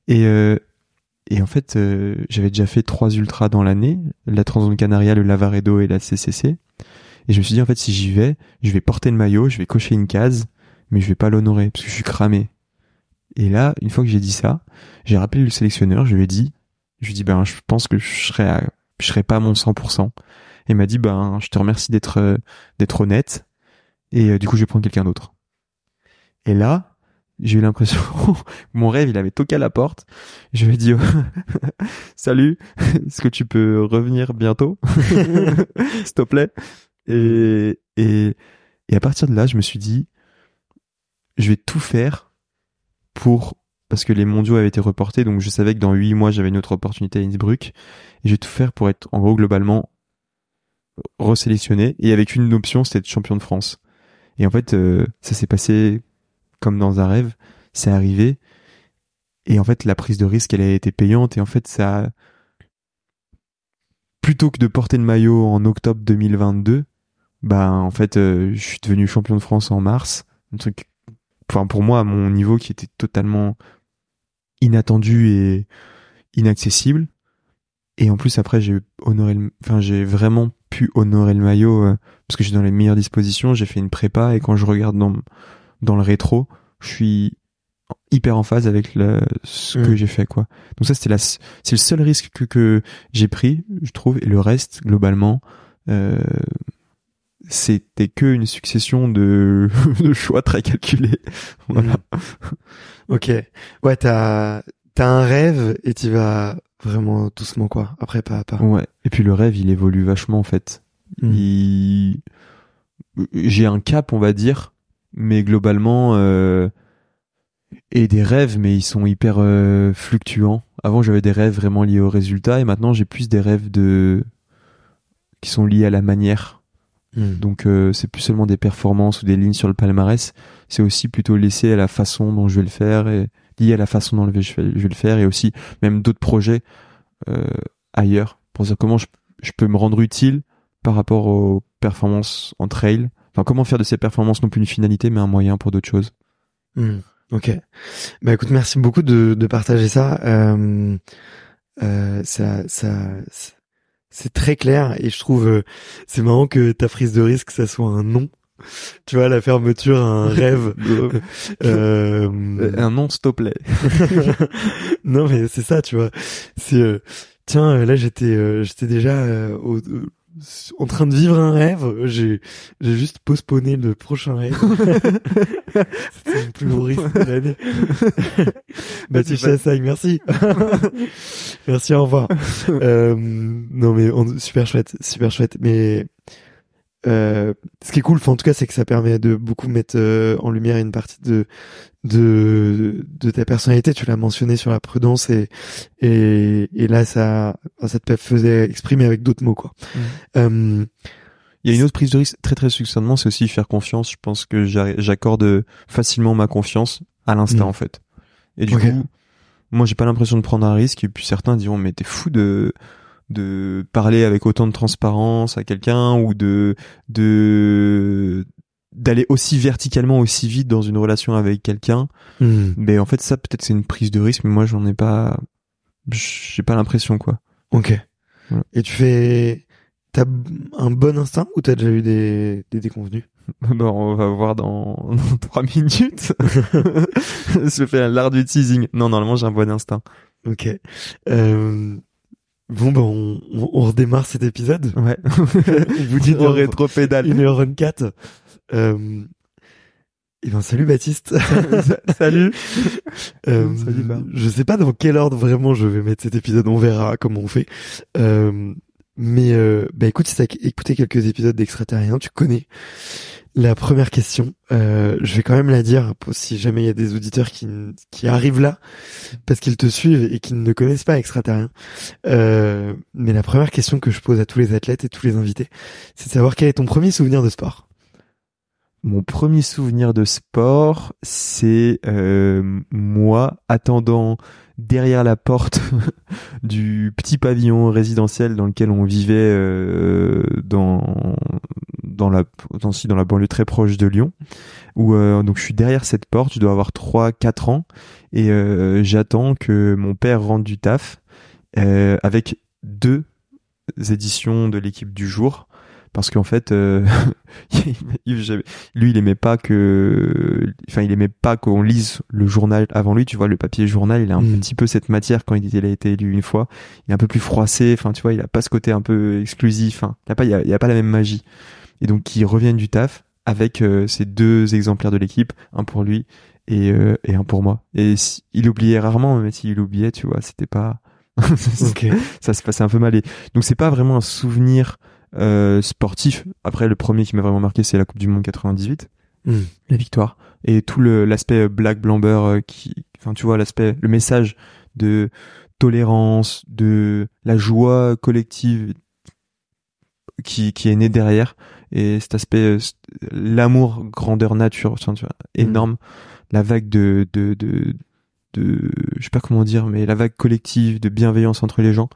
Et euh, et en fait, j'avais déjà fait trois ultras dans l'année, la Transzone Canaria, le Lavaredo et la CCC. Et je me suis dit en fait, si j'y vais, je vais porter le maillot, je vais cocher une case, mais je vais pas l'honorer parce que je suis cramé. Et là, une fois que j'ai dit ça, j'ai rappelé le sélectionneur, je lui ai dit, je lui ai dit ben je pense que je serais à je serais pas à mon 100%. Et il m'a dit, ben, je te remercie d'être, euh, d'être honnête. Et euh, du coup, je vais prendre quelqu'un d'autre. Et là, j'ai eu l'impression, mon rêve, il avait toqué à la porte. Je lui ai dit, salut, est-ce que tu peux revenir bientôt? S'il te plaît. Et, et à partir de là, je me suis dit, je vais tout faire pour parce que les mondiaux avaient été reportés, donc je savais que dans huit mois j'avais une autre opportunité à Innsbruck, et je vais tout faire pour être en gros globalement resélectionné, et avec une option c'était champion de France. Et en fait, euh, ça s'est passé comme dans un rêve, c'est arrivé, et en fait la prise de risque elle a été payante, et en fait ça, plutôt que de porter le maillot en octobre 2022, bah en fait euh, je suis devenu champion de France en mars, un truc enfin pour moi à mon niveau qui était totalement inattendu et inaccessible. Et en plus après j'ai honoré le, enfin j'ai vraiment pu honorer le maillot euh, parce que j'ai dans les meilleures dispositions, j'ai fait une prépa et quand je regarde dans dans le rétro, je suis hyper en phase avec le, ce que j'ai fait quoi. Donc ça c'était la c'est le seul risque que que j'ai pris, je trouve et le reste globalement euh, c'était que une succession de, de choix très calculés. Voilà. Mm.
Ok. Ouais, t'as t'as un rêve et tu vas vraiment doucement quoi. Après pas à pas.
Ouais. Et puis le rêve, il évolue vachement en fait. Il... j'ai un cap, on va dire, mais globalement euh, et des rêves, mais ils sont hyper euh, fluctuants. Avant, j'avais des rêves vraiment liés au résultat, et maintenant, j'ai plus des rêves de qui sont liés à la manière. Hmm. Donc, euh, c'est plus seulement des performances ou des lignes sur le palmarès. C'est aussi plutôt laissé à la façon dont je vais le faire et lié à la façon dont je vais, le faire, et aussi même d'autres projets euh, ailleurs pour dire comment je, peux me rendre utile par rapport aux performances en trail. Enfin, comment faire de ces performances non plus une finalité, mais un moyen pour d'autres choses.
Hmm. Ok. Bah écoute, merci beaucoup de, de partager ça. Euh, euh, ça, ça, c'est très clair et je trouve euh, c'est marrant que ta prise de risque ça soit un nom. Tu vois la fermeture, un rêve.
euh, un nom, s'il te plaît.
non mais c'est ça, tu vois. C'est euh, tiens là j'étais j'étais déjà au en train de vivre un rêve. J'ai, j'ai juste postponé le prochain rêve. C'était le plus gros risque de l'année. Baptiste Chassagne, merci. merci, au revoir. euh, non mais super chouette, super chouette. Mais euh, ce qui est cool, en tout cas, c'est que ça permet de beaucoup mettre euh, en lumière une partie de de de ta personnalité. Tu l'as mentionné sur la prudence et et, et là, ça ça te faisait exprimer avec d'autres mots, quoi.
Mmh. Euh, il y a une autre prise de risque très très succinctement, c'est aussi faire confiance. Je pense que j'accorde facilement ma confiance à l'instant, mmh. en fait. Et du coup, moi, j'ai pas l'impression de prendre un risque. Et puis certains diront, mais t'es fou de de parler avec autant de transparence à quelqu'un ou de de d'aller aussi verticalement aussi vite dans une relation avec quelqu'un mais en fait ça peut-être c'est une prise de risque mais moi j'en ai pas j'ai pas l'impression quoi
ok et tu fais t'as un bon instinct ou t'as déjà eu des des déconvenus?
Bon, on va voir dans, trois minutes. je fais l'art du teasing. Non, normalement, j'ai un bon instinct.
Ok. Euh, Bon, ben, on, on, redémarre cet épisode.
Ouais.
on vous dit de
rétro-pédale.
1h24. Euh, et ben, salut Baptiste.
salut.
euh, salut Je sais pas dans quel ordre vraiment je vais mettre cet épisode. On verra comment on fait. Euh, mais, euh, bah écoute, si t'as écouté quelques épisodes d'Extraterrien, tu connais la première question, euh, je vais quand même la dire si jamais il y a des auditeurs qui, qui arrivent là parce qu'ils te suivent et qui ne connaissent pas Extraterrien. Euh, mais la première question que je pose à tous les athlètes et tous les invités, c'est de savoir quel est ton premier souvenir de sport.
Mon premier souvenir de sport, c'est euh, moi attendant derrière la porte du petit pavillon résidentiel dans lequel on vivait euh, dans dans la dans, la banlieue très proche de Lyon euh, donc je suis derrière cette porte je dois avoir 3 4 ans et j'attends que mon père rentre du taf avec deux éditions de l'équipe du jour parce qu'en fait euh, lui il aimait pas que enfin il aimait pas qu'on lise le journal avant lui tu vois le papier journal il a un mm. petit peu cette matière quand il, a été élu une fois. Il est un peu plus froissé enfin tu vois il a pas ce côté un peu exclusif hein. il a pas il y a, pas la même magie. Et donc il revient du taf avec euh, ces deux exemplaires de l'équipe un pour lui et, euh, et un pour moi. Et il oubliait rarement mais s'il oubliait tu vois c'était pas ça se passait un peu mal. Et donc c'est pas vraiment un souvenir euh, sportif. Après, le premier qui m'a vraiment marqué, c'est la Coupe du Monde 98, hmm. la victoire, et tout l'aspect Black Blamber euh, qui, enfin, tu vois, l'aspect, le message de tolérance, de la joie collective qui, qui est né derrière, et cet aspect, euh, l'amour grandeur nature, tu vois, hmm. énorme, la vague de, de, de, de, je sais pas comment dire, mais la vague collective de bienveillance entre les gens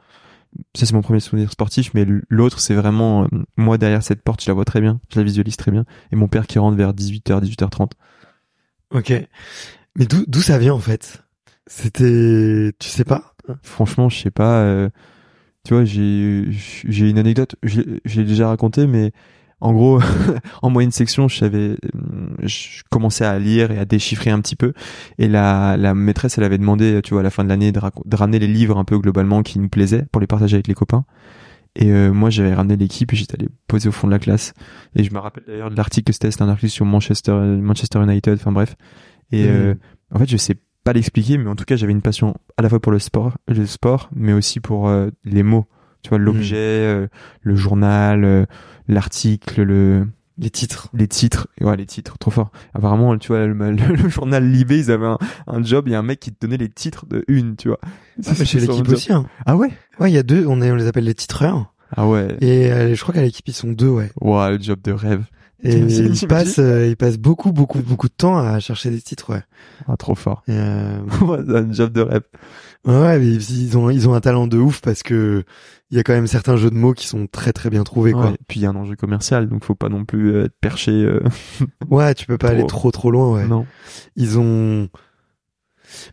ça c'est mon premier souvenir sportif, mais l'autre c'est vraiment euh, moi derrière cette porte, je la vois très bien, je la visualise très bien, et mon père qui rentre vers 18h, 18h30.
Ok. Mais d'où d'où ça vient en fait? C'était, tu sais pas?
Franchement, je sais pas. Euh, tu vois, j'ai j'ai une anecdote, j'ai déjà raconté, mais en gros, en moyenne section, je savais, je commençais à lire et à déchiffrer un petit peu. Et la, la maîtresse, elle avait demandé, tu vois, à la fin de l'année, de, ramener les livres un peu globalement qui nous plaisaient pour les partager avec les copains. Et euh, moi, j'avais ramené l'équipe et j'étais allé poser au fond de la classe. Et je me rappelle d'ailleurs de l'article que c'était, un article sur Manchester, Manchester United, enfin bref. Et mmh. euh, en fait, je sais pas l'expliquer, mais en tout cas, j'avais une passion à la fois pour le sport, le sport, mais aussi pour euh, les mots tu vois l'objet, mmh. le journal, l'article, le
Les titres.
Les titres, ouais, les titres, trop fort. Apparemment, tu vois, le, journal Libé, ils avaient un, job, il y a un mec qui te donnait les titres de une, tu vois.
Ah, chez l'équipe aussi, hein.
Ah ouais?
Ouais, il y a deux, on, on les appelle les titreurs.
Ah ouais.
Et euh, je crois qu'à l'équipe, ils sont deux, ouais.
Ouais, le job de rêve.
Et ils passent, euh, ils passent beaucoup, beaucoup, beaucoup de temps à chercher des titres, ouais.
Ah, trop fort.
Et euh...
un job de rêve.
Ouais, mais ils ont ils ont un talent de ouf parce que il y a quand même certains jeux de mots qui sont très très bien trouvés quoi.
puis il y a un enjeu commercial donc faut pas non plus euh, être perché. Euh,
ouais, tu peux pas aller trop trop loin ouais.
Non.
Ils ont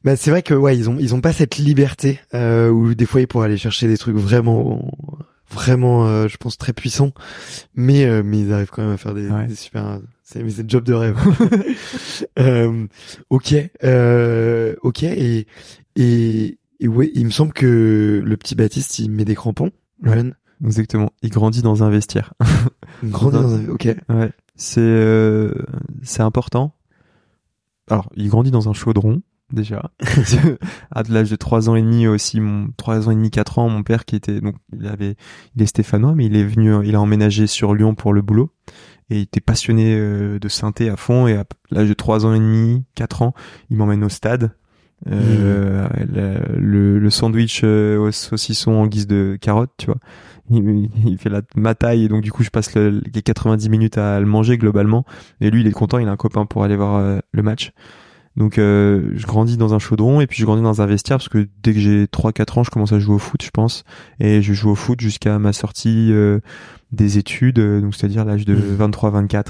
bah c'est vrai que ouais, ils ont ils ont pas cette liberté euh, où des fois ils pourraient aller chercher des trucs vraiment vraiment euh, je pense très puissants mais mais ils arrivent quand même à faire des, des super c'est c'est le job de rêve. euh, OK OK et et et ouais, il me semble que le petit Baptiste, il met des crampons.
Exactement. Il grandit dans un vestiaire.
Il grandit dans un, ok.
Ouais. C'est, euh, c'est important. Alors, il grandit dans un chaudron, déjà. à l'âge de 3 ans et demi aussi, mon, 3 ans et demi, 4 ans, mon père qui était, donc, il avait, il est stéphanois, mais il est venu, il a emménagé sur Lyon pour le boulot. Et il était passionné euh, de synthé à fond, et à l'âge de 3 ans et demi, 4 ans, il m'emmène au stade euh, le, le, sandwich euh, au saucisson en guise de carotte, tu vois. Il, il, fait la, ma taille et donc du coup je passe le, les 90 minutes à le manger globalement. Et lui il est content, il a un copain pour aller voir euh, le match. Donc euh, je grandis dans un chaudron et puis je grandis dans un vestiaire parce que dès que j'ai 3-4 ans je commence à jouer au foot je pense. Et je joue au foot jusqu'à ma sortie des études, donc c'est-à-dire l'âge de 23-24.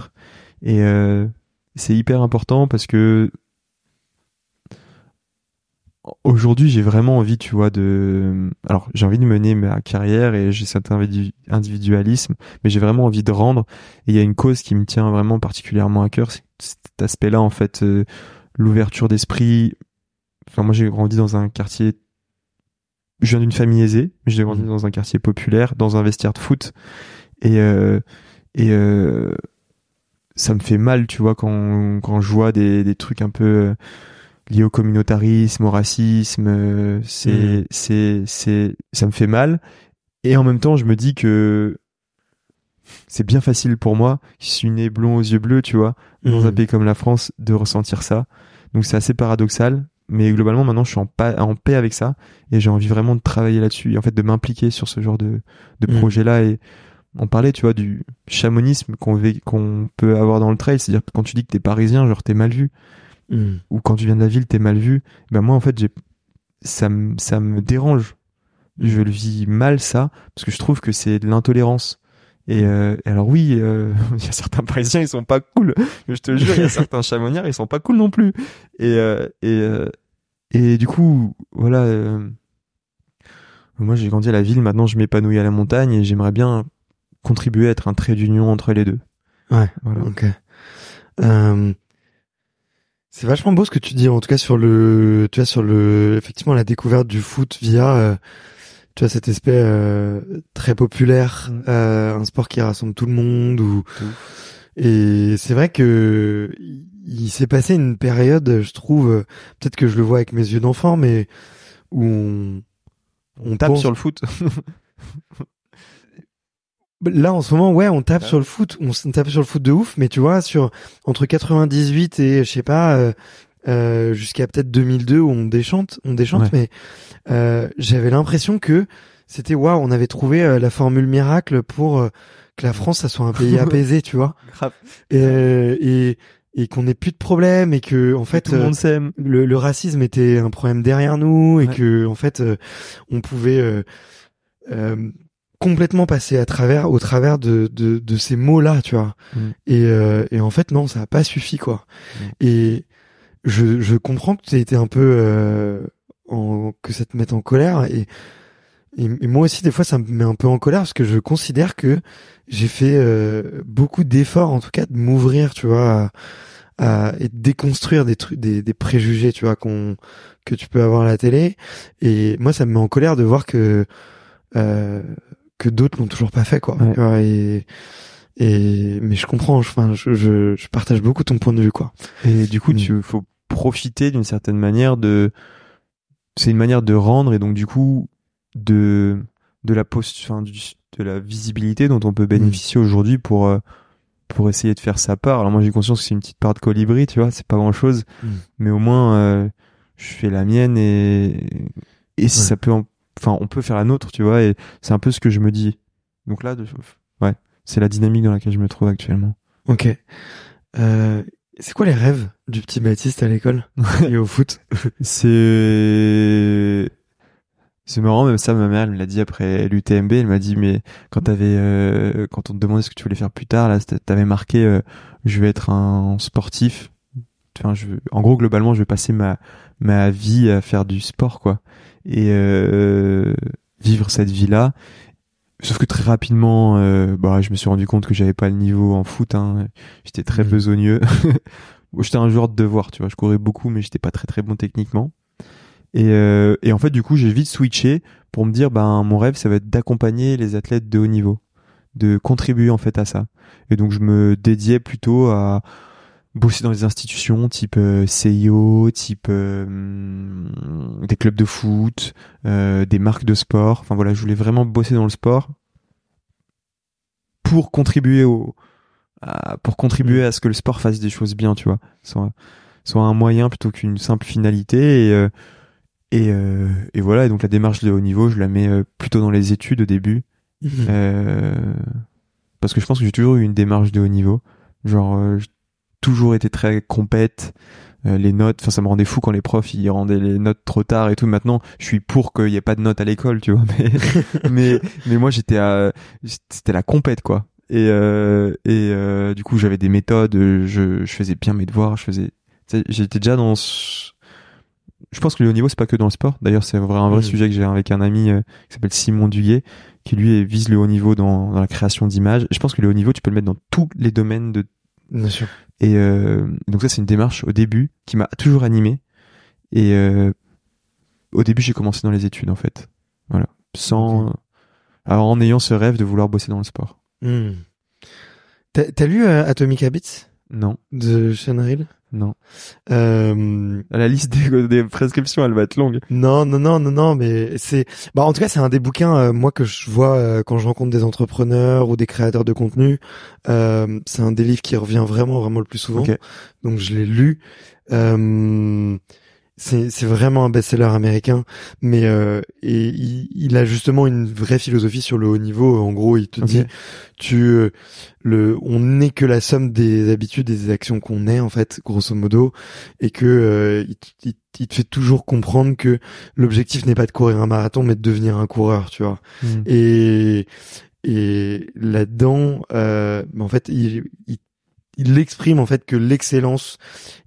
Mmh. Et c'est hyper important parce que aujourd'hui j'ai vraiment envie tu vois de alors j'ai envie de mener ma carrière et j'ai cet individualisme mais j'ai vraiment envie de rendre. Et il y a une cause qui me tient vraiment particulièrement à cœur c'est cet aspect là en fait euh, l'ouverture d'esprit. Enfin moi j'ai grandi dans un quartier je viens d'une famille aisée mais j'ai grandi mmh. dans un quartier populaire dans un vestiaire de foot. Et euh, et euh, ça me fait mal tu vois quand quand je vois des des trucs un peu lié au communautarisme, au racisme, euh, c'est mm. c'est c'est ça me fait mal et en même temps je me dis que c'est bien facile pour moi qui suis né blond aux yeux bleus, tu vois, dans un mm. pays comme la France de ressentir ça. Donc c'est assez paradoxal, mais globalement maintenant je suis en, en paix avec ça et j'ai envie vraiment de travailler là-dessus et en fait de m'impliquer sur ce genre de de mm. projet là et on parlait, tu vois, du chamonisme qu'on qu'on peut avoir dans le trail, c'est-à-dire que quand tu dis que t'es parisien, genre t'es mal vu. Hmm. ou quand tu viens de la ville, t'es mal vu. Ben moi, en fait, j'ai ça me ça me dérange. Hmm. Je le vis mal ça parce que je trouve que c'est de l'intolérance. Et, euh, alors oui, euh, il y a certains Parisiens, ils sont pas cool. Je te jure, il y a certains Chamoniards, ils sont pas cool non plus. Et euh, et et du coup, voilà. Moi, j'ai grandi à la ville. Maintenant, je m'épanouis à la montagne et j'aimerais bien contribuer à être un trait d'union entre les deux.
Ouais. Voilà. Ok. C'est vachement beau ce que tu dis, en tout cas sur le, tu vois, sur le, effectivement la découverte du foot via, euh, tu vois, cet aspect euh, très populaire, mm. euh, un sport qui rassemble tout le monde. Ou et c'est vrai que il s'est passé une période, je trouve, peut-être que je le vois avec mes yeux d'enfant, mais où on,
on tape sur le foot.
Là en ce moment, ouais, on tape sur le foot, on, tape sur le foot de ouf, mais tu vois, sur entre 98 et je sais pas euh, euh, jusqu'à peut-être 2002 où on déchante, on déchante, mais euh, j'avais l'impression que c'était waouh, on avait trouvé la formule miracle pour que la France ça soit un pays apaisé, tu vois, et, et et qu'on ait plus de problèmes et que en fait
tout le, monde s'aime.
Le, le, racisme était un problème derrière nous et que en fait on pouvait euh, complètement passé à travers au travers de de, de ces mots là tu vois mm. et euh, et en fait non ça a pas suffi quoi mm. et je je comprends que tu été un peu euh, en, que ça te mette en colère et, et, moi aussi des fois ça me met un peu en colère parce que je considère que j'ai fait euh, beaucoup d'efforts en tout cas de m'ouvrir tu vois à, à, et de déconstruire des trucs des, des préjugés tu vois qu'on que tu peux avoir à la télé et moi ça me met en colère de voir que euh, que d'autres l'ont toujours pas fait quoi. Et, et mais je comprends, enfin je, je, je, partage beaucoup ton point de vue quoi.
Et du coup, mm. tu faut profiter d'une certaine manière de c'est une manière de rendre et donc du coup de de la post enfin de la visibilité dont on peut bénéficier mm. aujourd'hui pour euh, pour essayer de faire sa part. Alors moi j'ai conscience que c'est une petite part de colibri, tu vois, c'est pas grand chose, mm. mais au moins euh, je fais la mienne et et si ça peut, enfin on peut faire la nôtre, tu vois, et c'est un peu ce que je me dis. Donc là, ouais, c'est la dynamique dans laquelle je me trouve actuellement.
Ok. Euh, c'est quoi les rêves du petit Baptiste à l'école et au foot?
C'est c'est marrant, même ça, ma mère, elle me l'a dit après l'UTMB. Elle m'a dit, mais quand t'avais, euh, quand on te demandait ce que tu voulais faire plus tard, là, t'avais marqué, euh, je vais être un sportif. Enfin, je, en gros, globalement, je vais passer ma ma vie à faire du sport, quoi, et euh, vivre cette vie-là. Sauf que très rapidement, euh, bah, je me suis rendu compte que j'avais pas le niveau en foot. Hein. J'étais très mmh. besogneux. j'étais un joueur de devoir, tu vois. Je courais beaucoup, mais j'étais pas très très bon techniquement. Et, euh, et en fait, du coup, j'ai vite switché pour me dire, ben, mon rêve, ça va être d'accompagner les athlètes de haut niveau, de contribuer en fait à ça. Et donc, je me dédiais plutôt à bosser dans les institutions type euh, CIO, type euh, des clubs de foot, euh, des marques de sport. Enfin voilà, je voulais vraiment bosser dans le sport pour contribuer au à, pour contribuer à ce que le sport fasse des choses bien, tu vois, soit soit un moyen plutôt qu'une simple finalité et et, euh, et, voilà, et donc la démarche de haut niveau, je la mets plutôt dans les études au début. Mhm. Euh, parce que je pense que j'ai toujours eu une démarche de haut niveau. Genre, toujours été très compète. les notes, enfin ça me rendait fou quand les profs ils rendaient les notes trop tard et tout. Maintenant, je suis pour qu'il y ait pas de notes à l'école, tu vois. Mais mais, mais moi j'étais à c'était la compète quoi. Et et du coup j'avais des méthodes. Je je faisais bien mes devoirs. Je faisais j'étais déjà dans je pense que le haut niveau c'est pas que dans le sport. D'ailleurs, c'est un vrai, un vrai sujet que j'ai avec un ami euh, qui s'appelle Simon Duguet, qui lui vise le haut niveau dans, dans la création d'images. Je pense que le haut niveau, tu peux le mettre dans tous les domaines de.
Bien sûr.
Et euh, donc ça, c'est une démarche au début qui m'a toujours animé. Et euh, au début, j'ai commencé dans les études en fait. Voilà, sans. Alors en ayant ce rêve de vouloir bosser dans le sport.
Hmm. T'as lu euh, Atomic Habits?
Non.
De Sean
non. Euh... La liste des, prescriptions, elle va être longue.
Non, non, non, non, non, mais c'est, bah en tout cas, c'est un des bouquins euh, moi que je vois euh, quand je rencontre des entrepreneurs ou des créateurs de contenu. Euh, c'est un des livres qui revient vraiment, vraiment le plus souvent. Donc je l'ai lu. Euh, c'est vraiment un best-seller américain, mais euh, et il, a justement une vraie philosophie sur le haut niveau. En gros, il te dit, tu euh, le, on n'est que la somme des habitudes et des actions qu'on est en fait, grosso modo, et que euh, il, il, te fait toujours comprendre que l'objectif n'est pas de courir un marathon, mais de devenir un coureur, tu vois. Hmm. Et et là-dedans, euh, en fait, il, il il exprime en fait que l'excellence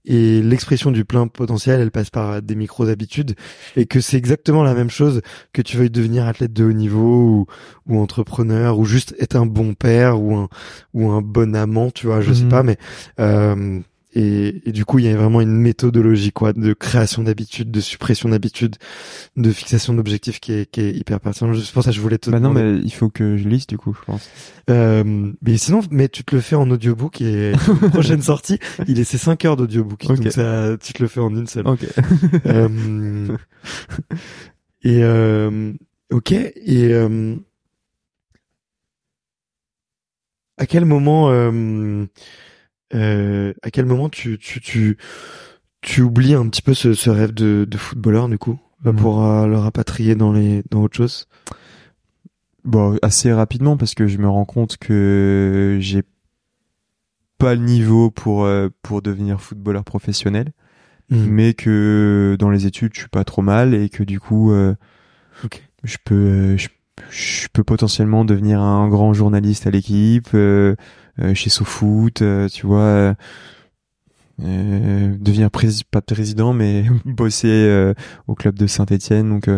et l'expression du plein potentiel, elle passe par des micros habitudes et que c'est exactement la même chose que tu veuilles devenir athlète de haut niveau ou, ou entrepreneur ou juste être un bon père ou un ou un bon amant, tu vois, je sais mhm. pas, mais euh, et, et, du coup, il y a vraiment une méthodologie quoi de création d'habitudes, de suppression d'habitudes, de fixation d'objectifs qui est, qui est hyper pertinent. C'est pour ça que je voulais te.
Bah non, mais il faut que je lise du coup, je pense.
Euh, mais sinon, mais tu te le fais en audiobook et prochaine sortie, il est c'est 5 heures d'audiobook, okay. donc ça, tu te le fais en une seule.
Ok.
euh, et euh, ok et euh, à quel moment euh, à quel moment tu, tu, tu, tu oublies un petit peu ce, ce rêve de, de footballeur du coup? Mmh. pour euh, le rapatrier dans les dans autre chose?
Bon, assez rapidement parce que je me rends compte que j'ai pas le niveau pour euh, pour devenir footballeur professionnel, mmh. mais que dans les études je suis pas trop mal et que du coup euh, je peux je, je, peux potentiellement devenir un grand journaliste à l'équipe. Euh, chez SoFoot, euh, tu vois, euh, devenir pas président, mais bosser au club de Saint-Etienne. Donc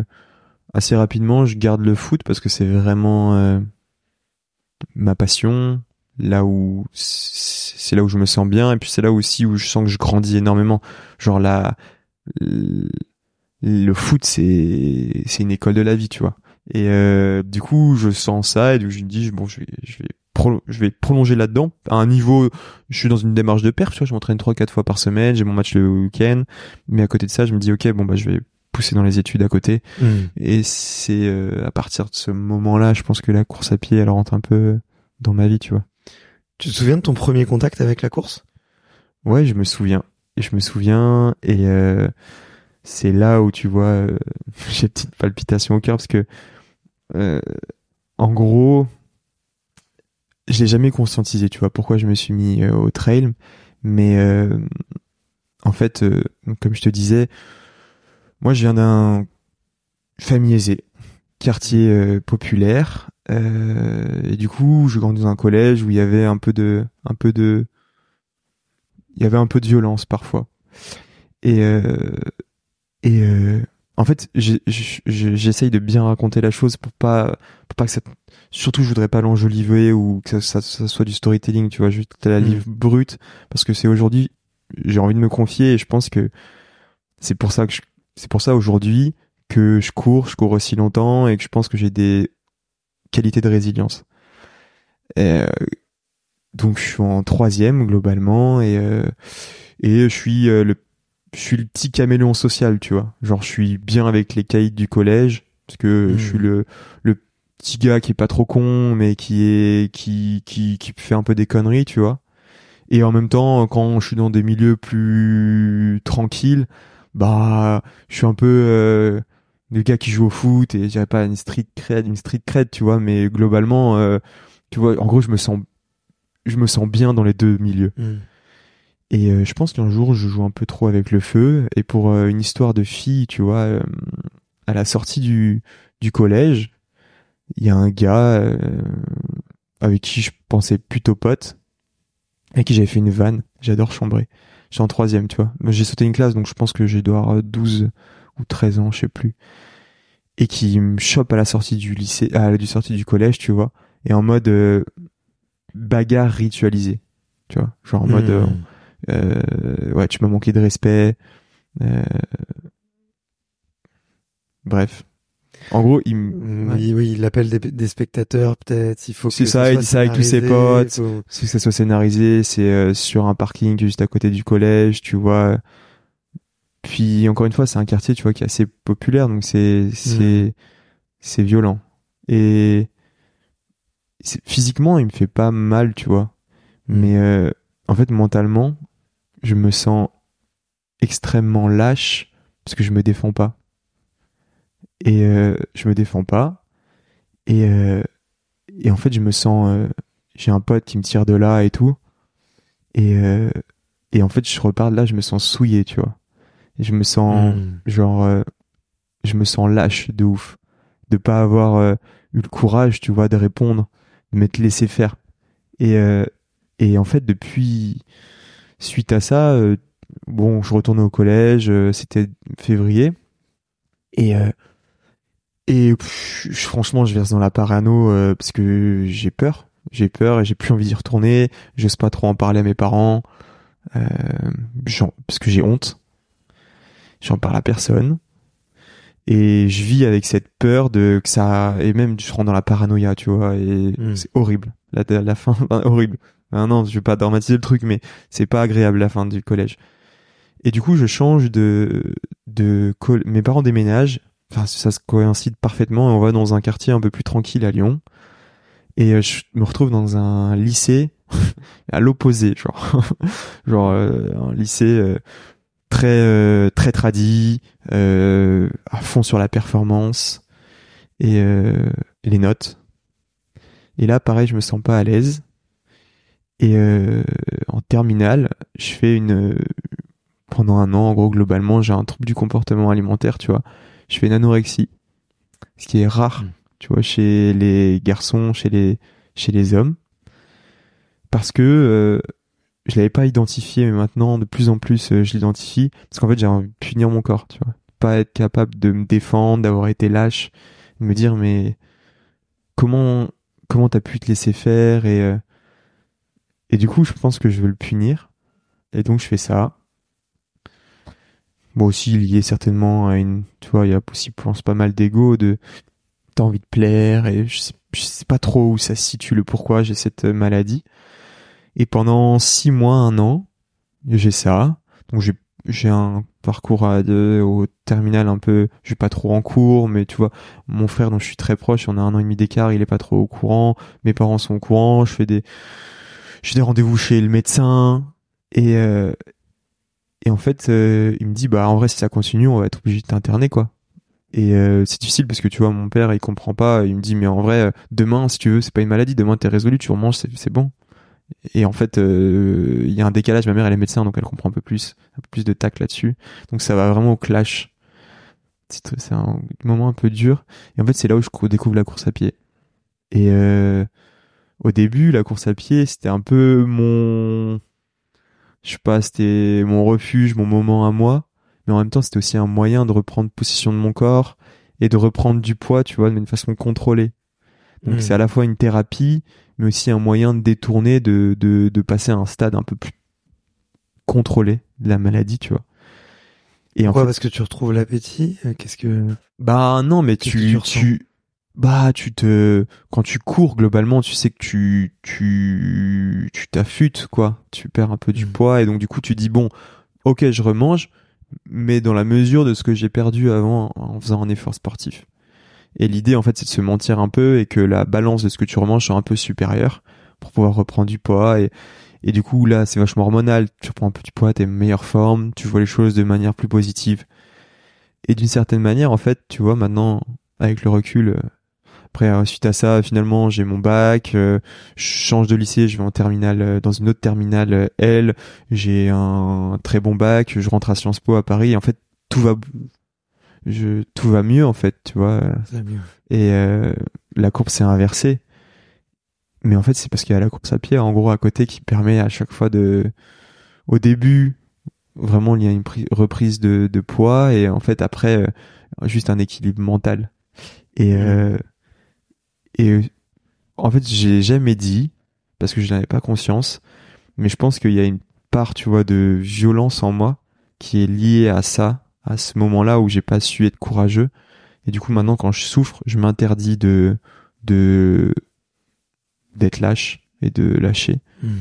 assez rapidement, je garde le foot parce que c'est vraiment ma passion, là où c'est là où je me sens bien et puis c'est là aussi où je sens que je grandis énormément genre là le foot c'est c'est une école de la vie tu vois et du coup je sens ça et donc je me dis bon je vais je vais je vais prolonger là-dedans. À un niveau je suis dans une démarche de perf tu vois je m'entraîne trois quatre fois par semaine j'ai mon match le week-end. Mais à côté de ça je me dis ok bon bah je vais pousser dans les études à côté. Hmm. et c'est euh, à partir de ce moment-là je pense que la course à pied elle rentre un peu dans ma vie tu vois.
Tu te souviens de ton premier contact avec la course?
Ouais, je me souviens. Et je me souviens et euh, c'est là où tu vois euh, j'ai une petite palpitation au cœur parce que euh, en gros je l'ai jamais conscientisé, tu vois, pourquoi je me suis mis au trail, mais en fait, comme je te disais, moi je viens d'un famille aisée, quartier populaire, et du coup je grandis dans un collège où il y avait un peu de, un peu de, il y avait un peu de violence parfois. Et euh, et euh, en fait, j'essaye de bien raconter la chose pour pas pour pas que ça surtout je voudrais pas l'enjoliver ou que ça, ça, soit du storytelling, tu vois, juste la mm. livre brute parce que c'est aujourd'hui j'ai envie de me confier et je pense que c'est pour ça que c'est pour ça aujourd'hui que je cours, je cours aussi longtemps et que je pense que j'ai des qualités de résilience. Et, euh, donc je suis en troisième globalement et euh, et je suis euh, le je suis le petit caméléon social, tu vois. Genre je suis bien avec les caïds du collège parce que je suis hmm. le le petit gars qui est pas trop con mais qui est qui qui qui fait un peu des conneries, tu vois. Et en même temps, quand je suis dans des milieux plus tranquilles, bah je suis un peu euh, le gars qui joue au foot et j'avais pas une street cred, une street cred, tu vois, mais globalement euh, tu vois, en gros, je me sens je me sens bien dans les deux milieux. Hmm. Et euh, je pense qu'un jour, je joue un peu trop avec le feu. Et pour euh, une histoire de fille, tu vois, euh, à la sortie du, du collège, il y a un gars avec qui je pensais plutôt pote, avec qui j'avais fait une vanne. J'adore chambrer. J'ai en troisième, tu vois. J'ai sauté une classe, donc je pense que j'ai dois avoir 12 ou 13 ans, je sais plus. Et qui me chope à la sortie du lycée, à la sortie du collège, tu vois. Et en mode, bagarre ritualisée. Tu vois, genre en mode, hmm. Euh, euh, ouais, tu m'as manqué de respect. Euh, bref. En gros, il
oui, oui, il appelle des, spectateurs peut-être. Il faut.
C'est ça, il dit ça avec tous ses potes. Faut... que ça soit scénarisé. C'est sur un parking juste à côté du collège, tu vois. Puis encore une fois, c'est un quartier, tu vois, qui est assez populaire, donc c'est c'est c'est violent. Et physiquement, il me fait pas mal, tu vois. Mm. Mais euh, en fait, mentalement, je me sens extrêmement lâche parce que je me défends pas. Et euh, je me défends pas. Et, euh, et en fait, je me sens. J'ai un pote qui me tire de là et tout. Et, et en fait, je repars de là, je me sens souillé, tu vois. Et je me sens mm. genre. je me sens lâche de ouf. De pas avoir eu le courage, tu vois, de répondre de m'être laissé faire. Et, euh, et en fait, depuis, suite à ça, euh, bon, je retournais au collège, euh, c'était février. Et, et franchement, je verse dans la parano parce que j'ai peur. J'ai peur et j'ai plus envie d'y retourner. J'ose pas trop en parler à mes parents. parce que j'ai honte. J'en parle à personne et je vis avec cette peur de que ça et même je rentre dans la paranoïa tu vois et hmm. c'est horrible la, la fin horrible ah non je vais pas dramatiser le truc mais c'est pas agréable la fin du collège. Et du coup je change de de mes parents déménagent. Enfin ça se coïncide parfaitement. Et on va dans un quartier un peu plus tranquille à Lyon. Et euh, je me retrouve dans un lycée à l'opposé genre. Genre euh, un lycée euh, très euh, très tradit, euh, à fond sur la performance et, euh, les notes. Et là, pareil, je me sens pas à l'aise. Et en terminale, je fais une pendant un an, en gros, globalement, j'ai un trouble du comportement alimentaire, tu vois. Je fais une anorexie, ce qui est rare, hmm. tu vois, chez les garçons, chez les chez les hommes, parce que je l'avais pas identifié, mais maintenant, de plus en plus, euh, je l'identifie. Parce qu'en fait, j'ai envie de punir mon corps, tu vois. Pas être capable de me défendre, d'avoir été lâche, de me dire, mais comment, comment t'as pu te laisser faire et, euh, et du coup, je pense que je veux le punir. Et donc, je fais ça. Bon, aussi lié certainement à une, tu vois, il y a aussi, je pense, pas mal d'ego, de, t'as envie de plaire et je sais, sais pas trop où ça se situe le pourquoi j'ai cette maladie. Et pendant six mois, un an, j'ai ça. Donc j'ai j'ai un parcours à deux au terminal un peu je suis pas trop en cours mais tu vois mon frère dont je suis très proche on a un an et demi d'écart il est pas trop au courant mes parents sont au courant je fais des j'ai des rendez-vous chez le médecin et euh, et en fait euh, il me dit bah en vrai si ça continue on va être obligé de t'interner quoi. Et euh, c'est difficile parce que tu vois mon père il comprend pas. Il me dit mais en vrai demain si tu veux c'est pas une maladie. Demain t'es résolu tu remanges c'est bon. Et en fait il y a un décalage. Ma mère elle est médecin donc elle comprend un peu plus un peu plus de tact là-dessus. Donc ça va vraiment au clash. C'est un moment un peu dur. Et en fait c'est là où je découvre la course à pied. Et euh, au début, la course à pied, c'était un peu mon, je sais pas, c'était mon refuge, mon moment à moi. Mais en même temps, c'était aussi un moyen de reprendre possession de mon corps et de reprendre du poids, tu vois, d'une façon contrôlée. Donc mmh. c'est à la fois une thérapie, mais aussi un moyen de détourner, de, de, de passer à un stade un peu plus contrôlé de la maladie, tu vois.
Et Pourquoi Parce que tu retrouves l'appétit euh, Qu'est-ce que
Bah non, mais tu, tu, bah tu te quand tu cours globalement tu sais que tu tu tu t'affûtes quoi. Tu perds un peu du mm. poids et donc du coup tu dis bon ok je remange mais dans la mesure de ce que j'ai perdu avant en faisant un effort sportif. Et l'idée en fait c'est de se mentir un peu et que la balance de ce que tu remanges soit un peu supérieure pour pouvoir reprendre du poids et et du coup là c'est vachement hormonal. Tu reprends un peu du poids t'es meilleure forme tu vois les choses de manière plus positive. Et d'une certaine manière en fait tu vois maintenant avec le recul euh, après, euh, suite à ça, finalement, j'ai mon bac, euh, je change de lycée, je vais en terminale, euh, dans une autre terminale L, j'ai un très bon bac, je rentre à Sciences Po à Paris. en fait, tout va, je, tout va mieux en fait, tu vois. Mieux. Et la courbe s'est inversée. Mais en fait, c'est parce qu'il y a la course à pied, en gros, à côté, qui permet à chaque fois de, au début, vraiment, il y a une reprise de, de poids et en fait, après, juste un équilibre mental. Et, mmh. Et en fait, j'ai jamais dit parce que je n'avais pas conscience, mais je pense qu'il y a une part, tu vois, de violence en moi qui est liée à ça, à ce moment-là où j'ai pas su être courageux. Et du coup, maintenant, quand je souffre, je m'interdis de de d'être lâche et de lâcher. Hmm.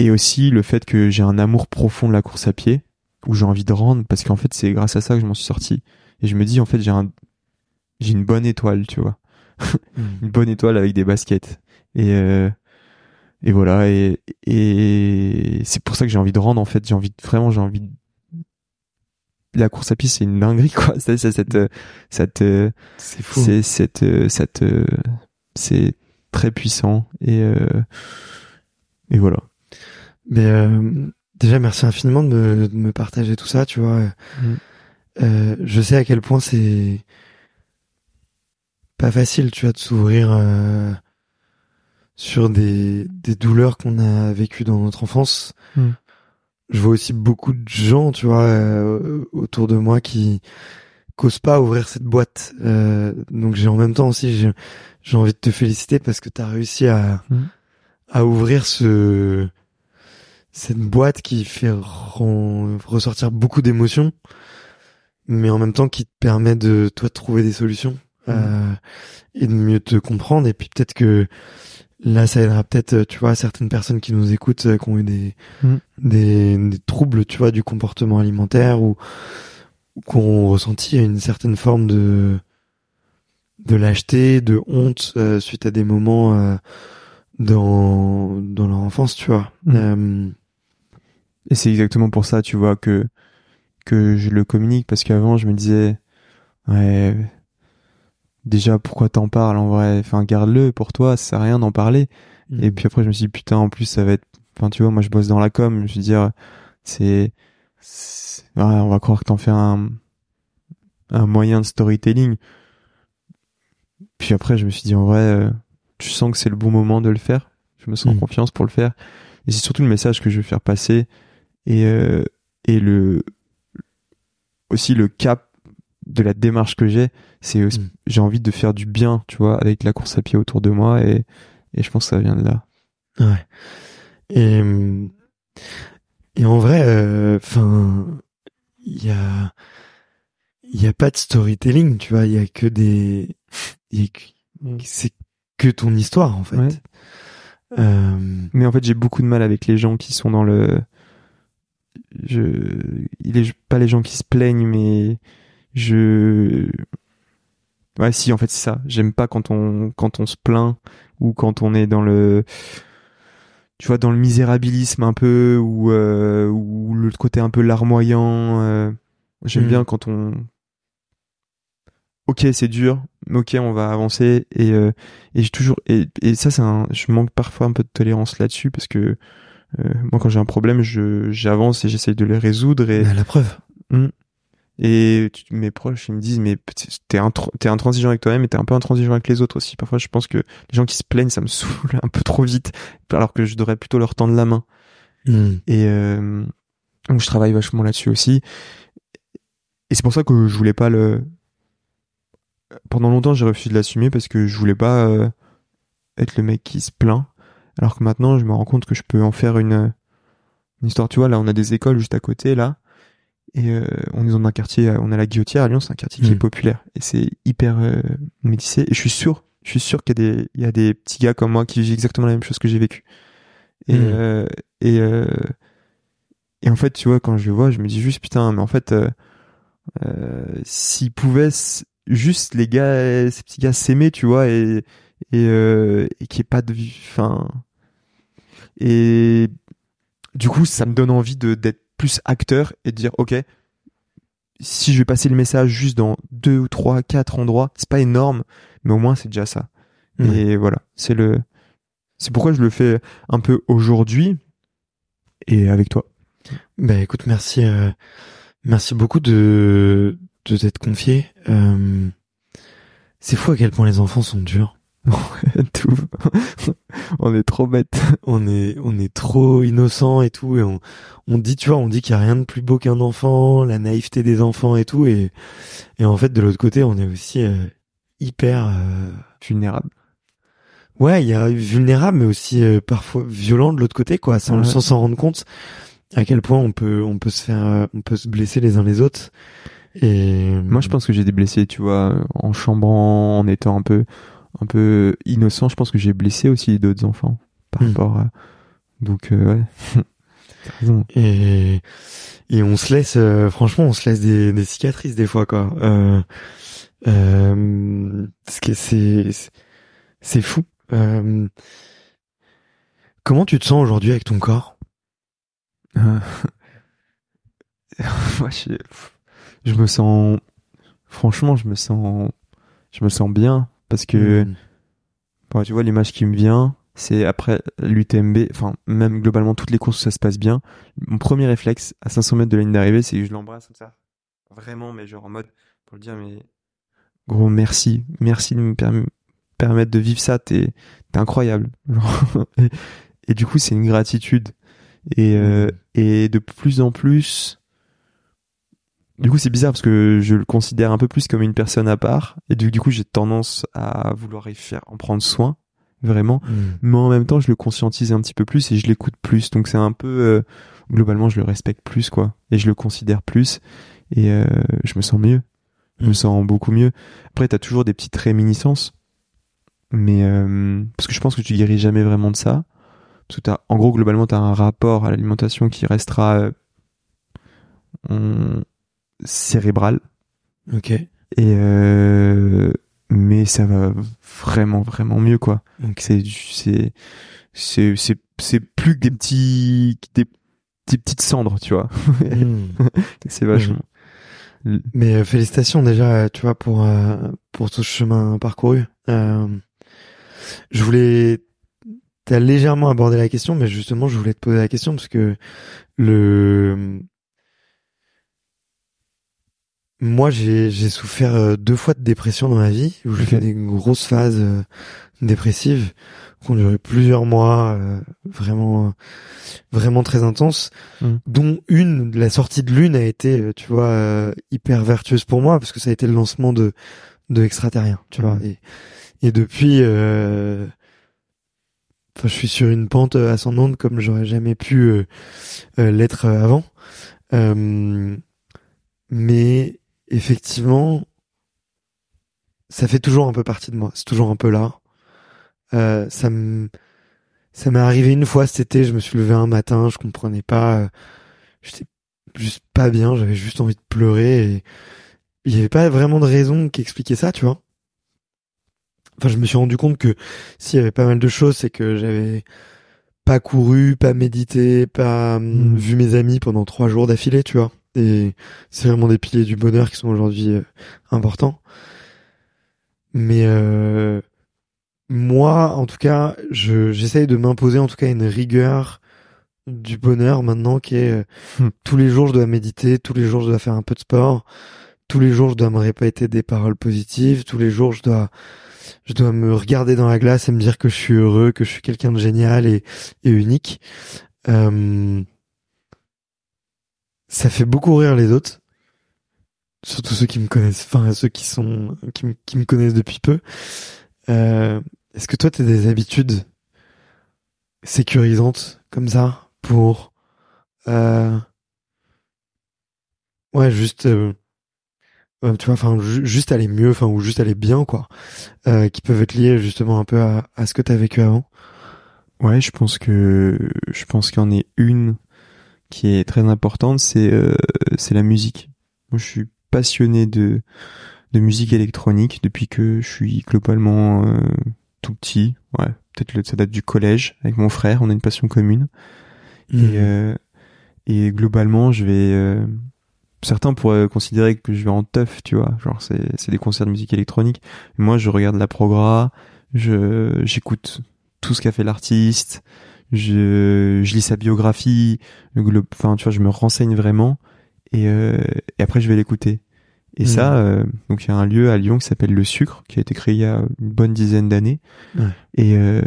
Et aussi le fait que j'ai un amour profond de la course à pied, où j'ai envie de rendre, parce qu'en fait, c'est grâce à ça que je m'en suis sorti. Et je me dis, en fait, j'ai un j'ai une bonne étoile, tu vois. Une bonne étoile avec des baskets. Et euh, et voilà et et c'est pour ça que j'ai envie de rendre en fait. J'ai envie de, vraiment j'ai envie de... la course à pied c'est une dinguerie quoi. C'est cette cette c'est fou. c'est cette cette c'est très puissant. Et euh, et voilà.
Mais euh, déjà merci infiniment de me, de me partager tout ça tu vois. Mm. euh, je sais à quel point c'est pas facile, tu vois, de s'ouvrir euh, sur des, des douleurs qu'on a vécues dans notre enfance. Hmm. Je vois aussi beaucoup de gens, tu vois, euh, autour de moi qui causent pas ouvrir cette boîte. Euh, donc j'ai en même temps aussi, j'ai envie de te féliciter parce que tu as réussi à, hmm. à ouvrir ce cette boîte qui fait ressortir beaucoup d'émotions, mais en même temps qui te permet de toi de trouver des solutions. Euh, et de mieux te comprendre. Et puis peut-être que là, ça aidera peut-être, euh, tu vois, certaines personnes qui nous écoutent, euh, qui ont eu des, mm. des, des, troubles, tu vois, du comportement alimentaire ou, ou qui ont ressenti une certaine forme de de lâcheté, de honte euh, suite à des moments dans dans leur enfance, tu vois. Mm.
Et c'est exactement pour ça, tu vois, que que je le communique parce qu'avant je me disais ouais déjà pourquoi t'en parles en vrai? Enfin garde-le pour toi ça sert à rien d'en parler. Mm. et puis après je me suis dit putain en plus ça va être enfin tu vois moi je bosse dans la com je me suis dit c'est ouais, on va croire que t'en fais un un moyen de storytelling. Puis après je me suis dit en vrai euh, tu sens que c'est le bon moment de le faire. Je me sens en mm. confiance pour le faire. Et c'est surtout le message que je veux faire passer. Et euh, et le aussi le cap de la démarche que j'ai, c'est mm. j'ai envie de faire du bien, tu vois, avec la course à pied autour de moi et, et je pense que ça vient de là.
Ouais. Et, et en vrai, euh, enfin, il y a, il y a pas de storytelling, tu vois, il y a que des, mm. c'est que ton histoire en fait.
Euh... Mais en fait, j'ai beaucoup de mal avec les gens qui sont dans le, je, il est pas les gens qui se plaignent, mais je ouais si en fait c'est ça j'aime pas quand on quand on se plaint ou quand on est dans le tu vois, dans le misérabilisme un peu ou euh, ou le côté un peu larmoyant. Euh, J'aime
Mm.
bien quand on. Ok, c'est dur, mais ok, on va avancer et euh, et j'ai toujours et et ça c'est un, je manque parfois un peu de tolérance là-dessus parce que moi quand j'ai un problème, je j'avance et j'essaye de le résoudre et
à la preuve.
Et mes proches, ils me disent, mais t'es intr- t'es intransigeant avec toi-même et t'es un peu intransigeant avec les autres aussi. Parfois, je pense que les gens qui se plaignent, ça me saoule un peu trop vite, alors que je devrais plutôt leur tendre la main.
Mm.
Et euh, donc, je travaille vachement là-dessus aussi. Et c'est pour ça que je voulais pas le... Pendant longtemps, j'ai refusé de l'assumer parce que je voulais pas euh, être le mec qui se plaint. Alors que maintenant, je me rends compte que je peux en faire une, une histoire. Tu vois, là, on a des écoles juste à côté, là. Et euh, on est dans un quartier, on a la Guillotière à Lyon, c'est un quartier qui est populaire. Et c'est hyper euh, métissé. Et je suis sûr, je suis sûr qu'il y a des, il y a des petits gars comme moi qui vivent exactement la même chose que j'ai vécu. Et,
Mm.
euh, et, euh, et en fait, tu vois, quand je le vois, je me dis juste, putain, mais en fait, euh, euh, s'ils pouvaient juste les gars, ces petits gars s'aimer, tu vois, et, et, euh, et qu'il n'y ait pas de vie, enfin, et du coup, ça me donne envie de d'être plus acteur et de dire, ok, si je vais passer le message juste dans deux ou trois, quatre endroits, c'est pas énorme, mais au moins c'est déjà ça. Et voilà, c'est le, c'est pourquoi je le fais un peu aujourd'hui et avec toi.
Bah écoute, merci, euh, merci beaucoup de de t'être confié. Euh, c'est fou à quel point les enfants sont durs.
Tout. on est trop bêtes.
On est on est trop innocents et tout et on on dit tu vois on dit qu'il y a rien de plus beau qu'un enfant, la naïveté des enfants et tout et et en fait de l'autre côté on est aussi euh, hyper euh,
Vulnérable.
ouais il y a vulnérable mais aussi euh, parfois violent de l'autre côté quoi sans
Ouais.
sans s'en rendre compte à quel point on peut on peut se faire euh, on peut se blesser les uns les autres et
Moi, je pense que j'ai des blessés, tu vois, en chambrant, en étant un peu, un peu innocent. Je pense que j'ai blessé aussi d'autres enfants par
Hmm.
rapport à. Donc, euh, ouais.
Et et on se laisse euh, franchement on se laisse des, des cicatrices des fois quoi euh, euh, parce que c'est c'est- fou comment tu te sens aujourd'hui avec ton corps?
Moi, je, je me sens, franchement, je me sens, je me sens bien parce que, bon, tu vois, l'image qui me vient, c'est après l'UTMB, enfin, même globalement toutes les courses où ça se passe bien. Mon premier réflexe à 500 mètres de la ligne d'arrivée, c'est que je l'embrasse comme ça. Vraiment, mais genre en mode, pour le dire, mais, gros, merci. Merci de me perm- permettre de vivre ça. T'es, t'es incroyable. Et, et du coup, c'est une gratitude. Et, euh,
Mm.
et de plus en plus, du coup, c'est bizarre parce que je le considère un peu plus comme une personne à part. Et du, du coup, j'ai tendance à vouloir y faire, en prendre soin, vraiment.
Mm.
Mais en même temps, je le conscientise un petit peu plus et je l'écoute plus. Donc, c'est un peu, euh, globalement, je le respecte plus, quoi. Et je le considère plus. Et euh, je me sens mieux. Je me
Mm.
sens beaucoup mieux. Après, t'as toujours des petites réminiscences. Mais, euh, parce que je pense que tu guéris jamais vraiment de ça. Parce que en gros, globalement, t'as un rapport à l'alimentation qui restera euh, on- cérébral.
ok
Et euh, mais ça va vraiment vraiment mieux quoi.
Ok.
C'est c'est c'est c'est c'est plus que des petits des, des petites cendres, tu vois.
Mm.
c'est vachement.
Mais euh, félicitations déjà, tu vois, pour euh, pour tout ce chemin parcouru. Je voulais, t'as légèrement abordé la question, mais justement, je voulais te poser la question parce que le, moi, j'ai j'ai souffert euh, deux fois de dépression dans ma vie, où j'ai
Ok.
fait des grosses phases euh, dépressives qui ont duré plusieurs mois, euh, vraiment vraiment très intenses,
Mm.
dont une, la sortie de l'une a été, tu vois, euh, hyper vertueuse pour moi parce que ça a été le lancement de de extraterrien, tu vois.
Mm.
Et, et depuis, euh, enfin, je suis sur une pente ascendante comme j'aurais jamais pu l'être avant. Euh, mais effectivement, ça fait toujours un peu partie de moi. C'est toujours un peu là. Euh, ça me, ça m'est arrivé une fois cet été. Je me suis levé un matin, je comprenais pas. euh, J'étais juste pas bien. J'avais juste envie de pleurer et il y avait pas vraiment de raison qui expliquait ça, tu vois. Enfin, je me suis rendu compte que s'il y avait pas mal de choses, c'est que j'avais pas couru, pas médité, pas mm. vu mes amis pendant trois jours d'affilée, tu vois. Et c'est vraiment des piliers du bonheur qui sont aujourd'hui euh, importants. Mais euh, moi, en tout cas, je j'essaye de m'imposer en tout cas une rigueur du bonheur maintenant qui est euh, hmm. tous les jours je dois méditer, tous les jours je dois faire un peu de sport, tous les jours je dois me répéter des paroles positives, tous les jours je dois je dois me regarder dans la glace et me dire que je suis heureux, que je suis quelqu'un de génial et, et unique. Euh, ça fait beaucoup rire les autres, surtout ceux qui me connaissent, enfin ceux qui sont qui, me, connaissent depuis peu. Euh, Est-ce que toi tu as des habitudes sécurisantes comme ça pour euh, ouais juste euh, tu vois enfin juste aller mieux enfin ou juste aller bien quoi euh, qui peuvent être liés justement un peu à, à ce que tu as vécu avant?
Ouais je pense que je pense qu'il y en est une qui est très importante c'est euh, c'est la musique moi je suis passionné de de musique électronique depuis que je suis globalement euh, tout petit ouais peut-être ça date du collège avec mon frère on a une passion commune et, mhm. euh, et globalement, je vais. Euh, certains pourraient considérer que je vais en teuf, tu vois. Genre, c'est, c'est des concerts de musique électronique. Moi, je regarde la progra, je, j'écoute tout ce qu'a fait l'artiste, je, je lis sa biographie, enfin, tu vois, je me renseigne vraiment. Et, euh, et après, je vais l'écouter. Et ça, mhm. euh, donc il y a un lieu à Lyon qui s'appelle Le Sucre, qui a été créé il y a une bonne dizaine d'années. Ouais. Et, euh,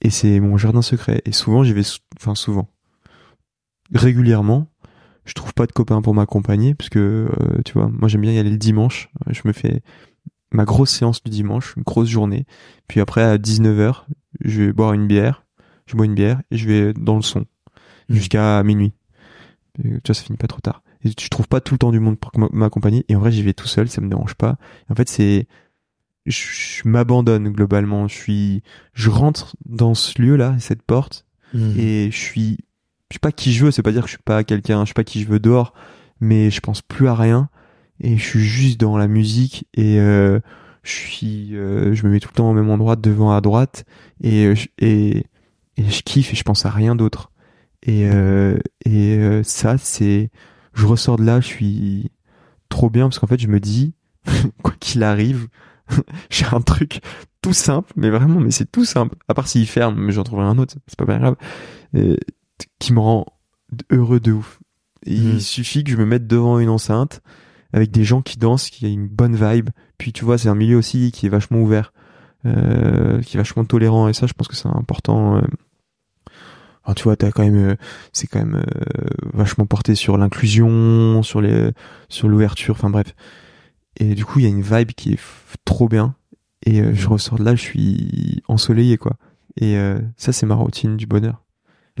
et c'est mon jardin secret. Et souvent, j'y vais, enfin souvent régulièrement. Je trouve pas de copains pour m'accompagner parce que tu vois, moi j'aime bien y aller le dimanche. Je me fais ma grosse séance du dimanche, une grosse journée. Puis après à 19h, je vais boire une bière, je bois une bière et je vais dans le son mmh. jusqu'à minuit. tu vois, ça finit pas trop tard. Et je trouve pas tout le temps du monde pour m'accompagner et en vrai, j'y vais tout seul, ça me dérange pas. en fait, c'est je, m'abandonne globalement, je suis je rentre dans ce lieu là, cette porte mmh. et je suis je sais pas qui je veux, c'est pas dire que je suis pas quelqu'un, je sais pas qui je veux dehors, mais je pense plus à rien et je suis juste dans la musique et euh, je suis euh, je me mets tout le temps au même endroit devant à droite et et et je kiffe et je pense à rien d'autre. Et et ça c'est je ressors de là, je suis trop bien parce qu'en fait je me dis quoi qu'il arrive, j'ai un truc tout simple, mais vraiment, mais c'est tout simple. À part s'il ferme, mais j'en trouverai un autre, c'est pas bien grave. Et qui me rend heureux de ouf. Il hmm. suffit que je me mette devant une enceinte avec des gens qui dansent, qui a une bonne vibe. Puis tu vois, c'est un milieu aussi qui est vachement ouvert, euh, qui est vachement tolérant et ça, je pense que c'est important. Euh. tu vois, t'as quand même, euh, c'est quand même vachement porté sur l'inclusion, sur les, sur l'ouverture. Enfin bref. Et du coup, il y a une vibe qui est trop bien. Et je ressors de là, je suis ensoleillé quoi. Et ça, c'est ma routine du bonheur.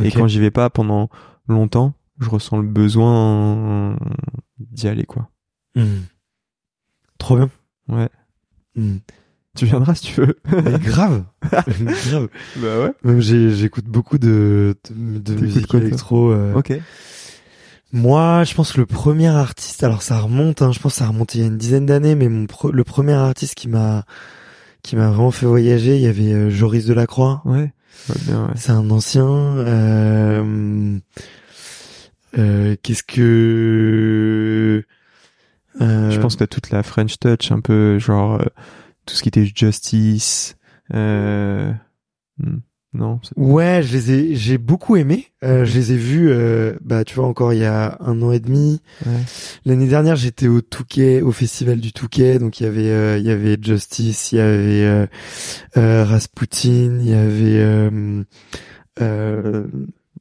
Et quand j'y vais pas pendant longtemps, je ressens le besoin d'y aller, quoi.
Hmm. Trop bien.
Ouais. Hmm. Tu viendras si tu veux.
grave. grave. Bah ouais. Même j'écoute beaucoup de, de, musique électro. Euh.
Ok.
Moi, je pense que le premier artiste, alors ça remonte, hein, je pense que ça remonte il y a une dizaine d'années, mais mon le premier artiste qui m'a qui m'a vraiment fait voyager, il y avait euh, Joris Delacroix.
Ouais.
C'est un ancien. Euh, euh, Qu'est-ce que
Je pense que t'as toute la French touch, un peu genre tout ce qui était justice. Euh, hmm. Non.
Ouais, je les ai, j'ai beaucoup aimé. Euh, je les ai vus, euh, bah tu vois encore il y a un an et demi. Ouais. L'année dernière, j'étais au Touquet, au festival du Touquet, donc il y avait, euh, il y avait Justice, il y avait euh, Rasputin, il y avait,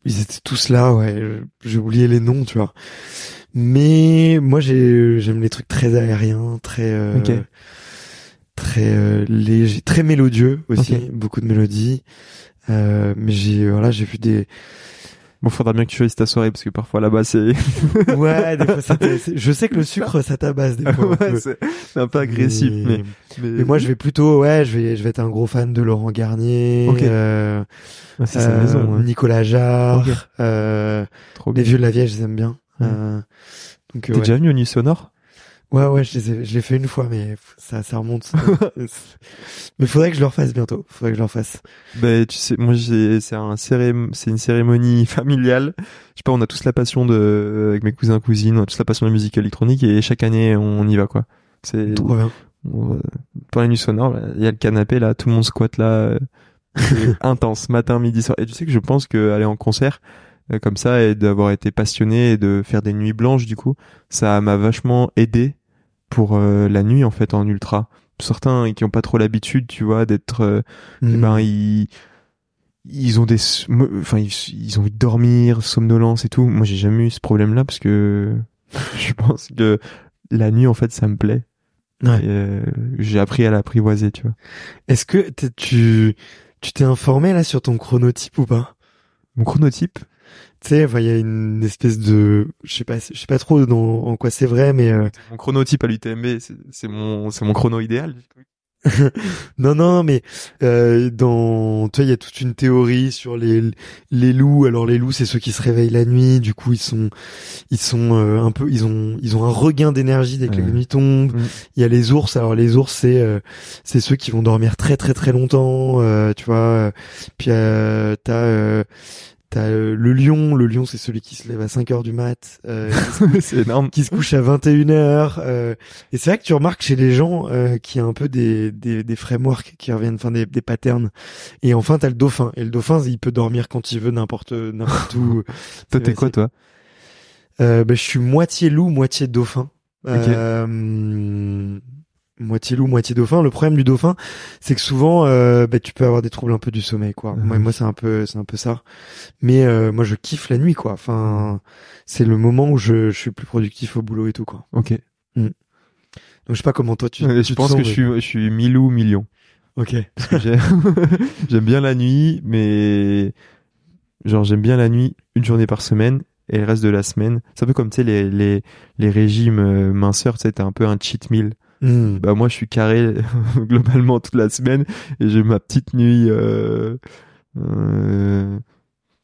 ils étaient tous là, ouais. J'ai oublié les noms, tu vois. Mais moi, j'ai, j'aime les trucs très aériens, très. Très léger, très mélodieux aussi, beaucoup de mélodies. Euh, mais j'ai voilà, j'ai vu des
Bon, faudra bien que tu choisisses ta soirée parce que parfois là-bas c'est.
ouais, des fois je sais que le sucre ça tabasse des fois.
ouais, c'est un peu agressif, mais...
mais... moi je vais plutôt, ouais, je vais, je vais être un gros fan de Laurent Garnier. Euh,
c'est sa maison.
Euh, Nicolas Jarre. Euh, Trop Les vieux de la vieille, je les aime bien. Euh,
donc. T'es déjà venu au Nuit Sonore
Ouais, ouais, je l'ai, je l'ai fait une fois, mais ça, ça remonte. mais faudrait que je le refasse bientôt. Faudrait que je le refasse.
Ben, tu sais, moi, j'ai, c'est un c'est une cérémonie familiale. Je sais pas, on a tous la passion de, avec mes cousins, cousines, on a tous la passion de la musique électronique et chaque année, on y va, quoi. C'est
trop bien.
Pour la nuit sonore, il y a le canapé, là, tout le monde squatte là. intense, matin, midi, soir. Et tu sais que je pense que aller en concert, euh, comme ça, et d'avoir été passionné et de faire des nuits blanches, du coup, ça m'a vachement aidé pour euh, la nuit en fait en ultra. Certains qui ont pas trop l'habitude, tu vois, d'être, euh, eh hmm. ben ils ils ont des, enfin ils, ont envie de dormir, somnolence et tout. Moi j'ai jamais eu ce problème-là parce que je pense que la nuit en fait ça me plaît. Ouais. Euh, j'ai appris à l'apprivoiser, tu vois.
Est-ce que tu tu t'es informé là sur ton chronotype ou pas?
Mon chronotype?
Tu sais, il y a une espèce de, je sais pas, je sais pas trop dans, en quoi c'est vrai, mais euh...
mon chronotype à l'UTMB, c'est mon, c'est mon chrono idéal.
non, non, mais euh, dans, tu vois, il y a toute une théorie sur les les loups. Alors les loups, c'est ceux qui se réveillent la nuit. Du coup, ils sont ils sont euh, un peu, ils ont ils ont un regain d'énergie dès que la nuit tombe. Mm. Il y a les ours. Alors les ours, c'est euh, c'est ceux qui vont dormir très très très longtemps. Euh, tu vois. Puis t'as T'as euh, le lion, le lion c'est celui qui se lève à 5 heures du mat, euh,
c'est énorme,
qui se couche à 21 heures. Euh, et c'est vrai que tu remarques chez les gens euh, qu'il y a un peu des, des, des frameworks qui reviennent, enfin des, des patterns. Et enfin t'as le dauphin, et le dauphin il peut dormir quand il veut n'importe n'importe où.
toi t'es quoi toi?
Euh, bah, je suis moitié loup, moitié dauphin. Okay moitié loup, moitié dauphin. Le problème du dauphin, c'est que souvent, euh, bah, tu peux avoir des troubles un peu du sommeil, quoi. Moi, moi, c'est un peu, c'est un peu ça. Mais euh, moi, je kiffe la nuit, quoi. Enfin, c'est le moment où je, je suis plus productif au boulot et tout, quoi.
Ok.
Mm. Donc, je sais pas comment toi tu.
je pense que je suis, je suis mi-loup, mi-lion.
Ok.
J'aime bien la nuit, mais genre j'aime bien la nuit une journée par semaine et le reste de la semaine. C'est un peu comme tu sais les les les régimes euh, minceurs, tu sais, t'as un peu un cheat meal. Hmm. Bah moi je suis carré globalement toute la semaine et j'ai ma petite nuit euh, euh,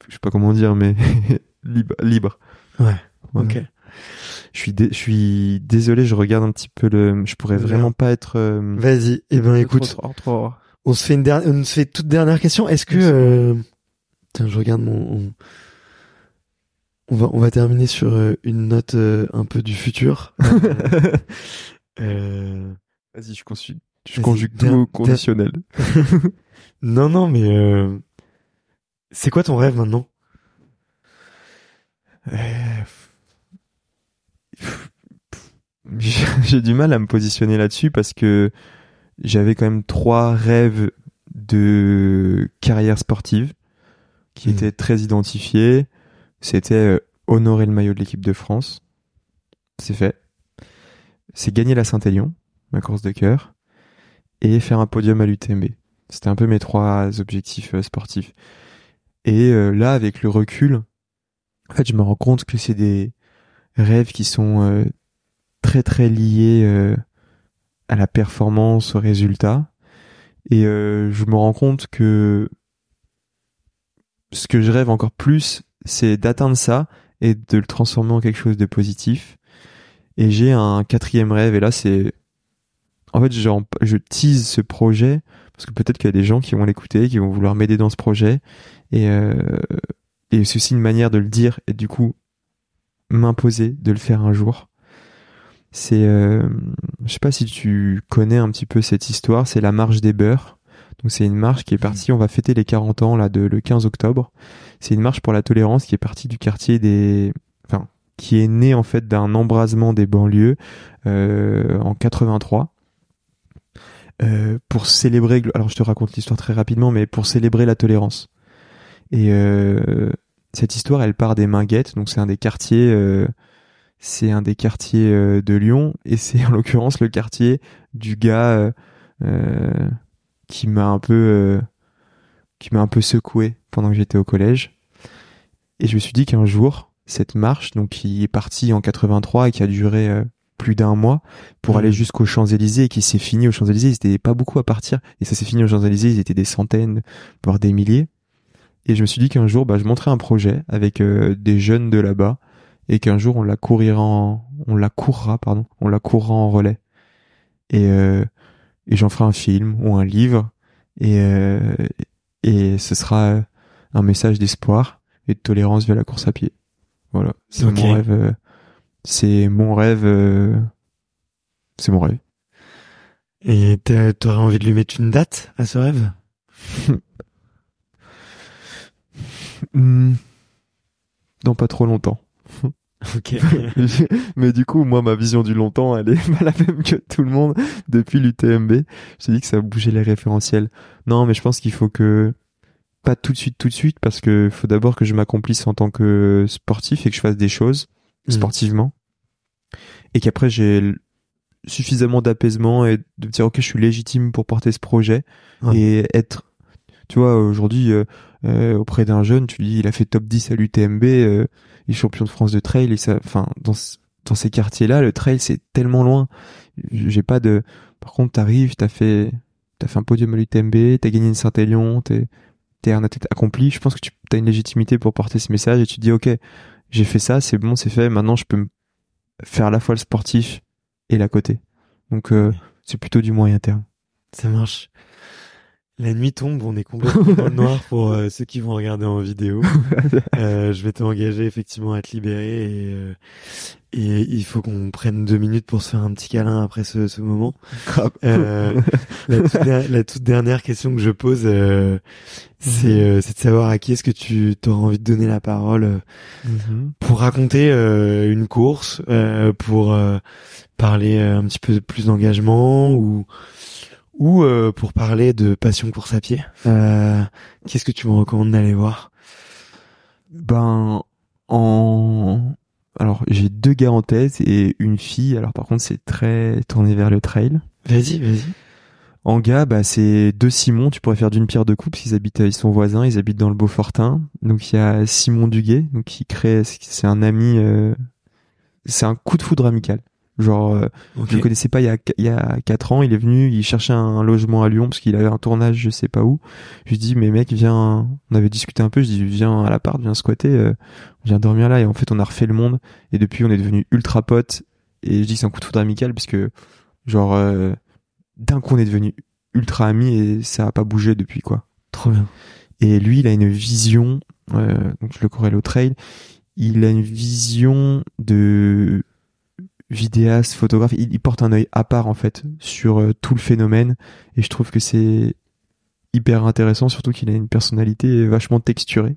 je sais pas comment dire mais libre libre.
Ouais. OK.
Je suis je suis désolé, je regarde un petit peu le je pourrais vraiment pas être euh,
Vas-y. Eh ben écoute, on se fait une dernière on se fait toute dernière question. Est-ce que euh, Tiens, je regarde mon on va on va terminer sur euh, une note un peu du futur.
Euh... Vas-y, je, conjugue, je conjugue tout au conditionnel.
non, non, mais euh... c'est quoi ton rêve maintenant?
Euh... J'ai du mal à me positionner là-dessus parce que j'avais quand même trois rêves de carrière sportive qui hmm. étaient très identifiés. C'était honorer le maillot de l'équipe de France. C'est fait c'est gagner la Saint-Élion, ma course de cœur, et faire un podium à l'UTMB. C'était un peu mes trois objectifs euh, sportifs. Et euh, là, avec le recul, en fait, je me rends compte que c'est des rêves qui sont euh, très très liés à la performance, au résultat. Et je me rends compte que ce que je rêve encore plus, c'est d'atteindre ça et de le transformer en quelque chose de positif et j'ai un quatrième rêve, et là c'est... En fait, genre, je tease ce projet, parce que peut-être qu'il y a des gens qui vont l'écouter, qui vont vouloir m'aider dans ce projet, et, euh... et c'est aussi une manière de le dire, et du coup, m'imposer de le faire un jour. C'est... Euh... Je sais pas si tu connais un petit peu cette histoire, c'est la marche des beurs. Donc c'est une marche qui est partie, on va fêter les 40 ans là de le 15 octobre. C'est une marche pour la tolérance qui est partie du quartier des qui est né en fait d'un embrasement des banlieues euh, en 83 euh, pour célébrer. Alors je te raconte l'histoire très rapidement, mais pour célébrer la tolérance. Et euh, cette histoire, elle part des Minguettes, donc c'est un des quartiers. Euh, c'est un des quartiers euh, de Lyon et c'est en l'occurrence le quartier du gars euh, qui m'a un peu qui m'a un peu secoué pendant que j'étais au collège et je me suis dit qu'un jour cette marche, donc qui est partie en 83 et qui a duré euh, plus d'un mois pour mmh. aller jusqu'aux Champs-Élysées et qui s'est fini aux Champs-Élysées. Ils étaient pas beaucoup à partir et ça s'est fini aux Champs-Élysées. Ils étaient des centaines, voire des milliers. Et je me suis dit qu'un jour, bah, je montrais un projet avec euh, des jeunes de là-bas et qu'un jour on la courira on la courra, pardon, on la courra en relais. Et, euh, et j'en ferai un film ou un livre et, euh, et ce sera un message d'espoir et de tolérance via la course à pied. Voilà, c'est mon rêve. Euh, c'est mon rêve. Euh, c'est mon rêve.
Et t'aurais envie de lui mettre une date à ce rêve?
Hmm. Dans pas trop longtemps.
Ok.
mais du coup, moi, ma vision du longtemps, elle est pas la même que tout le monde depuis l'UTMB. Je dit que ça a bougé les référentiels. Non, mais je pense qu'il faut que pas tout de suite, tout de suite, parce que faut d'abord que je m'accomplisse en tant que sportif et que je fasse des choses mm. sportivement, et qu'après j'ai suffisamment d'apaisement et de dire ok, je suis légitime pour porter ce projet et être tu vois, aujourd'hui, euh, euh, auprès d'un jeune, tu dis, il a fait top 10 à l'UTMB, euh, il est champion de France de trail, et ça, enfin, dans, dans ces quartiers-là, le trail, c'est tellement loin. J'ai pas de, par contre, t'arrives, t'as fait, t'as fait un podium à l'UTMB, t'as gagné une Saint-Élion, t'es, t'es un athlète accompli. Je pense que tu as une légitimité pour porter ce message et tu te dis, ok, j'ai fait ça, c'est bon, c'est fait, maintenant je peux faire à la fois le sportif et la côté. Donc, euh, c'est plutôt du moyen terme.
Ça marche. La nuit tombe, on est complètement dans le noir pour euh, ceux qui vont regarder en vidéo. Euh, je vais t'engager effectivement à te libérer et, euh, et il faut qu'on prenne deux minutes pour se faire un petit câlin après ce, ce moment. Euh, la, toute la, toute dernière question que je pose, c'est mhm. c'est de savoir à qui est-ce que tu auras envie de donner la parole mhm. pour raconter une course, pour parler un petit peu plus d'engagement ou ou euh, pour parler de passion course à pied. Euh, Qu'est-ce que tu me recommandes d'aller voir?
Ben en alors j'ai deux gars en tête et une fille. Alors par contre c'est très tourné vers le trail.
Vas-y, vas-y.
En gars, bah c'est deux Simon. Tu pourrais faire d'une pierre deux coups parce qu'ils habitent, ils sont voisins. Ils habitent dans le Beaufortin. Donc il y a Simon Duguet, donc qui crée, c'est un ami. Euh, c'est un coup de foudre amical. Genre, euh, je le connaissais pas il y a il y a quatre ans. Il est venu, il cherchait un, logement à Lyon parce qu'il avait un tournage, je sais pas où. Je lui dis mais mec viens. On avait discuté un peu. Je dis viens à l'appart, viens squatter, euh, viens dormir là. Et en fait on a refait le monde. Et depuis on est devenu ultra potes. Et je dis c'est un coup de foudre amical parce que genre euh, d'un coup on est devenu ultra amis et ça a pas bougé depuis quoi.
Trop bien.
Et lui il a une vision. Euh, donc je le corrèle au trail. Il a une vision de vidéaste, photographe, il, porte un œil à part en fait sur euh, tout le phénomène et je trouve que c'est hyper intéressant, surtout qu'il a une personnalité vachement texturée.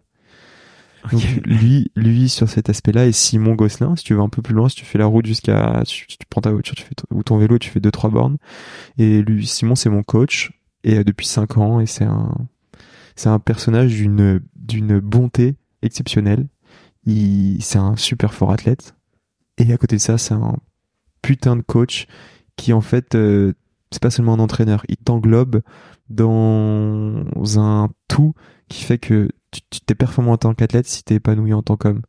Donc lui, lui sur cet aspect-là et Simon Gosselin, si tu vas un peu plus loin, si tu fais la route jusqu'à, tu, prends ta voiture, tu fais ou ton vélo, tu fais deux trois bornes. Et lui, Simon, c'est mon coach et euh, depuis cinq ans et c'est un, c'est un personnage d'une d'une bonté exceptionnelle. Il, c'est un super fort athlète. Et à côté de ça, c'est un putain de coach qui en fait euh, c'est pas seulement un entraîneur, il t'englobe dans un tout qui fait que tu t'es performant en tant qu'athlète si t'es épanoui en tant qu'homme.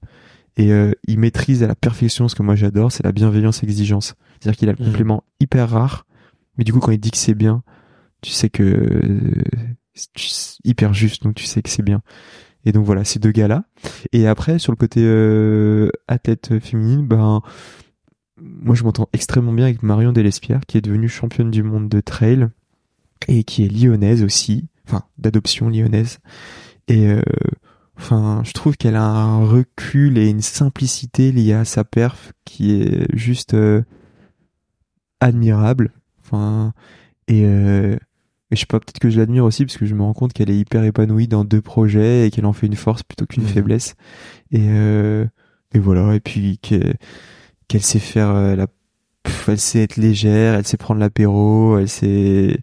Et euh, il maîtrise à la perfection ce que moi j'adore, c'est la bienveillance exigence. C'est-à-dire qu'il a le mmh. complément hyper rare, mais du coup quand il dit que c'est bien, tu sais que euh, c'est hyper juste, donc tu sais que c'est bien. Et donc voilà, ces deux gars-là. Et après, sur le côté euh, athlète féminine, ben moi je m'entends extrêmement bien avec Marion Delespierre, qui est devenue championne du monde de trail et qui est lyonnaise aussi, enfin d'adoption lyonnaise. Et euh, enfin, je trouve qu'elle a un recul et une simplicité liée à sa perf qui est juste euh, admirable. Enfin, et euh, et je sais pas, peut-être que je l'admire aussi parce que je me rends compte qu'elle est hyper épanouie dans deux projets et qu'elle en fait une force plutôt qu'une mmh. faiblesse. Et, euh, et voilà, et puis qu'elle qu'elle sait faire euh, la... elle sait être légère, elle sait prendre l'apéro, elle sait...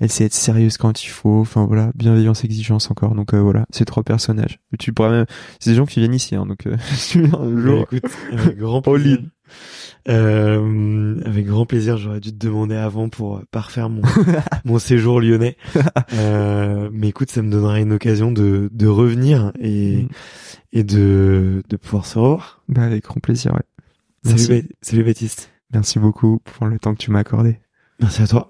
Elle sait être sérieuse quand il faut. Enfin voilà, bienveillance, exigence encore. Donc euh, voilà, ces trois personnages. Tu pourrais même, c'est des gens qui viennent ici, hein, donc euh, un jour.
Écoute, grand plaisir. Euh, avec grand plaisir, j'aurais dû te demander avant pour parfaire mon, mon séjour lyonnais. Euh, mais écoute, ça me donnerait une occasion de, de revenir et, mm. et de, de pouvoir se revoir.
Bah, avec grand plaisir, ouais.
Salut, salut Baptiste.
Merci beaucoup pour le temps que tu m'as accordé.
Merci à toi.